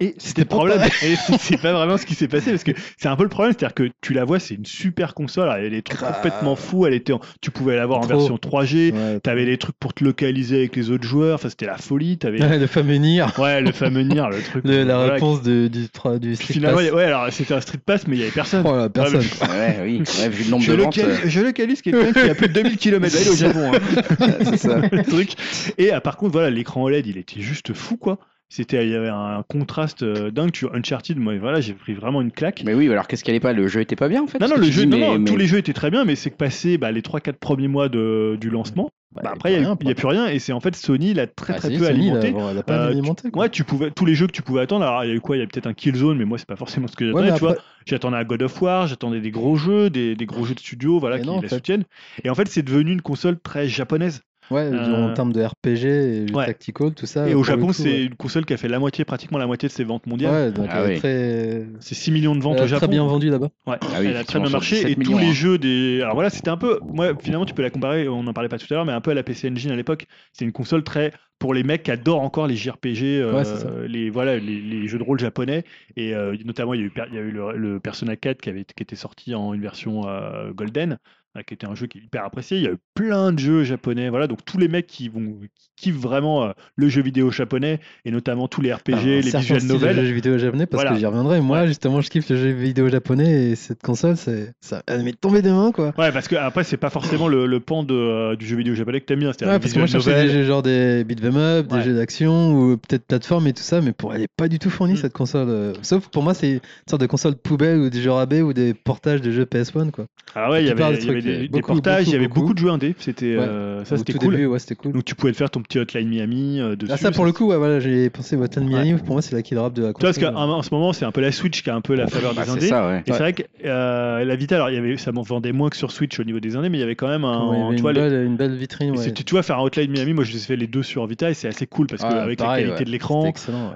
Et c'était problème. (laughs) Et c'est pas vraiment ce qui s'est passé parce que c'est un peu le problème, c'est-à-dire que tu la vois, c'est une super console. Alors, il y a des trucs Grave. complètement fous. Elle était, en- tu pouvais l'avoir en Trop. version 3G. Ouais, T'avais des trucs pour te localiser avec les autres joueurs. Enfin, c'était la folie. T'avais, Ouais, le fameux Nier. ouais, le fameux Nier, le truc. Le- la voilà, réponse de- du, du Street Finalement, Pass. ouais, alors c'était un street pass, mais il y avait personne. Oh là, personne. Ouais, Ouais, oui, ouais, vu le nombre Je, de ventes. localise, je localise quelqu'un qui a plus de 2000 km d'aller au Japon. hein. (laughs) c'est ça. (laughs) le truc. Et ah, par contre, voilà, l'écran OLED, il était juste fou, quoi. C'était, il y avait un contraste euh, dingue. Tu Uncharted, moi, voilà, j'ai pris vraiment une claque. Mais oui, alors qu'est-ce qu'elle est pas? Le jeu était pas bien en fait non, non, le jeu, dis, non, mais- non, mais- tous les jeux étaient très bien, mais c'est que passé bah, les 3-4 premiers mois de, du lancement, bah, Bah, après, il n'y a, plus rien. Et c'est en fait Sony, il a très Ah, très si, peu Sony, alimenté. a pas Euh, alimenté. Ouais, tu pouvais, tous les jeux que tu pouvais attendre. Alors, il y a eu quoi? Il y a peut-être un Killzone, mais moi, c'est pas forcément ce que Ouais, j'attendais. tu vois, J'attendais un God of War, j'attendais des gros jeux, des, des gros jeux de studio, voilà, Mais qui non, la fait. soutiennent. Et en fait, c'est devenu une console très japonaise. Ouais, Euh, en termes de RPG et ouais. tactical, tout ça. et au Japon, c'est ouais. une console qui a fait la moitié, pratiquement la moitié de ses ventes mondiales. Ouais, donc Ah elle est oui. très, C'est 6 millions de ventes elle a au Japon. très bien vendu là-bas. Ouais, Ah oui, elle a très bien marché 17 et tous les hein. jeux des. Alors voilà, c'était un peu. Moi, finalement, tu peux la comparer. On n'en parlait pas tout à l'heure, mais un peu à la PC Engine à l'époque. C'est une console très pour les mecs qui adorent encore les JRPG, euh, Ouais, les voilà, les, les jeux de rôle japonais. Et euh, notamment, il y a eu, per- il y a eu le, le Persona 4 qui avait qui était sorti en une version euh, golden. Euh, qui était un jeu qui est hyper apprécié. Il y a eu plein de jeux japonais, voilà. Donc tous les mecs qui vont qui kiffent vraiment euh, le jeu vidéo japonais et notamment tous les RPG, Enfin, un les visual novels. jeux vidéo japonais parce Voilà. que j'y reviendrai. Moi, justement, je kiffe le jeu vidéo japonais et cette console, c'est ça elle m'est tombée des mains quoi. Ouais, parce que après c'est pas forcément le, le pan de, euh, du jeu vidéo japonais que t'aimes bien. C'est-à-dire Ouais, parce que moi, je cherchais des jeux genre des beat'em up, des Ouais. jeux d'action ou peut-être plateforme et tout ça, mais pour elle est pas du tout fournie Mm. cette console. euh, Sauf pour moi, c'est une sorte de console poubelle ou des jeux rabais ou des portages de jeux PS1 quoi. Ah ouais, il y avait, des il y avait trucs, des, des beaucoup, portages, il y avait beaucoup, beaucoup de jeux indés. C'était Ouais. euh, ça, c'était cool. début, ouais, c'était cool. Donc tu pouvais te faire ton petit Hotline Miami euh, dessus. Ah, ça pour le coup, ouais, voilà, j'ai pensé Watan Miami, pour moi c'est la kill rap de la Tu vois, parce console. qu'en en ce moment, c'est un peu la Switch qui a un peu la faveur Bah, des c'est indés. ça, ouais. Et c'est vrai que euh, la Vita, alors il y avait, ça m'en vendait moins que sur Switch au niveau des indés, mais il y avait quand même un. Tu une, vois, les- belle, une belle vitrine, tu vois, faire un Hotline Miami, moi je les ai fait les deux sur Vita et c'est assez cool parce qu'avec la qualité de l'écran.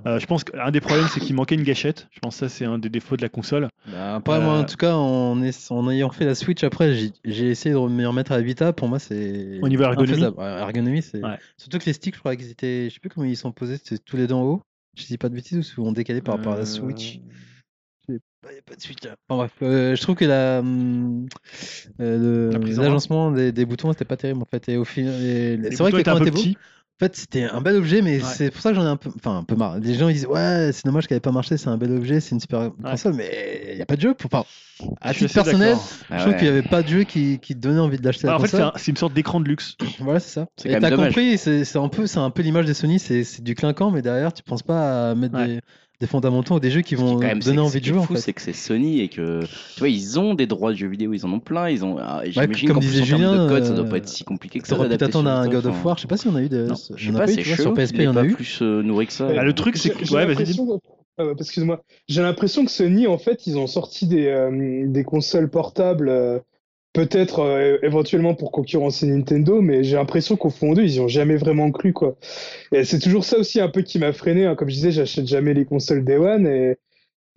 Je pense qu'un des problèmes, c'est qu'il manquait une gâchette. Je pense que ça, c'est un des défauts de la console. Bah, après, moi, en tout cas, en ayant fait la Switch, après, j'ai- j'ai essayé de me remettre à la Vita. Pour moi, c'est. Au niveau ergonomie ergonomie, c'est. Ouais. Surtout que les sticks, je crois qu'ils étaient. Je sais plus comment ils sont posés, c'était tous les deux en haut. Je dis pas de bêtises ou souvent décalés par rapport à la Euh, Switch? Il n'y a pas de Switch là. Enfin, bref, euh, je trouve que la, euh, l'agencement des, des boutons, c'était pas terrible en fait. Et au final, Les c'est vrai que boutons étaient un En fait, c'était un bel objet, mais Ouais. c'est pour ça que j'en ai un peu, enfin, un peu marre. Les gens ils disent ouais, c'est dommage qu'elle ait pas marché, c'est un bel objet, c'est une super console, mais il n'y a pas de jeu. Pour... Enfin, à titre personnel, d'accord. je Ah trouve ouais. qu'il n'y avait pas de jeu qui, qui te donnait envie de l'acheter Bah, la en fait, c'est un- une sorte d'écran de luxe. (coughs) Voilà, c'est ça. Et t'as dommage. compris, c'est c'est un peu, c'est un peu l'image des Sony, c'est c'est du clinquant, mais derrière, tu penses pas à mettre des fondamentaux des jeux qui vont quand même, donner envie de jouer. Ce qui est fou, c'est que c'est Sony et que tu vois, ils ont des droits de jeux vidéo, ils en ont plein. Ils ont, ah, j'imagine ouais, comme disait Julien, de code, ça euh, doit pas être si compliqué que ça. T'aurais pu t'attendre à un God of War. Je sais pas si on a eu de. Non, je sais pas, c'est Sur PSP, il y en a eu. Plus euh, nourri que ça. Ah, le truc, c'est que. Excuse-moi, euh, j'ai l'impression que Sony, en fait, ils ont sorti des, des consoles portables peut-être euh, éventuellement pour concurrencer Nintendo, mais j'ai l'impression qu'au fond d'eux, ils n'y ont jamais vraiment cru. Quoi. Et c'est toujours ça aussi un peu qui m'a freiné. Hein. Comme je disais, j'achète jamais les consoles Day One et,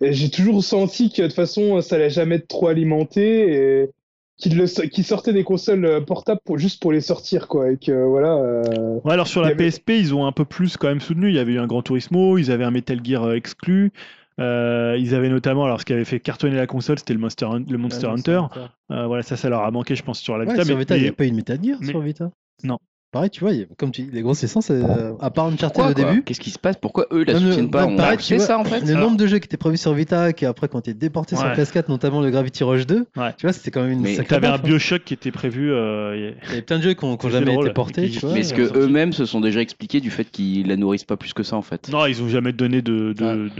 j'ai toujours senti que de toute façon, ça n'allait jamais être trop alimenté et qu'ils sortaient des consoles euh, portables juste pour les sortir. Quoi, et que, voilà, euh, alors sur la. PSP, ils ont un peu plus quand même soutenu. Il y avait eu un Grand Turismo, ils avaient un Metal Gear exclu. Euh, ils avaient notamment, alors ce qui avait fait cartonner la console, c'était le Monster, Hunter. Euh, voilà, ça, ça leur a manqué, je pense, sur la Vita. Mais, sur Vita, mais, il n'y a pas eu de Metal Gear mais, sur Vita. Non, Pareil, tu vois, comme tu dis, les grossissants, c'est euh, à part Uncharted au début. Qu'est-ce qui se passe? Pourquoi eux la soutiennent pas non, pareil, tu vois, ça en fait. Le ah. nombre de jeux qui étaient prévus sur Vita, qui après, quand t'es déporté ouais. sur PS4, notamment le Gravity Rush 2, tu vois, c'était quand même une. Mais t'avais un hein. Bioshock qui était prévu. Euh, il y avait plein de jeux qui n'ont jamais été portés. Mais est-ce que euh, eux-mêmes se sont déjà expliqués du fait qu'ils la nourrissent pas plus que ça en fait Non, ils ont jamais donné de. de,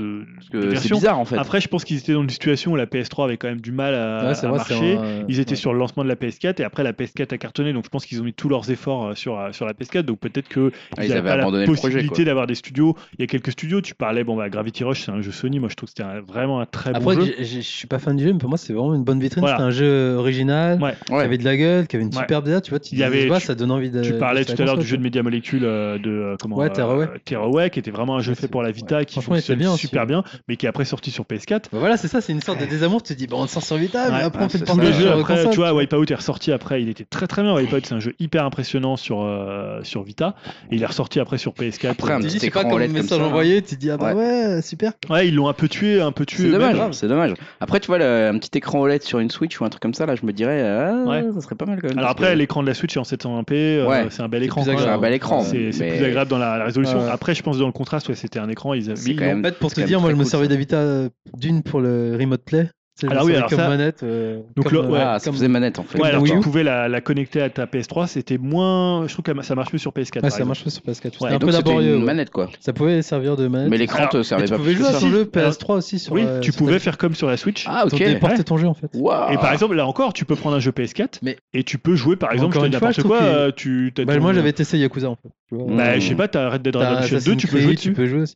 de c'est bizarre en fait. Après, je pense qu'ils étaient dans une situation où la PS3 avait quand même du mal à, marcher. Ils étaient sur le lancement de la PS4 et après la PS4 a cartonné, donc je pense qu'ils ont mis tous leurs efforts sur euh, sur, la PS4. Donc peut-être que ah, ils n'avaient pas la possibilité d'avoir des studios. Il y a quelques studios, tu parlais, bon, bah, Gravity Rush, c'est un jeu Sony. Moi, je trouve que c'était vraiment un très Après, bon jeu. Je suis pas fan du jeu, mais pour moi, c'est vraiment une bonne vitrine. C'était un jeu original, ouais. qui ouais. avait de la gueule, qui avait une superbe idée. Tu vois, tu, il bah, ça donne envie de. Tu parlais tout à l'heure du jeu de Media Molecule euh, de euh, comment ouais, euh, Terraway. qui était vraiment un jeu fait pour la Vita, qui fonctionne super bien, mais qui est après sorti sur PS4. Bah, voilà, c'est ça, c'est une sorte de désamour. Tu te dis, bon, on sort sur Vita, mais après, on fait le jeu. Tu vois, Wipeout est ressorti après, il était très très bien. Wipeout, c'est un jeu hyper impressionnant sur euh, sur Vita. Il est ressorti après sur PS4. Après, un petit c'est pas comme le message envoyé, hein. tu dis ah bah ouais, super. Ouais, ils l'ont un peu tué, un peu tué. C'est dommage, c'est dommage. Après, tu vois, un petit écran OLED sur une Switch ou un truc comme ça, là, je me dirais, ah, ouais. ça serait pas mal quand même. Alors après, l'écran de la Switch est en 720p, euh, hein. c'est un bel écran. C'est plus agréable dans la, résolution. Après, je pense dans le contraste, ouais, c'était un écran. Ils avaient mis. En fait, pour te dire, moi, je me servais d'Avita euh, d'une pour le Remote Play alors oui, alors comme ça... manette. Euh, donc comme, euh, ah, ça faisait manette en fait. Ouais, alors tu pouvais la, connecter à ta PS3, c'était moins. Je trouve que ça marche mieux sur PS4. Ouais, ça marche mieux sur PS4. C'était un peu laborieux. Une manette quoi. Ça pouvait servir de manette. Mais l'écran te servait pas. Tu pouvais jouer sur le PS3 aussi. Sur oui, euh, tu pouvais faire comme sur la Switch. Ah ok. Déporter ton jeu en fait. Et par exemple, là encore, tu peux prendre un jeu PS4 et tu peux jouer par exemple n'importe quoi. Tu. Bah, moi, j'avais testé Yakuza en fait. Bah, je sais pas, t'as Red Dead Redemption 2, tu peux jouer dessus.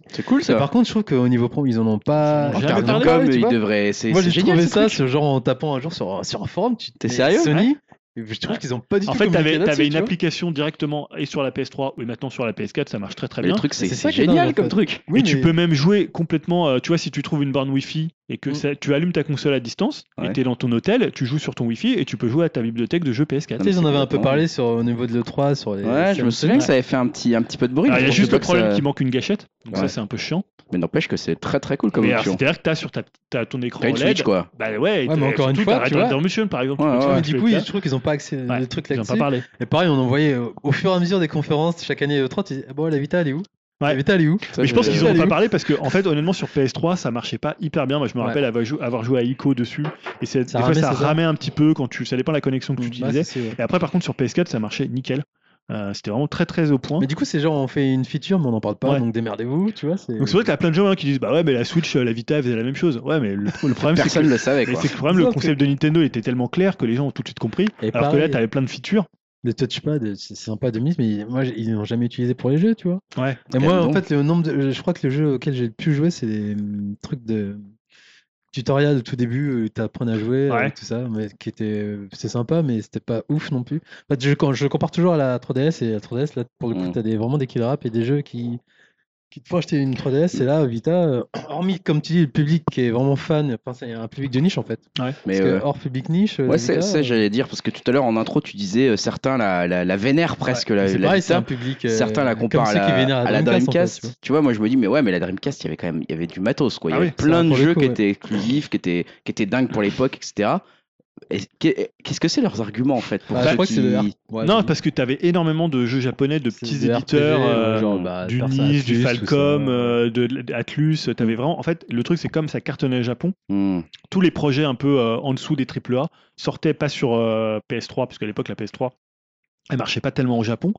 C'est cool ça. Par contre, je trouve qu'au niveau pro, ils en ont pas. Ils devraient. C'est génial trouvé ça, ce genre en tapant un jour sur, sur un forum, tu t'es sérieux Sony je trouve qu'ils ont pas du tout. En fait, t'avais avais une application directement et sur la PS3 et maintenant sur la PS4, ça marche très très bien. Le truc, c'est génial comme truc. Oui, et tu peux même jouer complètement. Euh, tu vois, si tu trouves une borne Wi-Fi et que mm. tu allumes ta console à distance, ouais. et t'es dans ton hôtel, tu joues sur ton Wi-Fi et tu peux jouer à ta bibliothèque de jeux PS4. Tu sais, j'en avais un peu parlé sur, au niveau de l'E3 sur les. Ouais, je me souviens que ça avait fait un petit, un petit peu de bruit. Ah, il y a juste le problème qu'il manque une gâchette, donc ça c'est un peu chiant mais n'empêche que c'est très très cool comme mais option. C'est-à-dire que tu as sur ta, ton écran as une LED, Switch, quoi. Bah ouais, ouais mais encore une fois, tu vois, Redemption par exemple. Ouais, ouais, du coup, je trouve qu'ils n'ont pas accès à des trucs là-dessus. Et pareil, on en voyait euh, au fur et à mesure des conférences chaque année e 30, ils disaient, ah bon, la Vita elle est où? Ouais. Mais, allé où? Mais je pense qu'ils n'ont pas parlé parce que, en fait, honnêtement, sur PS3, ça marchait pas hyper bien. Moi, je me rappelle ouais. avoir, joué, avoir, joué, à Ico dessus. Et ça des ramait, fois, ça? ramait ça. un petit peu quand tu. Ça dépend de la connexion que tu bah. Et après, par contre, sur PS4, ça marchait nickel. Euh, c'était vraiment très très au point. Mais du coup, c'est genre on fait une feature, mais on n'en parle pas, donc démerdez-vous, tu vois. Donc c'est vrai qu'il y a plein de gens hein, qui disent bah ouais, mais la Switch, euh, la Vita, faisait la même chose. Ouais, mais le, problème, c'est que, le, savait. Que, le, problème, le concept de Nintendo était tellement clair que les gens ont tout de suite compris. Alors que là, t'avais plein de features. Les touchpads, c'est sympa de mise, mais moi, ils n'ont jamais utilisé pour les jeux, tu vois. Ouais. Et moi, en fait, le nombre de... je crois que le jeu auquel j'ai le plus joué, c'est des hum, trucs de tutoriel au tout début où tu apprenais à jouer tout ça, mais qui était c'est sympa, mais c'était pas ouf non plus. En fait, je, je compare toujours à la 3DS et à la 3DS, là, pour le coup, mmh. tu as des, vraiment des kill rap et des jeux qui quitte pour acheter une 3DS, et là, Vita, euh, hormis, comme tu dis, le public qui est vraiment fan, enfin, c'est un public de niche en fait. Ouais. Mais parce que euh, hors public niche. Euh, ouais, c'est ça, j'allais dire, parce que tout à l'heure en intro, tu disais certains la, la, la vénèrent presque. Ouais, la, la. Un public. certains la comparent à la, Dreamcast. Tu, vois. moi je me dis, mais ouais, mais la Dreamcast, il y avait quand même y avait du matos, quoi. Il y ah avait plein de jeux qui étaient exclusifs, qui étaient, qui étaient dingues pour l'époque, etc. Qu'est-ce que c'est leurs arguments en fait pour je crois Non, parce que tu avais énormément de jeux japonais de petits éditeurs, euh, du du Falcom, de, euh, de Atlus. Avais vraiment... En fait, le truc c'est comme ça cartonnait le Japon. Hmm. Tous les projets un peu euh, en dessous des AAA sortaient pas sur PS3, parce qu'à l'époque la PS3 elle marchait pas tellement au Japon.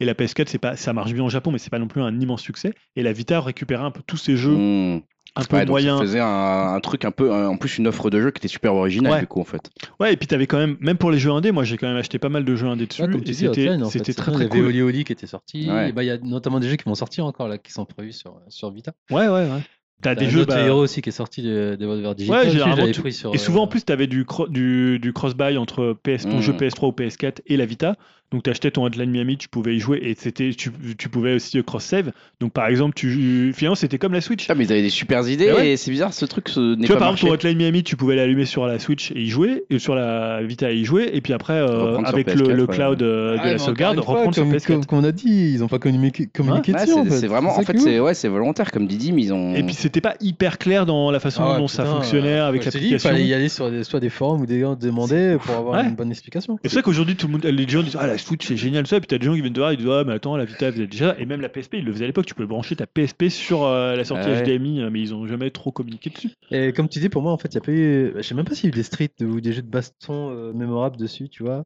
Et la PS4, pas, ça marche bien au Japon, mais c'est pas non plus un immense succès. Et la Vita récupérait un peu tous ces jeux. Hmm un peu Ouais, moyen. ça faisait un, un truc un peu, en plus une offre de jeu qui était super originale Ouais. du coup en fait. Ouais, et puis t'avais quand même, même pour les jeux indés, moi j'ai quand même acheté pas mal de jeux indés dessus. Ouais, comme et c'était en fait, très très Il y avait cool. Oli Oli qui était sorti. Et bah, Il y a notamment des jeux qui vont sortir encore là, qui sont prévus sur, sur Vita. Ouais, ouais, ouais. T'as des jeux. bah, aussi qui est sorti de Devolver Digital. Ouais, généralement, tu- pris sur, Et souvent euh, en plus, tu avais du, cro- du, du cross-buy entre PS, ton Mm. jeu PS3 ou PS4 et la Vita. Donc tu achetais ton Hotline Miami, tu pouvais y jouer et c'était tu, tu pouvais aussi euh, cross-save. Donc par exemple, tu, finalement c'était comme la Switch. Ah, mais ils avaient des super idées Eh ouais. et c'est bizarre ce truc ce n'est Tu vois, pas par marché. exemple, ton Hotline Miami, tu pouvais l'allumer sur la Switch et y jouer, et sur la Vita et y jouer, et puis après, euh, sur avec le, PS4, le ouais. cloud euh, de Ah, mais la sauvegarde, fois, reprendre sur comme, PS4. comme- comme on a dit, ils ont pas communiqué, communiqué Ouais, dessus. en c'est fait. c'est vraiment, en fait, c'est ouais, c'est volontaire comme Didi, mais ils ont. Et puis c'était pas hyper clair dans la façon Ah dont ça fonctionnait euh, avec dis, Il l'application. fallait y aller sur des- soit des forums ou des gens demander pour avoir une bonne explication. Et c'est vrai qu'aujourd'hui, tout le monde, les gens disent Ah, Switch c'est génial, ça. Et puis t'as des gens qui viennent te voir, ils disent Ah, mais attends, la Vita, vous êtes déjà. Et même la PSP, ils le faisaient à l'époque, tu pouvais brancher ta PSP sur euh, la sortie Ah ouais. HDMI, euh, mais ils ont jamais trop communiqué dessus. Et comme tu dis, pour moi, en fait, il y a pas eu. Je sais même pas s'il y a eu des streets ou des jeux de baston euh, mémorables dessus, tu vois.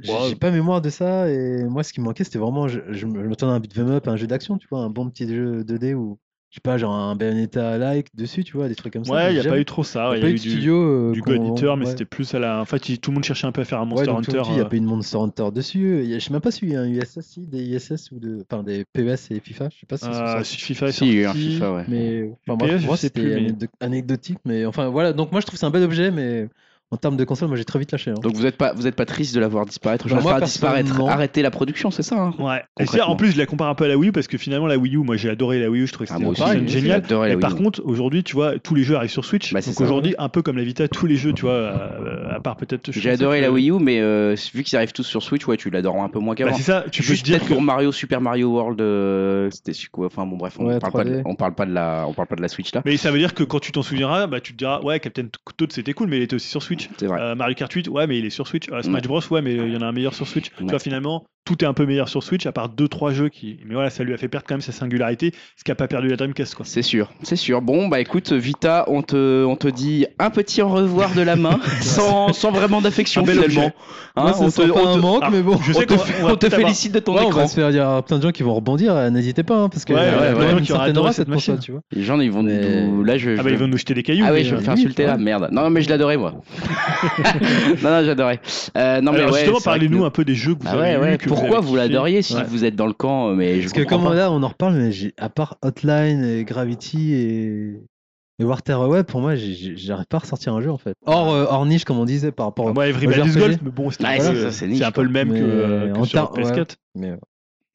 J'ai Ouais. j'ai pas mémoire de ça. Et moi, ce qui me manquait, c'était vraiment. Je, je m'attendais à un beat'em up, un jeu d'action, tu vois, un bon petit jeu 2D ou. Je sais pas, genre un Bayonetta-like dessus, tu vois, des trucs comme ça. Ouais, il n'y a jamais- pas eu trop ça. y a Il y pas a eu eu de du, studio. euh, du God Eater, mais ouais. c'était plus à la. En fait, il- tout le monde cherchait un peu à faire un Ouais, Monster donc, Hunter. il n'y a euh, pas eu de Monster Hunter dessus. Je sais même pas s'il y a un USS, si, des ISS ou de, enfin des PES et FIFA. Je sais pas si c'est ça. si FIFA Si, il y a eu un. FIFA, ouais. Mais enfin, je moi, sais c'était mais- anecdotique. Mais enfin, voilà. Donc, moi, je trouve que c'est un bel objet, mais en termes de console, moi, j'ai très vite lâché. hein. Donc vous êtes pas, vous êtes pas triste de la voir disparaître, Bah, je veux moi, disparaître, arrêter la production, c'est ça hein? Ouais. Et en plus, je la compare un peu à la Wii U parce que finalement, la Wii U, moi j'ai adoré la Wii U, je trouvais que Ah, c'était j'ai génial. Et Wii par U. contre, aujourd'hui, tu vois, tous les jeux arrivent sur Switch. Bah, c'est donc aujourd'hui, un peu comme la Vita, tous les jeux, tu vois, euh, à part peut-être. J'ai adoré la Wii U, mais euh, vu qu'ils arrivent tous sur Switch, ouais, tu l'adores un peu moins Bah, qu'avant. c'est ça, tu peux dire que. pour Mario, Super Mario World, euh, c'était quoi Enfin bon, bref, on, parle pas de, 3D. on parle pas de la, on parle pas de la Switch là. Mais ça veut dire que quand tu t'en souviendras, bah, tu te diras, ouais, Captain Toad c'était cool, mais il était aussi sur Switch. Euh, Mario Kart 8, ouais, mais il est sur Switch. Euh, Smash Bros, ouais, mais il y en a un meilleur sur Switch. Tu vois, finalement, tout est un peu meilleur sur Switch, à part 2-3 jeux qui. Mais voilà, ça lui a fait perdre quand même sa singularité, ce qui a pas perdu la Dreamcast, quoi. C'est sûr, c'est sûr. Bon, bah écoute, Vita, on te, on te dit un petit au revoir de la main, (laughs) sans, sans vraiment d'affection Un finalement. Hein, Moi, ça on te, pas on un te- manque, ah, mais bon. je on sais te, on va on te félicite de ton Ouais, on écran. va se faire, il y a plein de gens qui vont rebondir, euh, n'hésitez pas, hein, parce que Ouais, euh, ouais, ouais, ouais, une certaine aura cette machine. tu vois. Les gens, ils vont Mais- nous. Là, je. Ah bah ils vont nous jeter des cailloux. Ah oui, je vais euh, me faire oui, insulter là, merde. Non, mais je l'adorais moi. (laughs) (laughs) non, non, j'adorais. Euh, non, mais justement, parlez-nous un peu des jeux que vous Ah avez ouais, ouais. Pourquoi vous l'adoriez si Ouais. vous êtes dans le camp Mais je Parce que comme pas. là, on en reparle, mais j'ai- à part Hotline et Gravity et, et War Terror Web, pour moi, j'arrive pas à ressortir un jeu en fait. Hors, euh, hors niche, comme on disait, par rapport Ah, au. Moi, Everybody's RPG. Golf, mais bon, Ouais, c'est un peu le même que, Mais euh, que en sur ter- PS4. Mais, euh,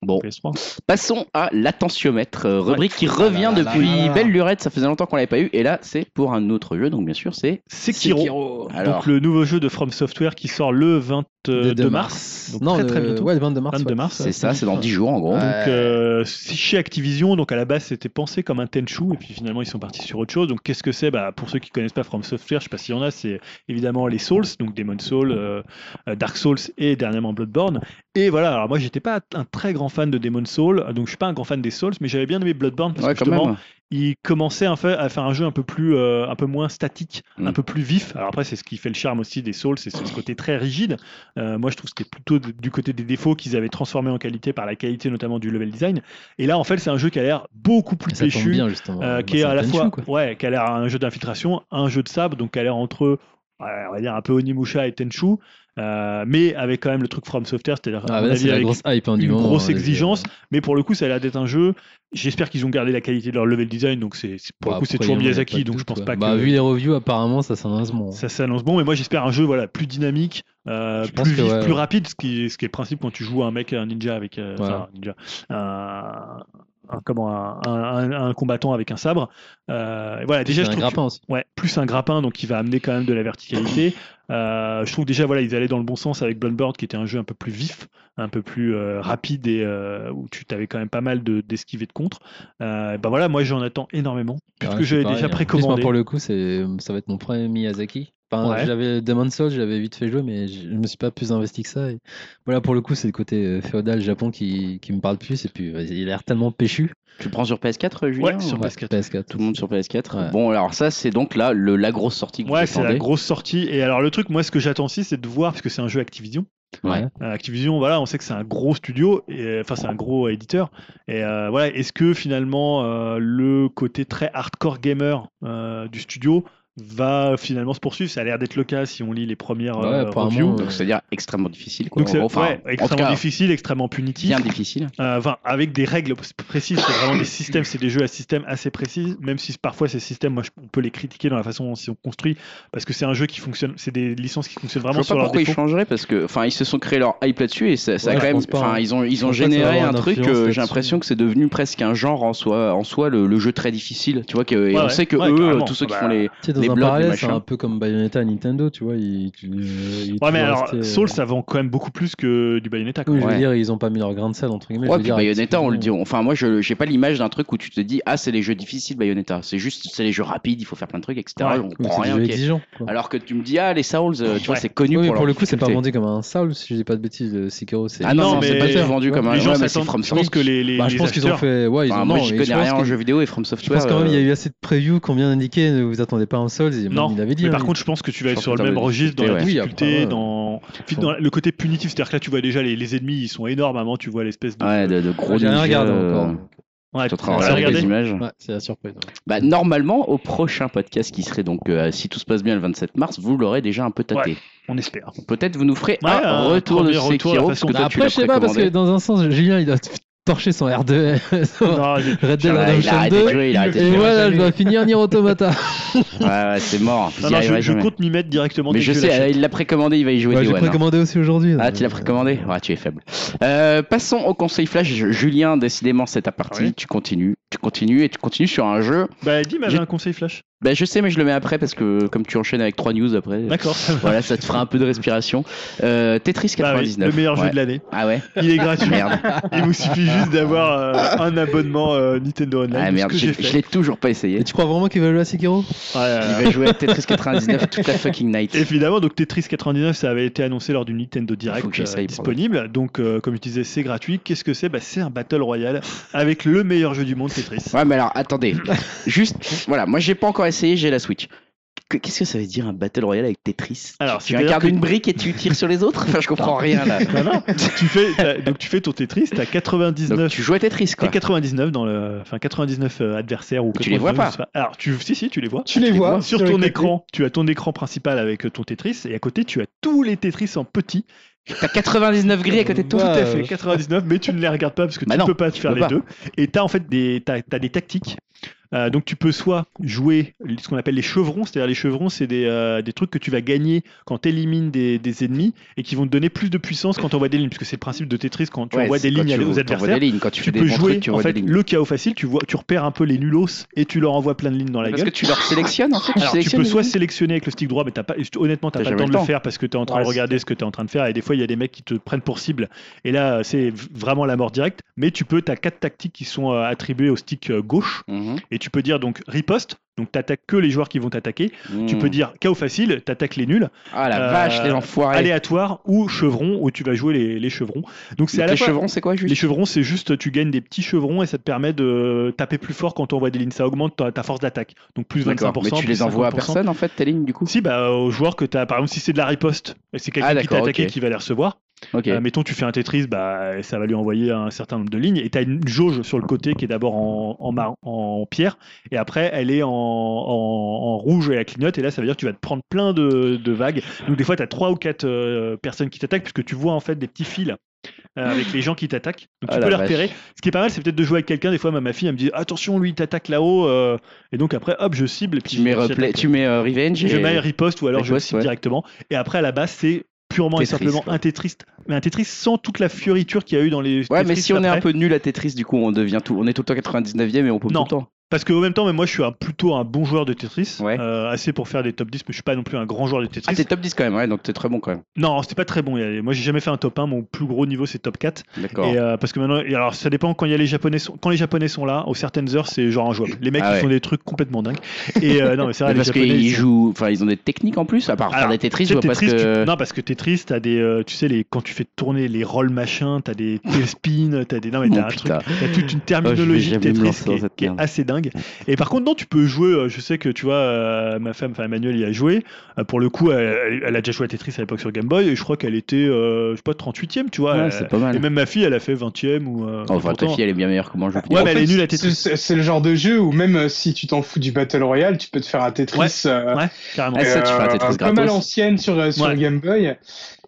Bon, PS3. passons à l'attentiomètre, euh, rubrique qui revient là là depuis là là. belle lurette. Ça faisait longtemps qu'on l'avait pas eu, et là, c'est pour un autre jeu. Donc bien sûr, c'est Sekiro. Alors, Donc le nouveau jeu de From Software qui sort le 22 de mars. Donc non, très très le- bientôt. Ouais, le 22 mars. 22 ouais. mars. c'est ça, c'est dans 10 jours en gros. Donc euh, c'est chez Activision, donc à la base c'était pensé comme un Tenchu et puis finalement ils sont partis sur autre chose. Donc qu'est-ce que c'est? Bah, Pour ceux qui connaissent pas From Software, je sais pas s'il y en a, c'est évidemment les Souls, donc Demon Souls, euh, euh, Dark Souls et dernièrement Bloodborne. Et voilà, alors moi j'étais pas un très grand fan de Demon Souls, donc je suis pas un grand fan des Souls, mais j'avais bien aimé Bloodborne parce Ouais, que justement même. il commençait à faire, à faire un jeu un peu plus, euh, un peu moins statique, Mm. un peu plus vif. Alors après, c'est ce qui fait le charme aussi des Souls, c'est ce (coughs) côté très rigide. Euh, moi, je trouve que c'était plutôt du côté des défauts qu'ils avaient transformé en qualité par la qualité notamment du level design. Et là, en fait, c'est un jeu qui a l'air beaucoup plus péchu, euh, Bah, qui est à la fois, ouais, qui a l'air un jeu d'infiltration, un jeu de sable, donc qui a l'air entre, on va dire un peu Onimusha et Tenchu. euh, mais avec quand même le truc From Software, c'est-à-dire Ah, bah la avec grosse hype hein, une moment. grosse hein, exigence, mais pour le coup, ça a l'air d'être un jeu. J'espère qu'ils ont gardé la qualité de leur level design, donc c'est pour Bah, le coup c'est toujours Miyazaki, donc je pense pas Bah, que vu les reviews, apparemment, ça s'annonce bon. ça s'annonce bon. Mais moi j'espère un jeu voilà plus dynamique, euh, plus vif, ouais, plus rapide, ce qui est ce qui est le principe quand tu joues à un mec un ninja avec euh, Ouais. enfin, un ninja, un, un- comment un, un- combattant avec un sabre. Euh, et voilà déjà C'est je un que- grappin aussi. Ouais, plus un grappin, donc qui va amener quand même de la verticalité. Euh, je trouve déjà, voilà, ils allaient dans le bon sens avec Bloodborne, qui était un jeu un peu plus vif, un peu plus euh, rapide et où tu t'avais quand même pas mal de- d'esquives et de contre. Ben voilà, moi j'en attends énormément, puisque Ouais, déjà hein. Plus, précommandé. moi, pour le coup, c'est, ça va être mon premier Miyazaki. Enfin, Ouais. j'avais Demon Souls, j'avais vite fait jouer, mais je je me suis pas plus investi que ça. Et voilà, pour le coup, c'est le côté euh, féodal Japon qui, qui me parle plus. Et puis, euh, il a l'air tellement péchu. Tu le prends sur PS4, Julien Ouais, sur ou- PS4. PS4. Tout le monde sur PS4. Ouais. Bon, alors ça, c'est donc là le, la grosse sortie que Ouais, c'est la grosse sortie. Et alors le truc, moi, ce que j'attends aussi, c'est de voir, parce que c'est un jeu Activision. Ouais. Euh, Activision, voilà, on sait que c'est un gros studio, et, euh, enfin c'est un gros éditeur. Et euh, voilà, est-ce que finalement euh, le côté très hardcore gamer euh, du studio va finalement se poursuivre Ça a l'air d'être le cas si on lit les premières Ouais, euh, reviews. euh, Donc c'est-à-dire extrêmement difficile. Quoi. Donc c'est Enfin, ouais, extrêmement cas, difficile, extrêmement punitif. Bien difficile. Euh, Enfin, avec des règles précises, c'est vraiment des systèmes, c'est des jeux à système assez précis, même si parfois ces systèmes, moi, je- on peut les critiquer dans la façon dont ils sont construits, parce que c'est un jeu qui fonctionne, c'est des licences qui fonctionnent Je vraiment vois sur pas leur pourquoi ils changeraient parce que enfin ils se sont créés leur hype là-dessus et ça, ça a Ouais, quand je même enfin hein. ils ont ils Je ont généré un truc euh, j'ai l'impression que c'est devenu presque un genre en soi en soi le, le jeu très difficile tu vois que, et Ouais, on ouais. sait que Ouais, eux tous ceux qui Bah, font les Blocs, les parallèle, c'est machins. un peu comme Bayonetta à Nintendo, tu vois. Ils, tu- ils Ouais, mais alors, restés, euh, Soul, ça vend quand même beaucoup plus que du Bayonetta. quoi. Oui, je veux Ouais. dire, ils ont pas mis leur grain de sel entre guillemets. je Ouais, veux puis dire, Bayonetta, on le dit. Enfin, moi, je j'ai pas l'image d'un truc où tu te dis, ah, c'est les jeux difficiles, Bayonetta. C'est juste, c'est les jeux rapides, il faut faire plein de trucs, etc. Ouais. on comprend rien. des jeux ok. exigeants. quoi. Alors que tu me dis, ah, les Souls, euh, tu vois, c'est connu Oui, pour, le coup, c'est pas vendu comme un Soul, si je dis pas de bêtises. euh, Sekiro, c'est. Ah non, c'est pas vendu comme un c'est. From Je pense que les, les, Bah, je pense qu'ils ont fait. Ouais, ils ont. moi, connais je pense rien en que- jeu vidéo et From Je Software. pense quand même il y a eu assez de previews qu'on vient d'indiquer, ne vous attendez pas à un Souls. même Non, il avait dit. mais par il- contre, je pense que tu vas être sur le même registre, dans la difficulté, ouais. difficulté, Oui, après, ouais. dans... le côté punitif. C'est-à-dire que là, tu vois déjà les, les ennemis, ils sont énormes. Avant, tu vois l'espèce de. Ouais, de, de gros J'ai rien euh, encore. Ouais, tu regarder les images. Ouais, c'est la surprise. ouais. Bah, normalement, au prochain podcast qui serait donc, euh, si tout se passe bien le 27 mars, vous l'aurez déjà un peu tâté. On espère. Peut-être vous nous ferez Ouais, un un retour de premier retour, Sekiro, parce que toi, Bah, tu Après, je sais pas, parce que dans un sens, Julien, il a torché son R2 (laughs) Non, j'ai- Red Dead Ouais, il a Redemption arrêté de 2. jouer, il a arrêté de Et voilà, je dois finir Nier Automata. (laughs) Ouais, ouais, c'est mort. Non, non, je, compte m'y mettre directement. Mais je sais, il l'a précommandé, il va y jouer Ouais, J'ai hein. précommandé aussi aujourd'hui. Ah, tu l'as précommandé Ouais, tu es faible. Euh, passons au conseil flash. Julien, décidément, c'est ta partie. Ouais. Tu continues, tu continues et tu continues sur un jeu. Bah, dis, J'ai- un conseil flash. Bah, je sais, mais je le mets après parce que comme tu enchaînes avec trois news après, D'accord. (laughs) voilà, ça te fera un peu de respiration. Euh, Tetris Bah oui, 99. le meilleur jeu de l'année. Ah ouais Il est gratuit. Merde. Il vous suffit juste d'avoir euh, un abonnement euh, Nintendo Online. Ah merde, je l'ai toujours pas essayé. Et tu crois vraiment qu'il va jouer à Sekiro? Ouais, Il va jouer à Tetris 99 toute la fucking night. Évidemment, donc Tetris 99, ça avait été annoncé lors du Nintendo Direct euh, disponible. Donc, euh, comme je disais, c'est gratuit. Qu'est-ce que c'est? Bah, C'est un Battle Royale avec le meilleur jeu du monde, Tetris. Ouais, mais alors attendez, juste, voilà, moi j'ai pas encore essayé, j'ai la Switch. Que- Qu'est-ce que ça veut dire un battle royale avec Tetris? Alors, tu incarnes que- une brique et tu tires sur les autres? (laughs) Enfin, je comprends rien là. (laughs) Non, non, tu fais, t'as- donc tu fais ton Tetris, t'as Donc 99 tu joues à Tetris T'as quoi. 99 dans le, enfin 99 euh, adversaires ou Tu les vois 99, pas Alors tu, si si, tu les vois. Tu les vois Sur ton écran, tu as ton écran principal avec euh, ton Tetris et à côté tu as tous les Tetris en petit. T'as 99 grilles à côté de toi. Tout Bah, à fait, euh, 99, mais tu ne les regardes pas parce que Bah tu ne non, peux pas tu faire peux les pas. deux. Et tu as en fait des, t'as, t'as des tactiques. Euh, donc tu peux soit jouer ce qu'on appelle les chevrons, c'est-à-dire les chevrons, c'est des, euh, des trucs que tu vas gagner quand tu élimines des, des ennemis et qui vont te donner plus de puissance quand tu envoies des lignes, puisque c'est le principe de Tetris quand tu Ouais, envoies des lignes tu- aux adversaires. des lignes. Quand tu, Tu fais peux jouer trucs, tu en fait des le chaos facile, tu vois, tu repères un peu les nulos et tu leur envoies plein de lignes dans la Parce que gueule. tu leur sélectionnes en fait. Alors tu peux soit sélectionner avec le stick droit, mais t'as pas, honnêtement t'as T'as pas le temps de le faire parce que t'es en train Ouais, de regarder ce que t'es en train de faire et des fois il y a des mecs qui te prennent pour cible et là c'est vraiment la mort directe. Mais tu peux, t'as quatre tactiques qui sont euh, attribuées au stick gauche Mhm. et tu peux dire donc riposte, donc t'attaques que les joueurs qui vont t'attaquer. Tu peux dire chaos facile, t'attaques les nuls, Ah la euh, vache, les enfoirés. aléatoire ou chevron où tu vas jouer les, les chevrons. Donc c'est Donc, à la les fois- chevrons, c'est quoi juste les chevrons, c'est juste, tu gagnes des petits chevrons et ça te permet de taper plus fort quand on envoie des lignes. Ça augmente ta, ta force d'attaque. Donc plus 25%. D'accord. Mais tu les envoies à 50%. personne en fait, tes lignes du coup? Si, bah, aux joueurs que tu as, par exemple, si c'est de la riposte, c'est quelqu'un Ah, qui t'a attaqué qui va les recevoir. Euh, mettons, tu fais un Tetris, bah, ça va lui envoyer un certain nombre de lignes. Et tu as une jauge sur le côté qui est d'abord en, en, pierre, et après, elle est en, en, rouge et elle clignote. Et là, ça veut dire que tu vas te prendre plein de, de vagues. Donc, des fois, tu as trois ou quatre euh, personnes qui t'attaquent, puisque tu vois en fait des petits fils. euh, avec les gens qui t'attaquent, donc Ah, tu la peux les vache. repérer. Ce qui est pas mal, c'est peut-être de jouer avec quelqu'un. Des fois, ma, ma fille, elle me dit attention, lui, il t'attaque là-haut, euh, et donc après, hop, je cible. Et puis Tu mets replay, tu mets euh, revenge. Je et- mets riposte ou alors je cible ouais. directement. Et après, à la base, c'est purement et simplement quoi. un Tetris. Mais un Tetris sans toute la fioriture qu'il y a eu dans les. Ouais, mais si on est un peu nul à Tetris, du coup, on devient tout. On est tout le temps 99ème et on peut Non. tout le temps. Parce qu'au même temps, mais moi, je suis un, plutôt un bon joueur de Tetris. Ouais. euh, assez pour faire des top 10, mais je suis pas non plus un grand joueur de Tetris. Ah, t'es top 10 quand même, ouais, donc t'es très bon quand même. non, c'était pas très bon. Moi, j'ai jamais fait un top 1. Mon plus gros niveau, c'est top 4. D'accord. Et euh, parce que maintenant, et alors ça dépend quand il y a les japonais sont, quand les japonais sont là, aux certaines heures, c'est genre injouable. Les mecs Ah ils font des trucs complètement dingues. Et euh, non, mais c'est vrai, (laughs) Mais les parce japonais qu'ils jouent, enfin, ils ont des techniques en plus, à part faire des Tetris, Tu je sais, vois pas ce Tetris, que. tu- Non, parce que Tetris, t'as des, euh, tu sais, les, quand tu fais tourner les rolls machin, t'as des tailspins, t'as des, non mais Oh, t'as truc, t'as toute une Oh, terminologie me Tetris qui est, assez dingue. Dingue. Et par contre, non, tu peux jouer. euh, Je sais que tu vois, euh, ma femme, enfin Emmanuel, y a joué. Euh, pour le coup, elle, elle a déjà joué à Tetris à l'époque sur Game Boy. Et je crois qu'elle était, euh, je sais pas, 38ème, tu vois. Ouais, c'est pas mal. Et même ma fille, elle a fait 20ème ou. Enfin, ta fille, elle est bien meilleure que moi. Je Ouais, En mais elle est nulle à Tetris. C'est le genre de jeu où même si tu t'en fous du Battle Royale, tu peux te faire un Tetris. euh, Ouais, carrément. Ah, ça, tu fais un Tetris comme à gratos. l'ancienne sur, sur Ouais. Game Boy.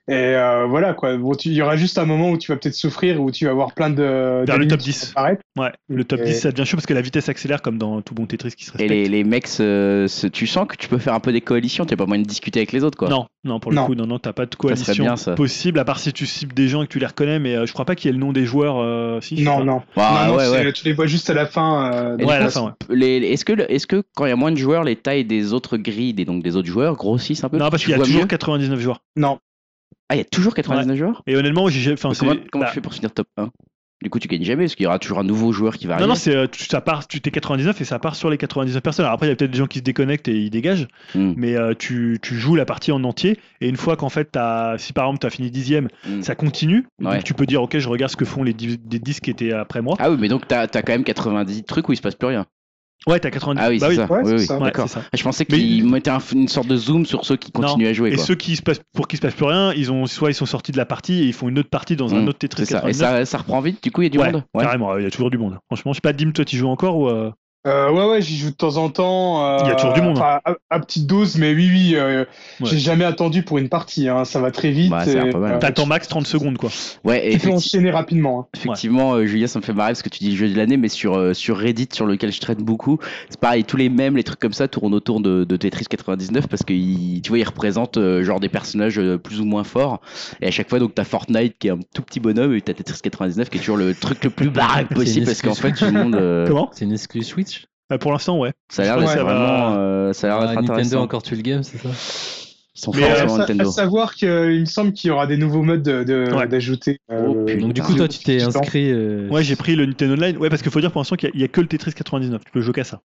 Et euh, voilà quoi. Bon, tu- il y aura juste un moment où tu vas peut-être souffrir, où tu vas avoir plein de. Vers le top qui 10. vont apparaître. Ouais, le top Et- 10, ça devient chaud parce que la vitesse accélère comme dans tout bon Tetris qui se Et respecte. les, les mecs, euh, se- tu sens que tu peux faire un peu des coalitions, t'as pas moyen de discuter avec les autres, quoi. Non, non, pour le Non. coup, non, non, t'as pas de coalition bien, possible, à part si tu cibles des gens et que tu les reconnais, mais euh, je crois pas qu'il y ait le nom des joueurs. euh, si, Non, non. Non, non, ouais, c'est- ouais. Tu les vois juste à la fin. euh, Et de Ouais, à la fin, Est-ce que, est-ce que quand il y a moins de joueurs, les tailles des autres grilles, des, donc des autres joueurs, grossissent un peu? Non, parce Tu qu'il y a toujours mieux? 99 joueurs. Non. Ah, il y a toujours 99 joueurs Et honnêtement, j'ai. Enfin, Comment, comment bah, tu fais pour finir top 1 Du coup, tu gagnes jamais, parce qu'il y aura toujours un nouveau joueur qui va Non, arriver. non, c'est euh, tu- ça part, tu t'es 99 et ça part sur les 99 personnes. Alors après, il y a peut-être des gens qui se déconnectent et ils dégagent, Hmm, mais euh, tu, tu joues la partie en entier. Et une fois qu'en fait, si par exemple tu as fini dixième, hmm. ça continue. Ouais. Donc tu peux dire, ok, je regarde ce que font les 10, des 10 qui étaient après moi. Ah oui, mais donc t'as as quand même 90 trucs où il se passe plus rien. Ouais, t'as 90. Ah oui, bah c'est oui. ça. Ouais, oui, c'est oui. ça. Ouais, ça. Je pensais Mais- qu'ils mettaient un- une sorte de zoom sur ceux qui continuent à jouer. Et quoi. ceux qui se passent, pour qui se passe plus rien, ils ont soit ils sont sortis de la partie et ils font une autre partie dans un Hmm, autre Tetris ça. Et 99. ça, ça reprend vite, du coup, il y a du ouais, monde carrément, il y a toujours du monde. Franchement, je sais pas, Dim, toi tu joues encore ou euh, Euh, ouais, ouais, j'y joue de temps en temps. euh, Il y a toujours du monde, enfin, à, à petite dose, mais oui, oui. euh, Ouais. J'ai jamais attendu pour une partie. Hein, ça va très vite. Bah, euh, t'attends max 30 secondes quoi. Ouais, et tu peux enchaîner rapidement. hein. effectivement, euh, Julien, ça me fait marrer parce que tu dis le jeu de l'année, mais sur, euh, sur Reddit, sur lequel je traîne beaucoup, c'est pareil, tous les mêmes, les trucs comme ça tournent autour de, de Tetris 99 parce que tu vois, ils représentent euh, genre des personnages euh, plus ou moins forts. Et à chaque fois, donc, t'as Fortnite qui est un tout petit bonhomme et t'as Tetris 99 qui est toujours le truc le plus baraque possible parce qu'en fait, excuse. tout le monde. euh, (laughs) Comment? C'est une exclu Switch? Bah, Pour l'instant, ouais. Ça a l'air d'être va- vraiment. euh, ça a l'air Ah, d'être Nintendo encore tue le game, c'est ça Ils sont Mais, forts euh, sur À Nintendo. à savoir qu'il me semble qu'il y aura des nouveaux modes de- de- Ouais. d'ajouter. euh, Oh. Donc du coup, toi, tu t'es inscrit. euh, Ouais, j'ai pris le Nintendo Online. Ouais, parce qu'il faut dire pour l'instant qu'il y a- a que le Tetris 99. Tu peux jouer qu'à ça.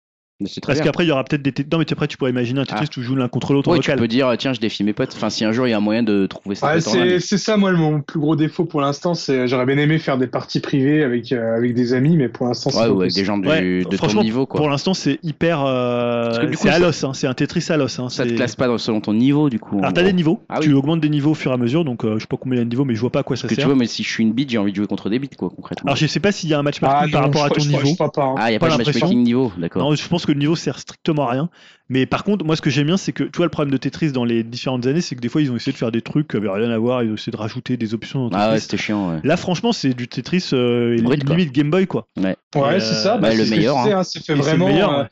Parce qu'après, il y aura peut-être des. Non, mais après, tu pourrais imaginer un Tetris Ah. où tu joues l'un contre l'autre Ouais, tu peux dire, tiens, je défie mes potes. Enfin, si un jour il y a un moyen de trouver ça. Ouais, c'est ça, moi, le- mon plus gros défaut pour l'instant. c'est J'aurais bien aimé faire des parties privées avec, euh, avec des amis, mais pour l'instant, c'est Ouais, ou avec des gens du- Ouais, de ton franchement, niveau, quoi. Pour l'instant, c'est hyper. euh, c'est à l'os, hein. c'est un Tetris à l'os. Hein. Ça te classe pas selon ton niveau, du coup. Alors, t'as des niveaux. Ah tu augmentes des niveaux au fur et à mesure. Donc, euh, je sais pas combien il y a de niveaux, mais je vois pas à quoi ça que tu sert. vois, mais si je suis une bite, j'ai envie de jouer contre des bites, quoi, concrètement. Alors, je sais pas s'il y a un match Ah, par rapport à ton niveau. Hein. Ah, il n'y a pas de l'impression. matchmaking niveau, d'accord. Non, je pense que le niveau sert strictement à rien. Mais par contre, moi, ce que j'aime bien, c'est que, tu vois, le problème de Tetris dans les différentes années, c'est que des fois, ils ont essayé de faire des trucs qui avaient rien à voir. Ils ont essayé de rajouter des options dans Ah ouais, c'était chiant, ouais. Là, franchement, c'est du Tetris euh, Brut, quoi. limite Game Boy, quoi. Ouais, Euh, c'est ça. bah, c'est le meilleur, hein. hein, C'est fait Et c'est le vraiment. meilleur, euh, ouais.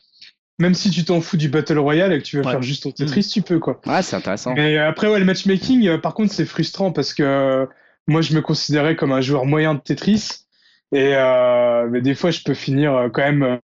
Même si tu t'en fous du Battle Royale et que tu veux Ouais. faire juste ton Tetris, tu peux, quoi. Ah, c'est intéressant. Mais après, ouais, le matchmaking, euh, par contre, c'est frustrant parce que euh, moi, je me considérais comme un joueur moyen de Tetris. Et euh, mais des fois, je peux finir euh, quand même euh, euh,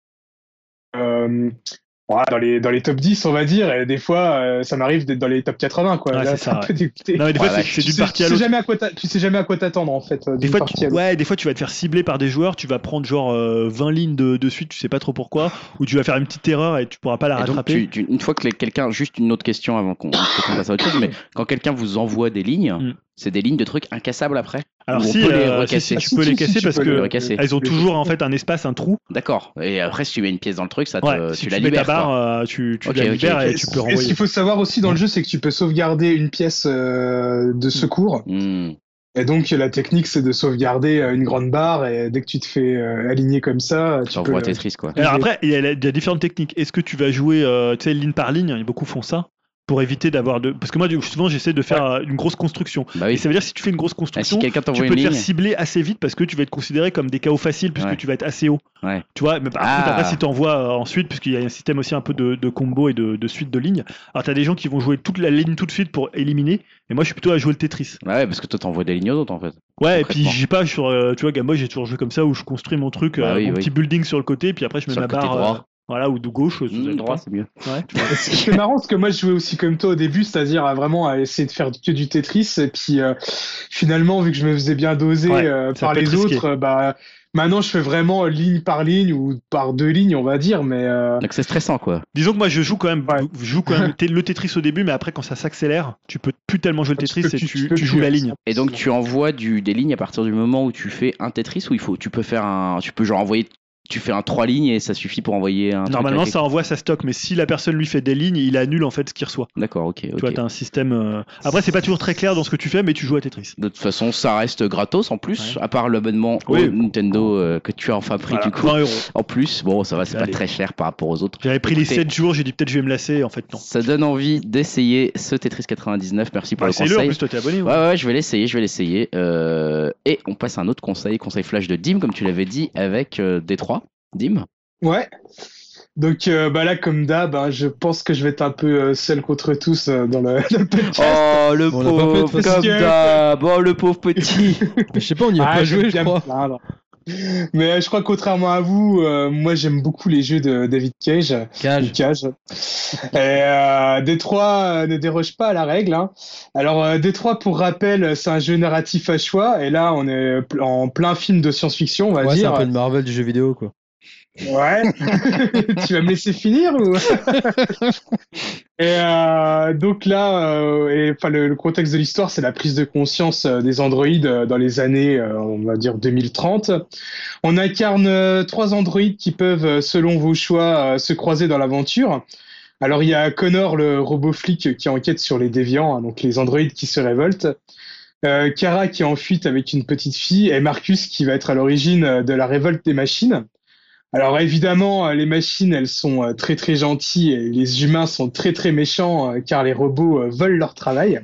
dans, les, dans les top 10, on va dire. Et des fois, euh, ça m'arrive d'être dans les top 80. Quoi. Ouais, Là, c'est ça, un peu dégoûté. Non, mais des Ouais, fois, c'est- d'une partie à tu sais l'autre. jamais à quoi t'a- tu sais jamais à quoi t'attendre, en fait. euh, Des fois, tu, ouais, des fois, tu vas te faire cibler par des joueurs, tu vas prendre genre euh, 20 lignes de, de suite, tu sais pas trop pourquoi, ou tu vas faire une petite erreur et tu pourras pas la Et donc, rattraper. tu- tu- une fois que quelqu'un, juste une autre question avant qu'on qu'on passe à autre chose, mais quand quelqu'un vous envoie des lignes, Mm. C'est des lignes de trucs incassables après Alors si, euh, recasser. si, si, Ah, tu si, peux si, les si, casser tu parce que elles ont toujours en fait un espace, un trou. D'accord. Et après, si tu mets une pièce dans le truc, ça te, Ouais, si tu tu, la mets ta barre, quoi. euh, tu, tu la libères et tu peux Et ce renvoyer. qu'il faut savoir aussi dans le jeu, c'est que tu peux sauvegarder une pièce euh, de secours. Hmm. Et donc, la technique, c'est de sauvegarder une grande barre. Et dès que tu te fais euh, aligner comme ça, Tu tu peux. Tetris, quoi. Alors après, il y, a, il y a différentes techniques. Est-ce que tu vas jouer, euh, tu sais, ligne par ligne? Beaucoup font ça pour éviter d'avoir de. Parce que moi, souvent, j'essaie de faire euh, une grosse construction. Bah Et oui. ça veut dire si tu fais une grosse Ah, si construction, tu peux une te faire cibler assez vite parce que tu vas être considéré comme des KO faciles puisque Ouais. tu vas être assez haut. Ouais. Tu vois, mais par Ah. contre, après, si tu envoies ensuite, puisqu'il y a un système aussi un peu de, de combo et de, de suite de lignes, alors tu as des gens qui vont jouer toute la ligne tout de suite pour éliminer, et moi je suis plutôt à jouer le Tetris. Bah ouais, parce que toi, t'envoies des lignes aux autres, en fait. Ouais, et puis j'ai pas sur, euh, tu vois, Game j'ai toujours joué comme ça où je construis mon truc, Bah euh, oui, mon oui. petit building sur le côté, puis après je mets Sur ma barre, euh, voilà, ou de gauche. Hmm, dépend. droit, c'est mieux. Ouais. (laughs) C'est marrant parce que moi je jouais aussi comme toi au début, c'est-à-dire à vraiment à essayer de faire que du Tetris et puis euh, finalement vu que je me faisais bien doser Ouais, euh, par les risqué. autres, bah maintenant je fais vraiment ligne par ligne ou par deux lignes on va dire, mais euh, Donc c'est stressant, quoi. Disons que moi je joue quand même, Ouais. je joue quand même (laughs) le Tetris au début, mais après quand ça s'accélère, tu peux plus tellement jouer le Tu Tetris et plus- tu, tu peux tu joues la ligne. Et donc, tu envoies du, des lignes à partir du moment où tu fais un Tetris ou il faut, tu peux faire un, tu peux genre envoyer tu fais un trois lignes et ça suffit pour envoyer un. Normalement, ça envoie sa stock, mais si la personne lui fait des lignes, il annule en fait ce qu'il reçoit. D'accord, ok. Tu vois, t'as un système. euh, Après, c'est pas toujours très clair dans ce que tu fais, mais tu joues à Tetris. De toute façon, ça reste gratos en plus, à part l'abonnement Nintendo euh, que tu as enfin pris du coup. 20 euros. En plus, bon, ça va, c'est pas très cher par rapport aux autres. J'avais pris les Écoutez, 7 jours, j'ai dit peut-être je vais me lasser, en fait non. Ça donne envie d'essayer ce Tetris 99. Merci pour Ouais, le c'est le en conseil. plus, toi t'es abonné. Ouais, ouais, je vais l'essayer, je vais l'essayer. Euh, et on passe à un autre conseil, conseil flash de Dim, comme tu l'avais dit, avec euh, Détroit. Dim Ouais. Donc euh, bah là, comme d'hab, hein, je pense que je vais être un peu euh, seul contre tous euh, dans, le, (laughs) dans le podcast. Oh, le On fait pauvre, comme d'hab. Oh, le pauvre petit. (laughs) Mais je sais pas, on y a Ah, pas joué, je bien crois. Mais euh, je crois que contrairement à vous, euh, moi j'aime beaucoup les jeux de David Cage. Cage. Cage. Et euh, Détroit ne déroge pas à la règle. hein. Alors Détroit, pour rappel, c'est un jeu narratif à choix. Et là, on est en plein film de science-fiction, on va Ouais, c'est un peu le Marvel du jeu vidéo, quoi. Ouais. (laughs) tu vas me laisser finir ou? (laughs) Et euh, donc là, euh, et, enfin le, le contexte de l'histoire, c'est la prise de conscience euh, des androïdes euh, dans les années, euh, on va dire 2030. On incarne trois androïdes qui peuvent, selon vos choix, se croiser dans l'aventure. Alors il y a Connor, le robot flic, qui enquête sur les déviants, hein, donc les androïdes qui se révoltent. Euh, Kara qui est en fuite avec une petite fille et Marcus qui va être à l'origine de la révolte des machines. Alors évidemment, euh, les machines, elles sont euh, très très gentilles et les humains sont très très méchants euh, car les robots veulent leur travail.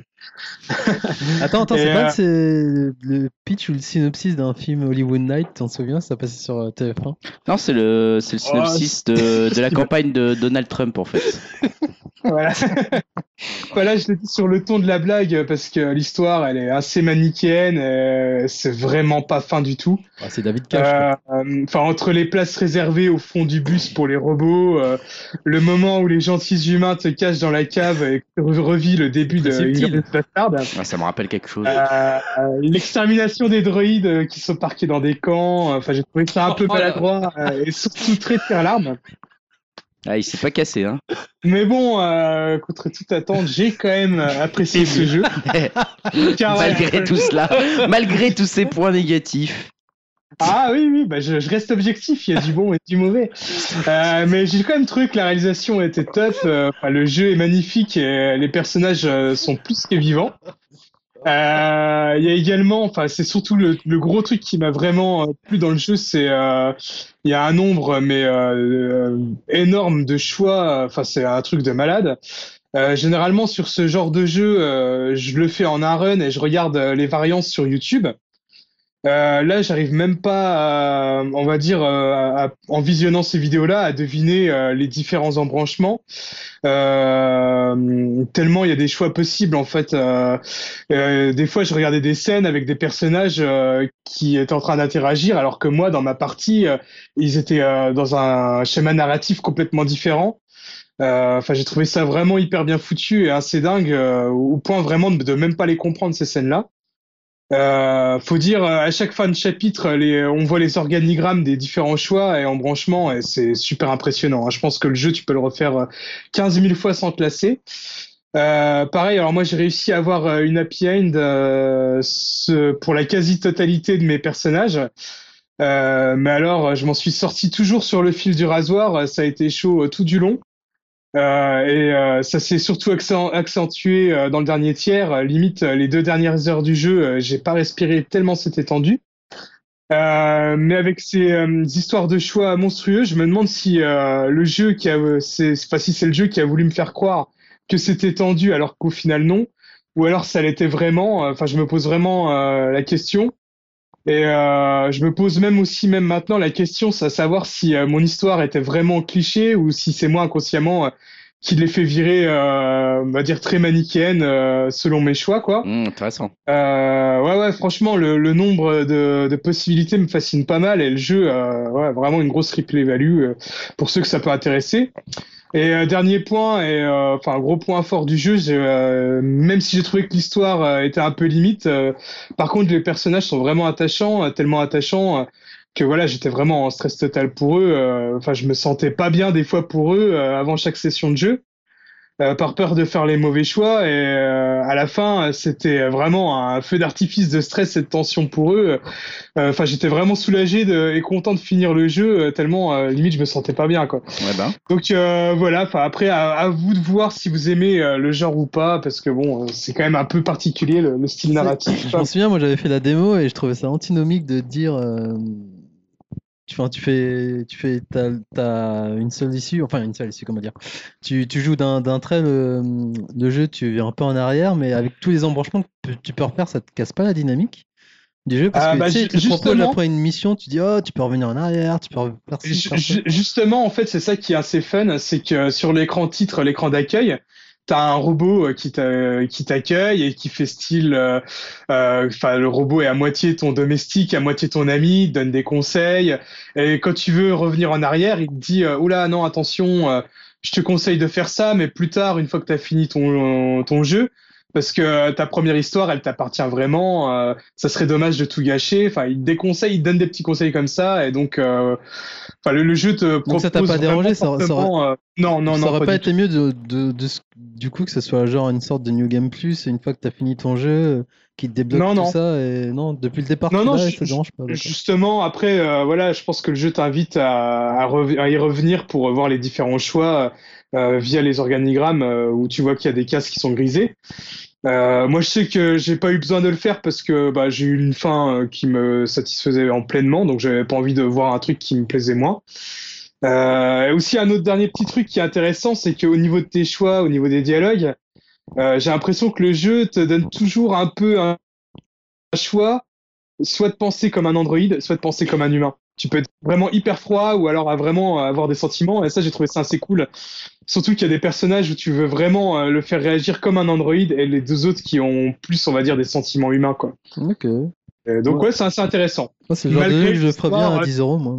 Attends, attends, c'est euh, pas le pitch ou le synopsis d'un film Hollywood Night, t'en souviens Ça passait sur euh, TF1. Non, c'est le, c'est le synopsis de, (laughs) de la campagne de Donald Trump en fait. (laughs) Voilà. (laughs) voilà, je l'ai dit sur le ton de la blague parce que l'histoire, elle est assez manichéenne, euh, c'est vraiment pas fin du tout. Ah, c'est David Cage. Euh, Enfin, entre les places réservées au fond du bus pour les robots, euh, le moment où les gentils humains te cachent dans la cave et que tu revis le début de Bastard. Ouais, ça me rappelle quelque chose. Euh, euh, des droïdes euh, qui sont parqués dans des camps. Enfin, j'ai trouvé ça un peu Oh maladroit euh, et surtout très tire larme. Ah, il s'est pas cassé, hein. Mais bon, euh, contre toute attente, j'ai quand même euh, apprécié ce jeu. (laughs) Car, ouais, malgré tout cela, malgré tous ces points négatifs. Ah oui, oui, bah je, je reste objectif, il y a du bon et du mauvais. Euh, mais j'ai quand même trouvé que la réalisation était top, euh, enfin, le jeu est magnifique et les personnages euh, sont plus que vivants. Euh, Il y a également, enfin c'est surtout le, le gros truc qui m'a vraiment euh, plu dans le jeu, c'est euh, il y a un nombre mais euh, énorme de choix, enfin c'est un truc de malade. Généralement sur ce genre de jeu, je le fais en un run et je regarde les variances sur YouTube. Euh, là, j'arrive même pas, on va dire, euh, en visionnant ces vidéos-là, à deviner euh, les différents embranchements. Euh, tellement il y a des choix possibles en fait. Euh, euh, des fois, je regardais des scènes avec des personnages qui étaient en train d'interagir, alors que moi, dans ma partie, ils étaient dans un schéma narratif complètement différent. Enfin, j'ai trouvé ça vraiment hyper bien foutu et assez dingue, au point vraiment de, de même pas les comprendre ces scènes-là. Euh, faut dire euh, à chaque fin de chapitre, les, on voit les organigrammes des différents choix et embranchements et c'est super impressionnant. hein. Je pense que le jeu, tu peux le refaire euh, 15 000 fois sans te lasser. Euh, pareil, alors moi j'ai réussi à avoir euh, une happy end euh, ce- pour la quasi-totalité de mes personnages. Euh, mais alors, je m'en suis sorti toujours sur le fil du rasoir. Ça a été chaud euh, tout du long. Euh, et euh, ça s'est surtout accent- accentué euh, dans le dernier tiers. Euh, limite, euh, les deux dernières heures du jeu, euh, j'ai pas respiré tellement c'était tendu. Mais avec ces histoires de choix monstrueux, je me demande si le jeu qui a, c'est, enfin, si c'est le jeu qui a voulu me faire croire que c'était tendu alors qu'au final non, ou alors ça l'était vraiment. Enfin, je me pose vraiment la question. Et euh, je me pose même aussi, même maintenant, la question, c'est à savoir si euh, mon histoire était vraiment cliché ou si c'est moi inconsciemment euh, qui l'ai fait virer, euh, on va dire, très manichéenne euh, selon mes choix, quoi. Hum, intéressant. Euh, ouais, ouais, franchement, le, le nombre de, de possibilités me fascine pas mal et le jeu, euh, ouais, vraiment une grosse replay value euh, pour ceux que ça peut intéresser. Et euh, dernier point, et euh, enfin gros point fort du jeu, euh, même si j'ai trouvé que l'histoire était un peu limite, par contre les personnages sont vraiment attachants, tellement attachants que voilà, j'étais vraiment en stress total pour eux. Enfin, je me sentais pas bien des fois pour eux avant chaque session de jeu. Euh, par peur de faire les mauvais choix. Et euh, à la fin, c'était vraiment un feu d'artifice de stress et de tension pour eux. Euh, Enfin, j'étais vraiment soulagé de, et content de finir le jeu, euh, tellement euh, limite je me sentais pas bien, quoi. Ouais, ben. Donc euh, voilà. Enfin, après, à, à vous de voir si vous aimez euh, le genre ou pas, parce que bon, c'est quand même un peu particulier le, le style narratif. Je m'en souviens, moi j'avais fait la démo et je trouvais ça antinomique de dire. Tu, fais, tu fais, t'as, une seule issue, enfin une seule issue, comment dire. Tu, tu joues d'un, trait le, le jeu, tu viens un peu en arrière, mais avec tous les embranchements que tu peux refaire, ça te casse pas la dynamique du jeu? Parce Ah, que bah, tu sais, te le propose justement- après une mission, tu dis oh tu peux revenir en arrière, tu peux ju- Justement, en fait, c'est ça qui est assez fun, c'est que sur l'écran titre, l'écran d'accueil, t'as un robot euh, qui t'a- qui t'accueille et qui fait style, euh, euh, enfin, le robot est à moitié ton domestique, à moitié ton ami, il donne des conseils. Et quand tu veux revenir en arrière, il te dit, oula, non, attention, je te conseille de faire ça, mais plus tard, une fois que t'as fini ton jeu. Parce que ta première histoire, elle t'appartient vraiment. euh, ça serait dommage de tout gâcher. Enfin, il déconseille, il donne des petits conseils comme ça, et donc, euh, enfin, le, le jeu te propose ça t'a pas dérangé, ça- ça aurait- euh, non, non, ça non, aurait pas, été mieux de, de, de ce- du coup que ce soit genre une sorte de New Game Plus une fois que t'as fini ton jeu euh, qui te débloque Non, tout non. ça et non depuis le départ Non, non, l'as et je- ça te dérange pas. Justement, après, euh, voilà, je pense que le jeu t'invite à, à, rev- à y revenir pour voir les différents choix euh, via les organigrammes euh, où tu vois qu'il y a des cases qui sont grisées. Euh, moi, je sais que j'ai pas eu besoin de le faire parce que bah, j'ai eu une fin euh, qui me satisfaisait en pleinement, donc j'avais pas envie de voir un truc qui me plaisait moins. Euh, aussi un autre dernier petit truc qui est intéressant, c'est qu'au niveau de tes choix, au niveau des dialogues, euh, j'ai l'impression que le jeu te donne toujours un peu un choix, soit de penser comme un androïde, soit de penser comme un humain. Tu peux être vraiment hyper froid ou alors à vraiment avoir des sentiments. Et ça, j'ai trouvé ça assez cool. Surtout qu'il y a des personnages où tu veux vraiment euh, le faire réagir comme un androïde et les deux autres qui ont plus, on va dire, des sentiments humains, quoi. Ok. Euh, donc Ouais. ouais, c'est assez intéressant. Moi, c'est le genre de Malgré jeu que je ferais bien à 10 euros moi.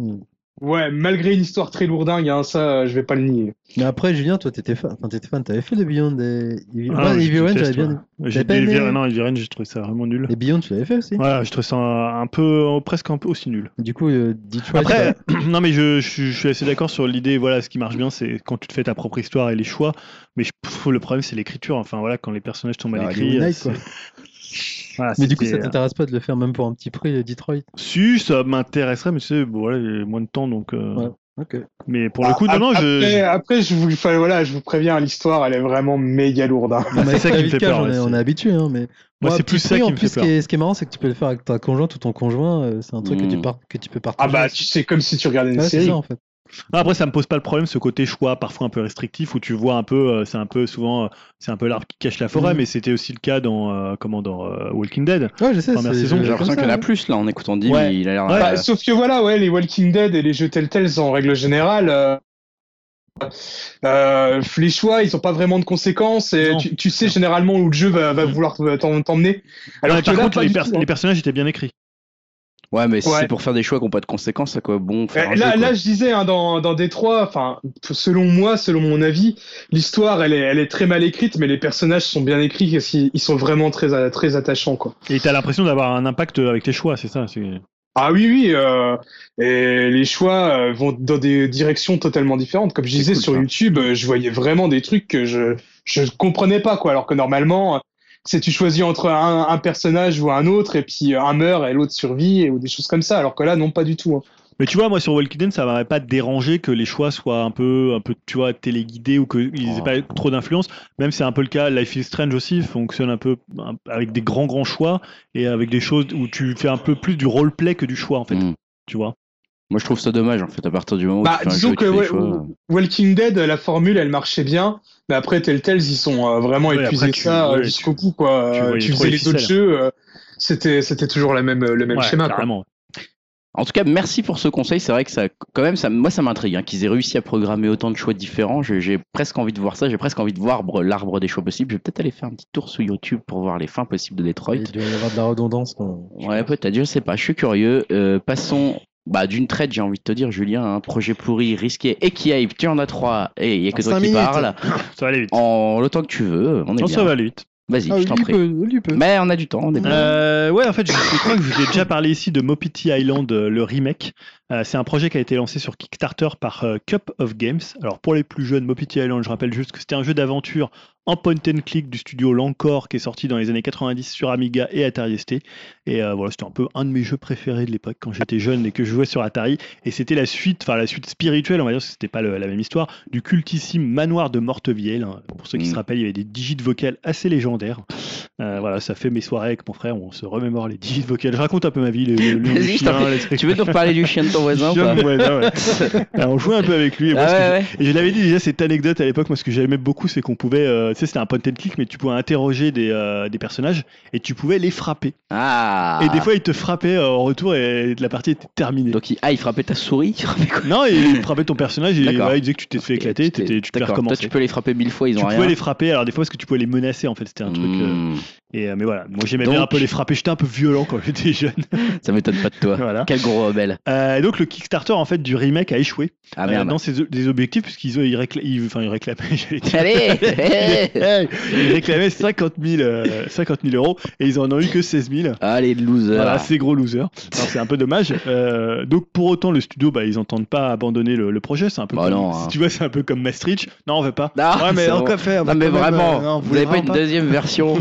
Ouais, malgré une histoire très lourdingue, hein, ça, je vais pas le nier. Mais après Julien, toi t'étais fan, enfin t'étais fan, t'avais fait le Beyond des Evil, Ah, ouais, Evil déteste, j'avais bien. ouais. J'ai aimé Non, Evil j'ai trouvé ça vraiment nul. Et Beyond, tu l'avais fait aussi. Voilà, je trouve ça un peu, presque un peu aussi nul. Du coup, euh, Detroit. Après, (clears throat) non mais je, je, je suis assez d'accord sur l'idée. Voilà, ce qui marche bien, c'est quand tu te fais ta propre histoire et les choix. Mais je, pff, le problème, c'est l'écriture. Enfin voilà, quand les personnages sont mal Bah, (laughs) Voilà, mais du coup, ça t'intéresse pas de le faire même pour un petit prix de Detroit? Si, ça m'intéresserait, mais tu sais, bon, voilà, j'ai moins de temps, donc. euh, Ouais. Mais pour le coup, non, non, après, je. après, je vous, enfin, voilà, je vous préviens, l'histoire, elle est vraiment méga lourde. hein. C'est ça qui me (laughs) fait peur, on, est, on c'est- est habitué, hein, mais. Moi, c'est plus ça prix, qui en me plus, fait ce qui, est, ce qui est marrant, c'est que tu peux le faire avec ta conjointe ou ton conjoint. euh, C'est un truc que, tu Mm. par- que tu peux partager. Ah bah, tu sais, comme si tu regardais une Ouais, c'est série. ça en fait. Non, Après, ça me pose pas le problème, ce côté choix parfois un peu restrictif où tu vois un peu, euh, c'est un peu souvent, euh, c'est un peu l'arbre qui cache la forêt, Mhm. mais c'était aussi le cas dans, euh, comment, dans euh, Walking Dead. Ouais, je sais. Première c'est- saison, je- J'ai l'impression qu'il y en a plus là en écoutant Dim, Ouais. il a l'air. Ouais. Bah, sauf que voilà, ouais, les Walking Dead et les jeux Telltales en règle générale, euh, euh, les choix, ils ont pas vraiment de conséquences et tu, tu sais généralement où le jeu va, va vouloir t'en- t'emmener. Alors Ouais, que par là, contre, les, tout, hein. les personnages étaient bien écrits. Ouais, mais si Ouais. c'est pour faire des choix qui n'ont pas de conséquences, à quoi bon faire Eh, un là, jeu, quoi. là, je disais hein, dans dans Détroit, enfin, selon moi, selon mon avis, l'histoire, elle est, elle est très mal écrite, mais les personnages sont bien écrits, parce qu'ils ils sont vraiment très, très attachants, quoi. Et t'as l'impression d'avoir un impact avec tes choix, c'est ça. Ah oui, oui, euh, et les choix euh, vont dans des directions totalement différentes. Comme je disais cool, sur ça. YouTube, euh, je voyais vraiment des trucs que je je comprenais pas, quoi. Alors que normalement, euh, c'est tu choisis entre un, un personnage ou un autre, et puis euh, un meurt et l'autre survit, et- ou des choses comme ça. Alors que là, non, pas du tout. hein. Mais tu vois, moi sur Walking Dead, ça m'aurait pas dérangé que les choix soient un peu, un peu, tu vois, téléguidés ou qu'ils aient Oh. pas trop d'influence. Même c'est un peu le cas, Life is Strange aussi fonctionne un peu avec des grands grands choix et avec des choses où tu fais un peu plus du roleplay que du choix en fait. Mm. Tu vois? Moi, je trouve ça dommage, en fait, à partir du moment où Bah, tu fais un disons jeu, que tu fais des ouais, choix. Walking Dead, la formule, elle marchait bien, mais après Telltales, ils sont euh, vraiment Ouais, épuisés tu- ça euh, ouais, jusqu'au bout, quoi. tu Euh, Tu faisais les autres jeux, euh, c'était c'était toujours la même le même Ouais, schéma, quoi. En tout cas, merci pour ce conseil. C'est vrai que ça, quand même, ça, moi, ça m'intrigue hein, qu'ils aient réussi à programmer autant de choix différents. J'ai j'ai presque envie de voir ça. J'ai presque envie de voir br- l'arbre des choix possibles. Je vais peut-être aller faire un petit tour sur YouTube pour voir les fins possibles de Detroit. Il doit y avoir de la redondance. quoi. Ouais, peut-être. Je sais pas. Je suis curieux. Euh, passons. Bah, d'une traite, j'ai envie de te dire, Julien, un projet pourri, risqué et qui hype. Tu en as trois et il y a que En toi qui minutes. parles. (laughs) Ça va aller vite. En le temps que tu veux, on est Non, bien. ça va aller vite. Vas-y, Ah, je t'en prie. peut, lui peut. Mais on a du temps, on est bien. Euh, ouais, en fait, je, je crois que je vous ai déjà parlé ici de Mopiti Island, euh, le remake. Euh, c'est un projet qui a été lancé sur Kickstarter par euh, Cup of Games. Alors pour les plus jeunes, Mopiti Island, je rappelle juste que c'était un jeu d'aventure en point and click du studio Lancor qui est sorti dans les années 90 sur Amiga et Atari ST. Et euh, voilà, c'était un peu un de mes jeux préférés de l'époque quand j'étais jeune et que je jouais sur Atari. Et c'était la suite, enfin la suite spirituelle, on va dire, parce que c'était pas le- la même histoire, du cultissime manoir de Mortevielle. hein. Pour ceux qui Mm. se rappellent, il y avait des digits vocales assez légendaires. Euh, voilà, ça fait mes soirées avec mon frère où on se remémore les digits vocales. Je raconte un peu ma vie, les trucs. Tu veux nous reparler du chien de ton voisin ou Chien pas de voisin, ouais. Alors, (laughs) on jouait un peu avec lui. Et, moi, Ah ce que ouais, ouais. je l'avais dit déjà cette anecdote à l'époque. Moi, ce que j'aimais beaucoup, c'est qu'on pouvait, euh, tu sais, c'était un point and click, mais tu pouvais interroger des, euh, des personnages et tu pouvais les frapper. Ah Et des fois, ils te frappaient euh, en retour et la partie était terminée. Donc, il... ah, il frappait ta souris il frappait quoi Non, il frappait ton personnage et voilà, il disait que tu t'es fait éclater, tu tu peux D'accord. Toi, recommencer. tu peux les frapper mille fois, ils Tu ont pouvais rien. les frapper, alors des fois parce que tu pouvais les menacer en fait, c'était un truc. euh, Mmh. Et, euh, mais voilà, moi j'aimais Donc- bien un peu les frapper, j'étais un peu violent quand j'étais jeune. (laughs) Ça m'étonne pas de toi. voilà. Quel gros rebelle. Euh, et donc le Kickstarter en fait du remake a échoué Ah euh, dans ses des objectifs puisqu'ils ils récla- ils- enfin ils réclamaient. (laughs) Allez Hey, (laughs) ils réclamaient 50 000, euh, 50 000 euros et ils en ont eu que 16 000. Allez, loser. Voilà, c'est gros loser. C'est un peu dommage. Euh, donc pour autant, le studio, bah, ils entendent pas abandonner le, le projet. C'est un peu Bah comme, non, hein. tu vois, c'est un peu comme Maastricht. Non, on veut pas. Non, ouais, mais on faire. Non, mais vraiment, non, vous avez pas une deuxième version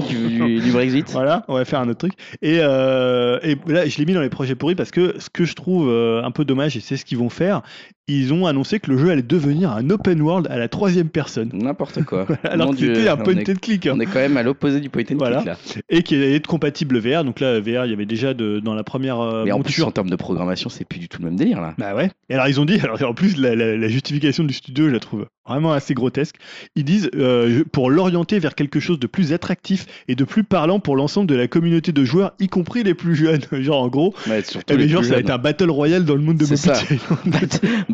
du, Brexit Voilà, on va faire un autre truc. Et, euh, et là, je l'ai mis dans les projets pourris parce que ce que je trouve euh, un peu dommage, et c'est ce qu'ils vont faire, ils ont annoncé que le jeu allait devenir un open world à la troisième personne. N'importe quoi. (laughs) Alors que c'était un point est- and click. hein. On est quand même à l'opposé du point and Voilà. click là. Et qui allait être compatible VR. Donc là, VR, il y avait déjà de, dans la première euh, Mais en plus, en termes de programmation, c'est plus du tout le même délire là. Bah ouais. Et alors ils ont dit, (laughs) alors en plus la, la- la justification du studio, je la trouve vraiment assez grotesque. Ils disent euh, pour l'orienter vers quelque chose de plus attractif et de plus parlant pour l'ensemble de la communauté de joueurs, y compris les plus jeunes. (laughs) genre en gros, Ouais, surtout eh les genre plus ça va être un battle royale dans le monde de. Island.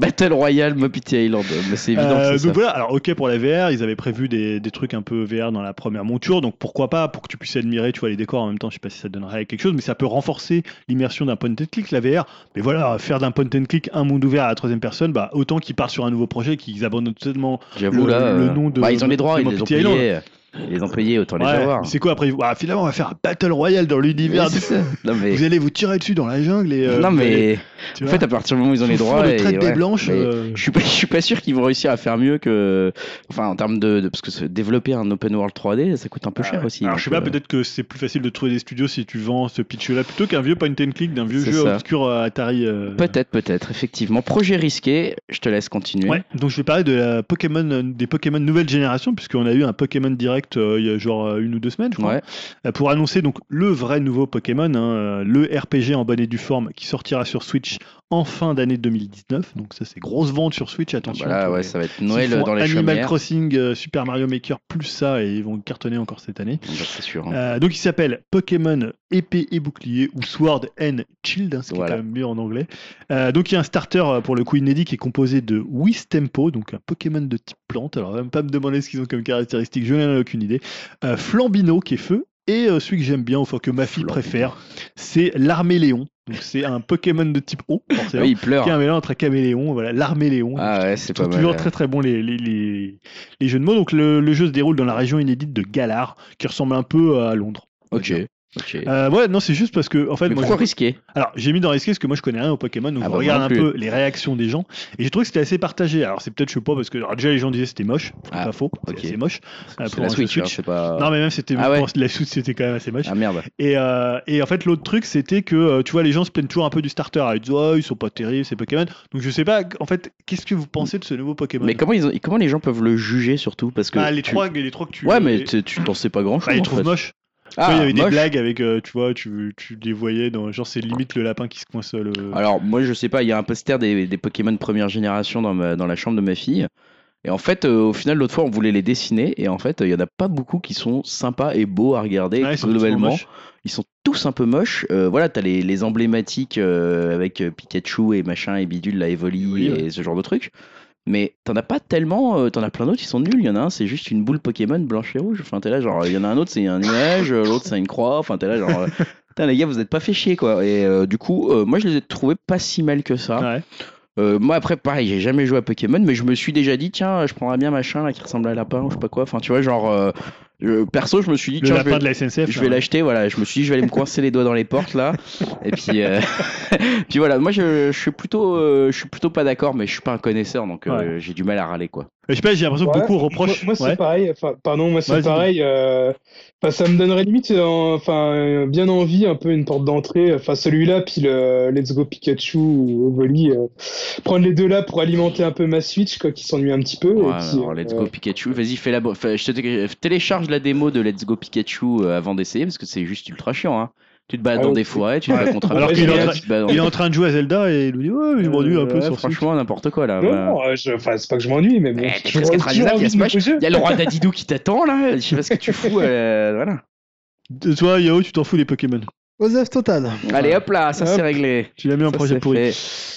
Battle Royale Mopiti Island. Mais c'est évident Euh, que donc ça. voilà, alors ok pour la VR, ils avaient prévu des, des trucs un peu VR dans la première monture, donc pourquoi pas pour que tu puisses admirer, tu vois les décors en même temps. Je sais pas si ça donnerait quelque chose, mais ça peut renforcer l'immersion d'un point and click la VR. Mais voilà, faire d'un point and click un monde ouvert à la troisième personne, bah autant qu'ils partent sur un nouveau projet, qu'ils abandonnent totalement. Le- là. le nom de- bah, ils ont les droits, de ils les ont Mopiti Island. payés. Ils les ont payés, autant les Ouais, avoir. c'est quoi après bah, Finalement, on va faire un battle royale dans l'univers. Ouais, mais. Vous allez vous tirer dessus dans la jungle et. euh, non allez- mais. tu En fait, à partir du moment où ils ont les droits. de et- traite des ouais, blanches. euh, Je suis pas, (laughs) je suis pas sûr qu'ils vont réussir à faire mieux que, enfin, en termes de, de- parce que développer un open world 3D, ça coûte un peu Ah cher ouais. aussi. Alors je sais pas, euh, peut-être que c'est plus facile de trouver des studios si tu vends ce pitch-là plutôt qu'un vieux point and click d'un vieux jeu ça. obscur euh, Atari. euh, Peut-être, peut-être, effectivement. Projet risqué. Je te laisse continuer. Ouais, donc je vais parler de la Pokémon, des Pokémon nouvelle génération, puisqu'on a eu un Pokémon direct euh, il y a genre euh, une ou deux semaines, je crois, Ouais. euh, pour annoncer donc le vrai nouveau Pokémon, hein, le RPG en bonne et due forme qui sortira sur Switch en fin d'année 2019. Donc ça c'est grosse vente sur Switch, attention. Voilà, ouais, les- ça va être Noël dans les Animal chaumières. Crossing, euh, Super Mario Maker plus ça et ils vont cartonner encore cette année. Bah, c'est sûr. hein. Euh, donc il s'appelle Pokémon épée et bouclier ou Sword and Shield, hein, ce qui Voilà. est quand même mieux en anglais. Euh, donc il y a un starter pour le coup inédit qui est composé de Wistempo, donc un Pokémon de type plante. Alors même pas me demander ce qu'ils ont comme caractéristiques, je n'en ai aucune idée. Flambino qui est feu. Et celui que j'aime bien, enfin que ma fille Flambino. préfère, c'est l'Arméléon. Donc c'est un Pokémon de type eau, forcément. Oui, il pleure. Qui est un mélange entre un caméléon, voilà, l'Arméléon. Ah ouais, c'est pas mal. toujours très très bon les, les, les, les jeux de mots. Donc le, le jeu se déroule dans la région inédite de Galar, qui ressemble un peu à Londres. Ok. Euh, ouais, non, c'est juste parce que en fait, Mais moi, pourquoi je- risquer alors j'ai mis dans risqué parce que moi je connais rien au Pokémon, donc Ah je bah, regarde un peu les réactions des gens et j'ai trouvé que c'était assez partagé. Alors c'est peut-être je sais pas parce que alors, déjà les gens disaient c'était moche, Ah, pas faux, c'est moche. euh, pour la Switch, hein, Switch. c'est pas. Non mais même c'était Ah ouais. la Switch c'était quand même assez moche. Ah merde. Et, euh, et en fait, l'autre truc, c'était que euh, tu vois, les gens se plaignent toujours un peu du starter. Ils disent, oh, ils sont pas terribles, ces Pokémon. Donc, je sais pas, en fait, qu'est-ce que vous pensez de ce nouveau Pokémon? Mais comment ils ont, comment les gens peuvent le juger surtout? Parce que Ah, les, tu- trois, les trois que tu. Ouais, mais tu tu t'en sais pas grand chose. Bah, ils trouvent moche. Ah, il y avait des blagues avec, euh, tu vois, tu, tu les voyais dans. Genre, c'est limite le lapin qui se coince le. Alors moi je sais pas, il y a un poster des, des Pokémon première génération dans, ma- dans la chambre de ma fille. Et en fait, euh, au final, l'autre fois, on voulait les dessiner. Et en fait, il y en a pas beaucoup qui sont sympas et beaux à regarder Ouais, ils sont tous globalement. Ils sont tous un peu moches. Euh, voilà, t'as les, les emblématiques euh, avec euh, Pikachu et machin et bidule, la Evoli Oui, et ouais. ce genre de trucs. Mais t'en as pas tellement, euh, t'en as plein d'autres qui sont nuls. Il y en a un, c'est juste une boule Pokémon blanche et rouge. Enfin, t'es là, genre, il y en a un autre, c'est un nuage, euh, l'autre, c'est une croix. Enfin, t'es là, genre, euh, (laughs) putain, les gars, vous êtes pas fait chier, quoi. Et euh, du coup, euh, moi, je les ai trouvés pas si mal que ça. Ouais. Moi, après, pareil, j'ai jamais joué à Pokémon, mais je me suis déjà dit, tiens, je prendrais bien machin là qui ressemble à un lapin ou je sais pas quoi. Enfin, tu vois, genre, euh, Je- perso, je me suis dit, tiens, je vais, de la SNCF. je là. vais l'acheter. Voilà, je me suis dit, je vais aller me coincer les doigts dans les portes là. Et puis, euh, (laughs) puis voilà. Moi, je, je suis plutôt, euh, je suis plutôt pas d'accord, mais je suis pas un connaisseur, donc euh, j'ai du mal à râler quoi. Je sais pas, j'ai l'impression que beaucoup reprochent. Moi, moi, c'est Ouais. pareil. Enfin, pardon, moi c'est pareil. euh, Enfin, ça me donnerait limite, euh, enfin, euh, bien envie, un peu une porte d'entrée. Enfin, celui-là, puis le Let's Go Pikachu ou Ovoli. euh, prendre les deux là pour alimenter un peu ma Switch, quoi, qui s'ennuie un petit peu. Ouais, et puis, alors, let's euh, go Pikachu. Vas-y, fais la. je te té- télécharge la démo de Let's Go Pikachu euh, avant d'essayer parce que c'est juste ultra chiant. Hein. Tu te balades Ah dans ouais. des forêts, tu te bats contre un Alors qu'il est en tu train- te bats dans- Il est en train de jouer à Zelda et il nous dit Ouais, je m'ennuie un peu Ouais, sur. Franchement, n'importe quoi là. Non, euh, je- enfin, c'est pas que je m'ennuie, mais bon. Eh, traditionnel, il y a le roi Dadidou qui t'attend là. Je sais pas ce que tu fous. euh, (laughs) voilà. De Toi, Yao, tu t'en fous des Pokémon. Osef total. Allez hop là, ça c'est réglé. Tu l'as mis en projet pourri. fait.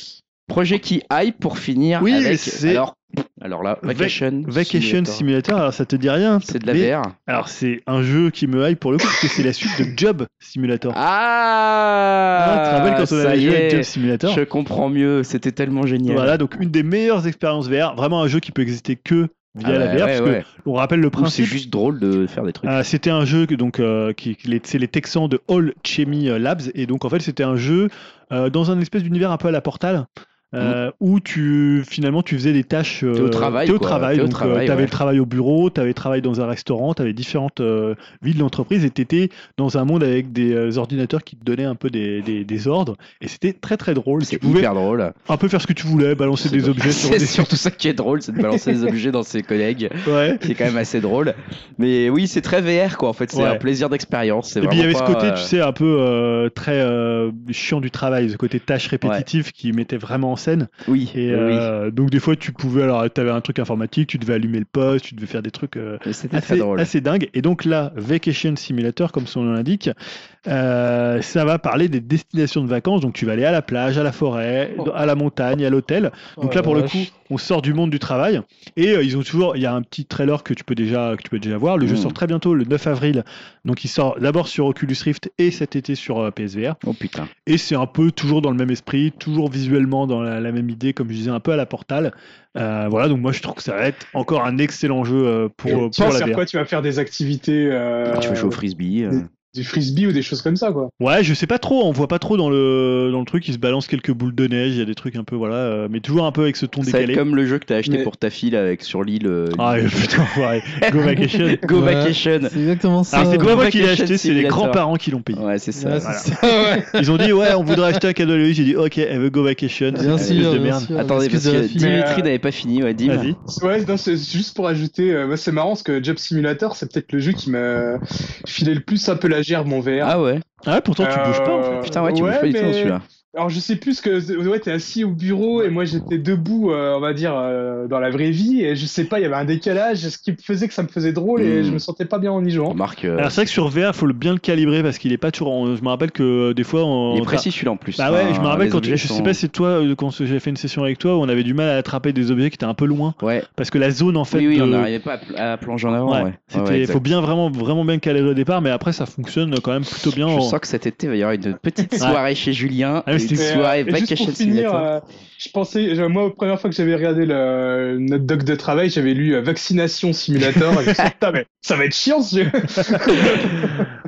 Projet qui hype pour finir Oui, avec. c'est- Alors, alors là, Vac- Vacation. Vacation Simulator. Simulator, alors ça te dit rien. C'est de la mais- VR. Alors c'est un jeu qui me hype pour le coup parce que c'est la suite de (laughs) Job Simulator. Ah, Ah, tu te rappelles quand on avait joué est, Job Simulator Je comprends mieux, c'était tellement génial. Voilà, donc une des meilleures expériences VR, vraiment un jeu qui peut exister que via Ah la VR, ouais, parce ouais. que on rappelle le Ou C'est principe. juste drôle de faire des trucs. Euh, c'était un jeu que, donc euh, qui, qui- les- c'est les Texans de All Chemie euh, Labs et donc en fait c'était un jeu euh, dans un espèce d'univers un peu à la Portal. Euh, où tu finalement tu faisais des tâches euh, au travail, au donc travail, tu avais ouais. le travail au bureau tu avais le travail dans un restaurant tu avais différentes euh, vies de l'entreprise et tu étais dans un monde avec des euh, ordinateurs qui te donnaient un peu des, des- des ordres et c'était très très drôle C'est hyper drôle. un peu faire ce que tu voulais balancer des objets sur (laughs) C'est des surtout ça qui est drôle, c'est de balancer des objets dans ses collègues. ouais C'est quand même assez drôle. Mais oui, c'est très VR quoi. En fait, c'est Ouais. un plaisir d'expérience. Et puis il y avait ce côté, tu euh, sais, un peu euh, très euh, chiant du travail, ce côté tâche répétitive qui mettait vraiment en scène. Oui. Et oui. euh, donc des fois, tu pouvais, alors tu avais un truc informatique, tu devais allumer le poste, tu devais faire des trucs euh, assez, drôle. assez dingues. Et donc là, Vacation Simulator, comme son nom l'indique, euh, ça va parler des destinations de vacances. Donc tu vas aller à la plage, à la forêt, Oh. à la montagne, à l'hôtel. Donc Oh là, pour la le coup, on sort du monde du travail. Et euh, ils ont toujours, il y a un petit trailer que tu peux déjà, que tu peux déjà voir. Le jeu Mm. sort très bientôt, le 9 avril. Donc il sort d'abord sur Oculus Rift et cet été sur euh, PSVR. Oh putain. Et c'est un peu toujours dans le même esprit, toujours visuellement dans la, la même idée, comme je disais, un peu à la Portal. Euh, voilà, donc moi je trouve que ça va être encore un excellent jeu euh, pour, Tu pour vas la faire VR. quoi Tu vas faire des activités. euh, Tu veux jouer au frisbee euh, Du frisbee ou des choses comme ça, quoi. Ouais, je sais pas trop, on voit pas trop dans le, dans le truc, il se balance quelques boules de neige, il y a des trucs un peu, voilà, euh, mais toujours un peu avec ce ton Ça décalé. comme le jeu que t'as acheté Mais- pour ta fille là, avec sur l'île. euh, Ah putain, ouais, Go Vacation. (laughs) Go Ouais. Vacation. C'est exactement ça. Alors c'est pas moi qui l'ai acheté, c'est les grands-parents qui l'ont payé. Ouais, c'est ça. Ouais, Voilà. c'est ça, ouais. (laughs) Ils ont dit, ouais, on voudrait acheter un cadeau à lui, j'ai dit, ok, elle veut Go Vacation. Bien sûr, de merde. sûr. Attendez, parce que. Dimitri n'avait pas fini, ouais, Dim. Vas-y. Ouais, non, c'est juste pour ajouter. euh, moi, c'est marrant parce que Job Simulator, c'est peut-être le jeu qui m'a filé le plus un peu la gerbe en VR. Ah ouais. Ah, pourtant tu bouges pas en fait. Euh, Putain, ouais, tu bouges pas du tout celui-là. Alors, je sais plus que. Ouais, t'es assis au bureau et moi j'étais debout, euh, on va dire, euh, dans la vraie vie. Et je sais pas, il y avait un décalage, ce qui faisait que ça me faisait drôle et je me sentais pas bien en y jouant. Marc, euh, Alors c'est vrai que sur VR, faut le bien le calibrer parce qu'il est pas toujours. en- Je me rappelle que des fois, on... il est précis celui-là en plus. Bah ouais, je me Enfin, rappelle quand je sais pas si c'est toi quand j'ai fait une session avec toi où on avait du mal à attraper des objets qui étaient un peu loin Ouais. parce que la zone en fait. oui, oui, de- on n'arrivait pas à, pl- à plonger en avant. Ouais, Ouais. c'était- Ouais, ouais, exact. faut bien vraiment vraiment bien calibrer au départ, mais après ça fonctionne quand même plutôt bien. Je en- sens que cet été il va y avoir une petite soirée chez Julien. Ah, c'était- Et, soirée et juste Je pensais, moi, la première fois que j'avais regardé le, notre doc de travail, j'avais lu euh, Vaccination Simulator. (laughs) et je me suis dit, Putain, mais ça va être chiant ce jeu. (laughs)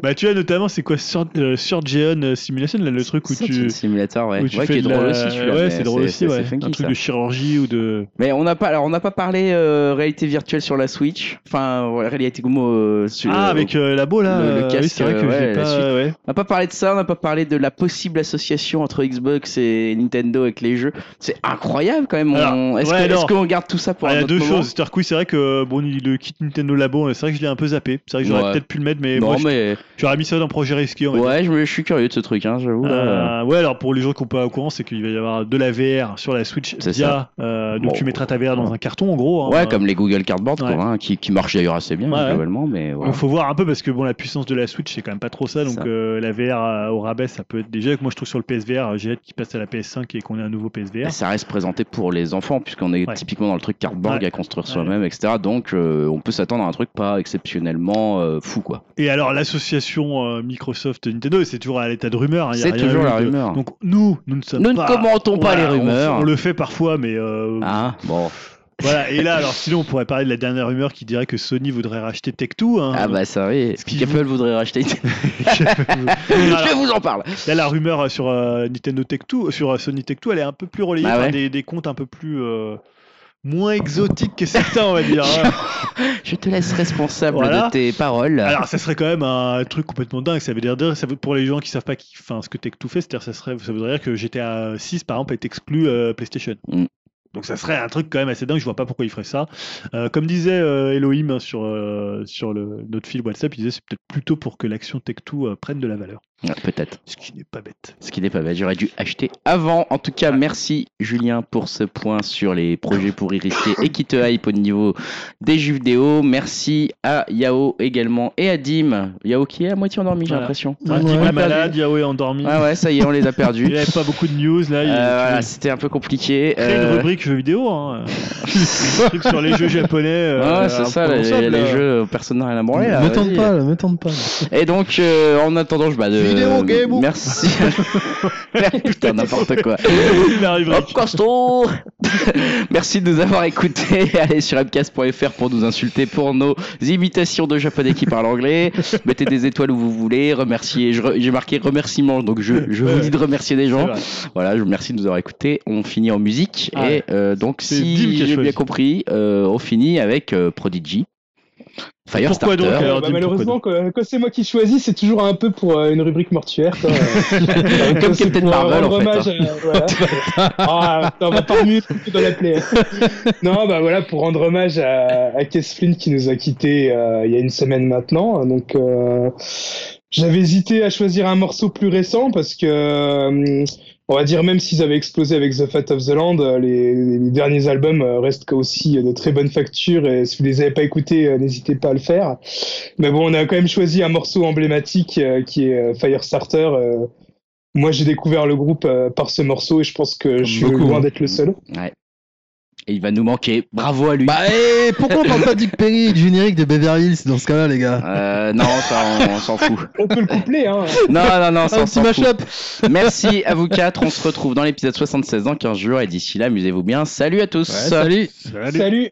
Bah tu vois notamment c'est quoi Sur, euh, Surgeon euh, Simulation là, le truc où tu un Simulator, ouais. où tu ouais, fais qui est de drôle la- aussi celui-là. Ouais, c'est drôle aussi, ouais. funky, un truc ça. de chirurgie ou de. Mais on n'a pas, alors on n'a pas parlé euh, réalité virtuelle sur la Switch. Enfin, ouais, réalité Gomo. sur- Ah avec euh, Labo là. le- le oui, casque, c'est vrai que j'ai ouais, la pas. ouais. On n'a pas parlé de ça, on n'a pas parlé de la possible association entre Xbox et Nintendo avec les jeux. C'est incroyable quand même. On- Est-ce ouais, qu'on garde tout ça pour Ah, il y un a deux choses. Oui, c'est vrai que bon, il- le kit Nintendo Labo, c'est vrai que je l'ai un peu zappé. C'est vrai que j'aurais Ouais. peut-être pu le mettre, mais Non, moi, mais tu aurais mis ça dans projet risqué. ouais, je, me- je suis curieux de ce truc, hein, j'avoue. Euh, ouais, alors pour les gens qui sont pas au courant, c'est qu'il va y avoir de la VR sur la Switch C'est via. euh, donc Bon. tu mettras ta VR dans un carton en gros. hein. Ouais, comme les Google Cardboard, quoi, hein, qui, qui marchent d'ailleurs assez bien globalement, mais. Donc faut voir un peu parce que bon la puissance de la Switch c'est quand même pas trop ça donc euh, la VR à- au rabais ça peut être déjà que moi je trouve sur le PSVR j'ai hâte qu'il passe à la PS5 et qu'on ait un nouveau PSVR. Ça reste présenté pour les enfants, puisqu'on est Ouais. typiquement dans le truc cardboard Ouais. à construire soi-même, etc. Donc euh, on peut s'attendre à un truc pas exceptionnellement euh, fou, quoi. Et alors l'association euh, Microsoft Nintendo c'est toujours à l'état de rumeur. hein, C'est toujours la de- rumeur. Donc nous nous ne sommes Nous ne pas. commentons pas Voilà, les on- rumeurs. On, le fait parfois mais euh, Ah, bon. Voilà, et là, alors sinon, on pourrait parler de la dernière rumeur qui dirait que Sony voudrait racheter Tech2. Hein. Ah bah ça oui. Ce qui Apple voudrait racheter. Alors, (laughs) (laughs) Je vous en parle. Là, la rumeur sur euh, Nintendo Tech2, sur euh, Sony Tech2, elle est un peu plus relayée Ah par des, des comptes un peu plus euh, moins exotiques que certains, on va dire. hein. (laughs) Je te laisse responsable Voilà. de tes paroles. Alors, ça serait quand même un truc complètement dingue. Ça veut dire, ça veut, pour les gens qui savent pas qui, enfin, ce que Tech2 fait, c'est-à-dire, ça serait, ça voudrait dire que GTA 6, par exemple, est exclu euh, PlayStation. Mm. Donc ça serait un truc quand même assez dingue, je vois pas pourquoi il ferait ça. Euh, comme disait euh, Elohim hein, sur, euh, sur le, notre fil WhatsApp, il disait c'est peut-être plutôt pour que l'action Tech2 euh, prenne de la valeur. Ouais, Peut-être. Ce qui n'est pas bête. Ce qui n'est pas bête. J'aurais dû acheter avant. En tout cas, merci Julien pour ce point sur les projets pour y rester et qui te hype au niveau des jeux vidéo. Merci à Yao également et à Dim. Yao qui est à moitié endormi, j'ai l'impression. Ouais, Ouais, Tim on est malade, Yao est endormi. Ah ouais, ça y est, on les a Il perdus. n'y avait pas beaucoup de news là. il- Euh, voilà, c'était un peu compliqué. créer Euh, une rubrique jeux vidéo. Hein. (laughs) un truc sur les jeux japonais. euh, Ouais, c'est ça, les, les jeux, personne n'a rien à branler. là, me tente pas, là, me tente pas. là. Et donc, euh, en attendant, je bah, de... Vidéo game. Merci. (laughs) Putain, n'importe quoi. (laughs) Costaud (laughs) Merci de nous avoir écoutés. Allez sur mcast.fr pour nous insulter pour nos imitations de japonais qui parlent anglais. Mettez des étoiles où vous voulez. Remerciez. J'ai marqué remerciements, donc je, je vous dis de remercier des gens. Voilà, je vous remercie de nous avoir écoutés. On finit en musique. Ah et euh, donc, si j'ai bien compris, euh, on finit avec euh, Prodigy. Pourquoi Firestarter. donc, alors, Bah, malheureusement, quand, quand c'est moi qui choisis, c'est toujours un peu pour euh, une rubrique mortuaire. quoi. Euh, (laughs) Comme Captain pour, euh, Marvel, rendre en fait, hommage à- voilà. (laughs) Ah, on va pas mieux dans la plaie. non, bah voilà, pour rendre hommage à, à Kes Flynn qui nous a quittés euh, il y a une semaine maintenant. Donc, euh, j'avais hésité à choisir un morceau plus récent parce que, euh, on va dire, même s'ils avaient explosé avec The Fate of the Land, euh, les, les derniers albums euh, restent aussi de très bonne facture et si vous les avez pas écoutés, euh, n'hésitez pas à le faire. Mais bon, on a quand même choisi un morceau emblématique euh, qui est euh, Firestarter. euh. moi, j'ai découvert le groupe euh, par ce morceau et je pense que je suis beaucoup, loin hein. d'être le seul. Et il va nous manquer. Bravo à lui. Bah, et pourquoi on parle pas Dick Perry du générique de Beverly Hills dans ce cas-là, les gars? Euh, non, ça, on, on s'en fout. (laughs) On peut le coupler, hein. Non, non, non, ça, on s'en fout. Merci à vous quatre. On se retrouve dans l'épisode 76 dans 15 jours. Et d'ici là, amusez-vous bien. Salut à tous. Ouais, salut Salut. Salut.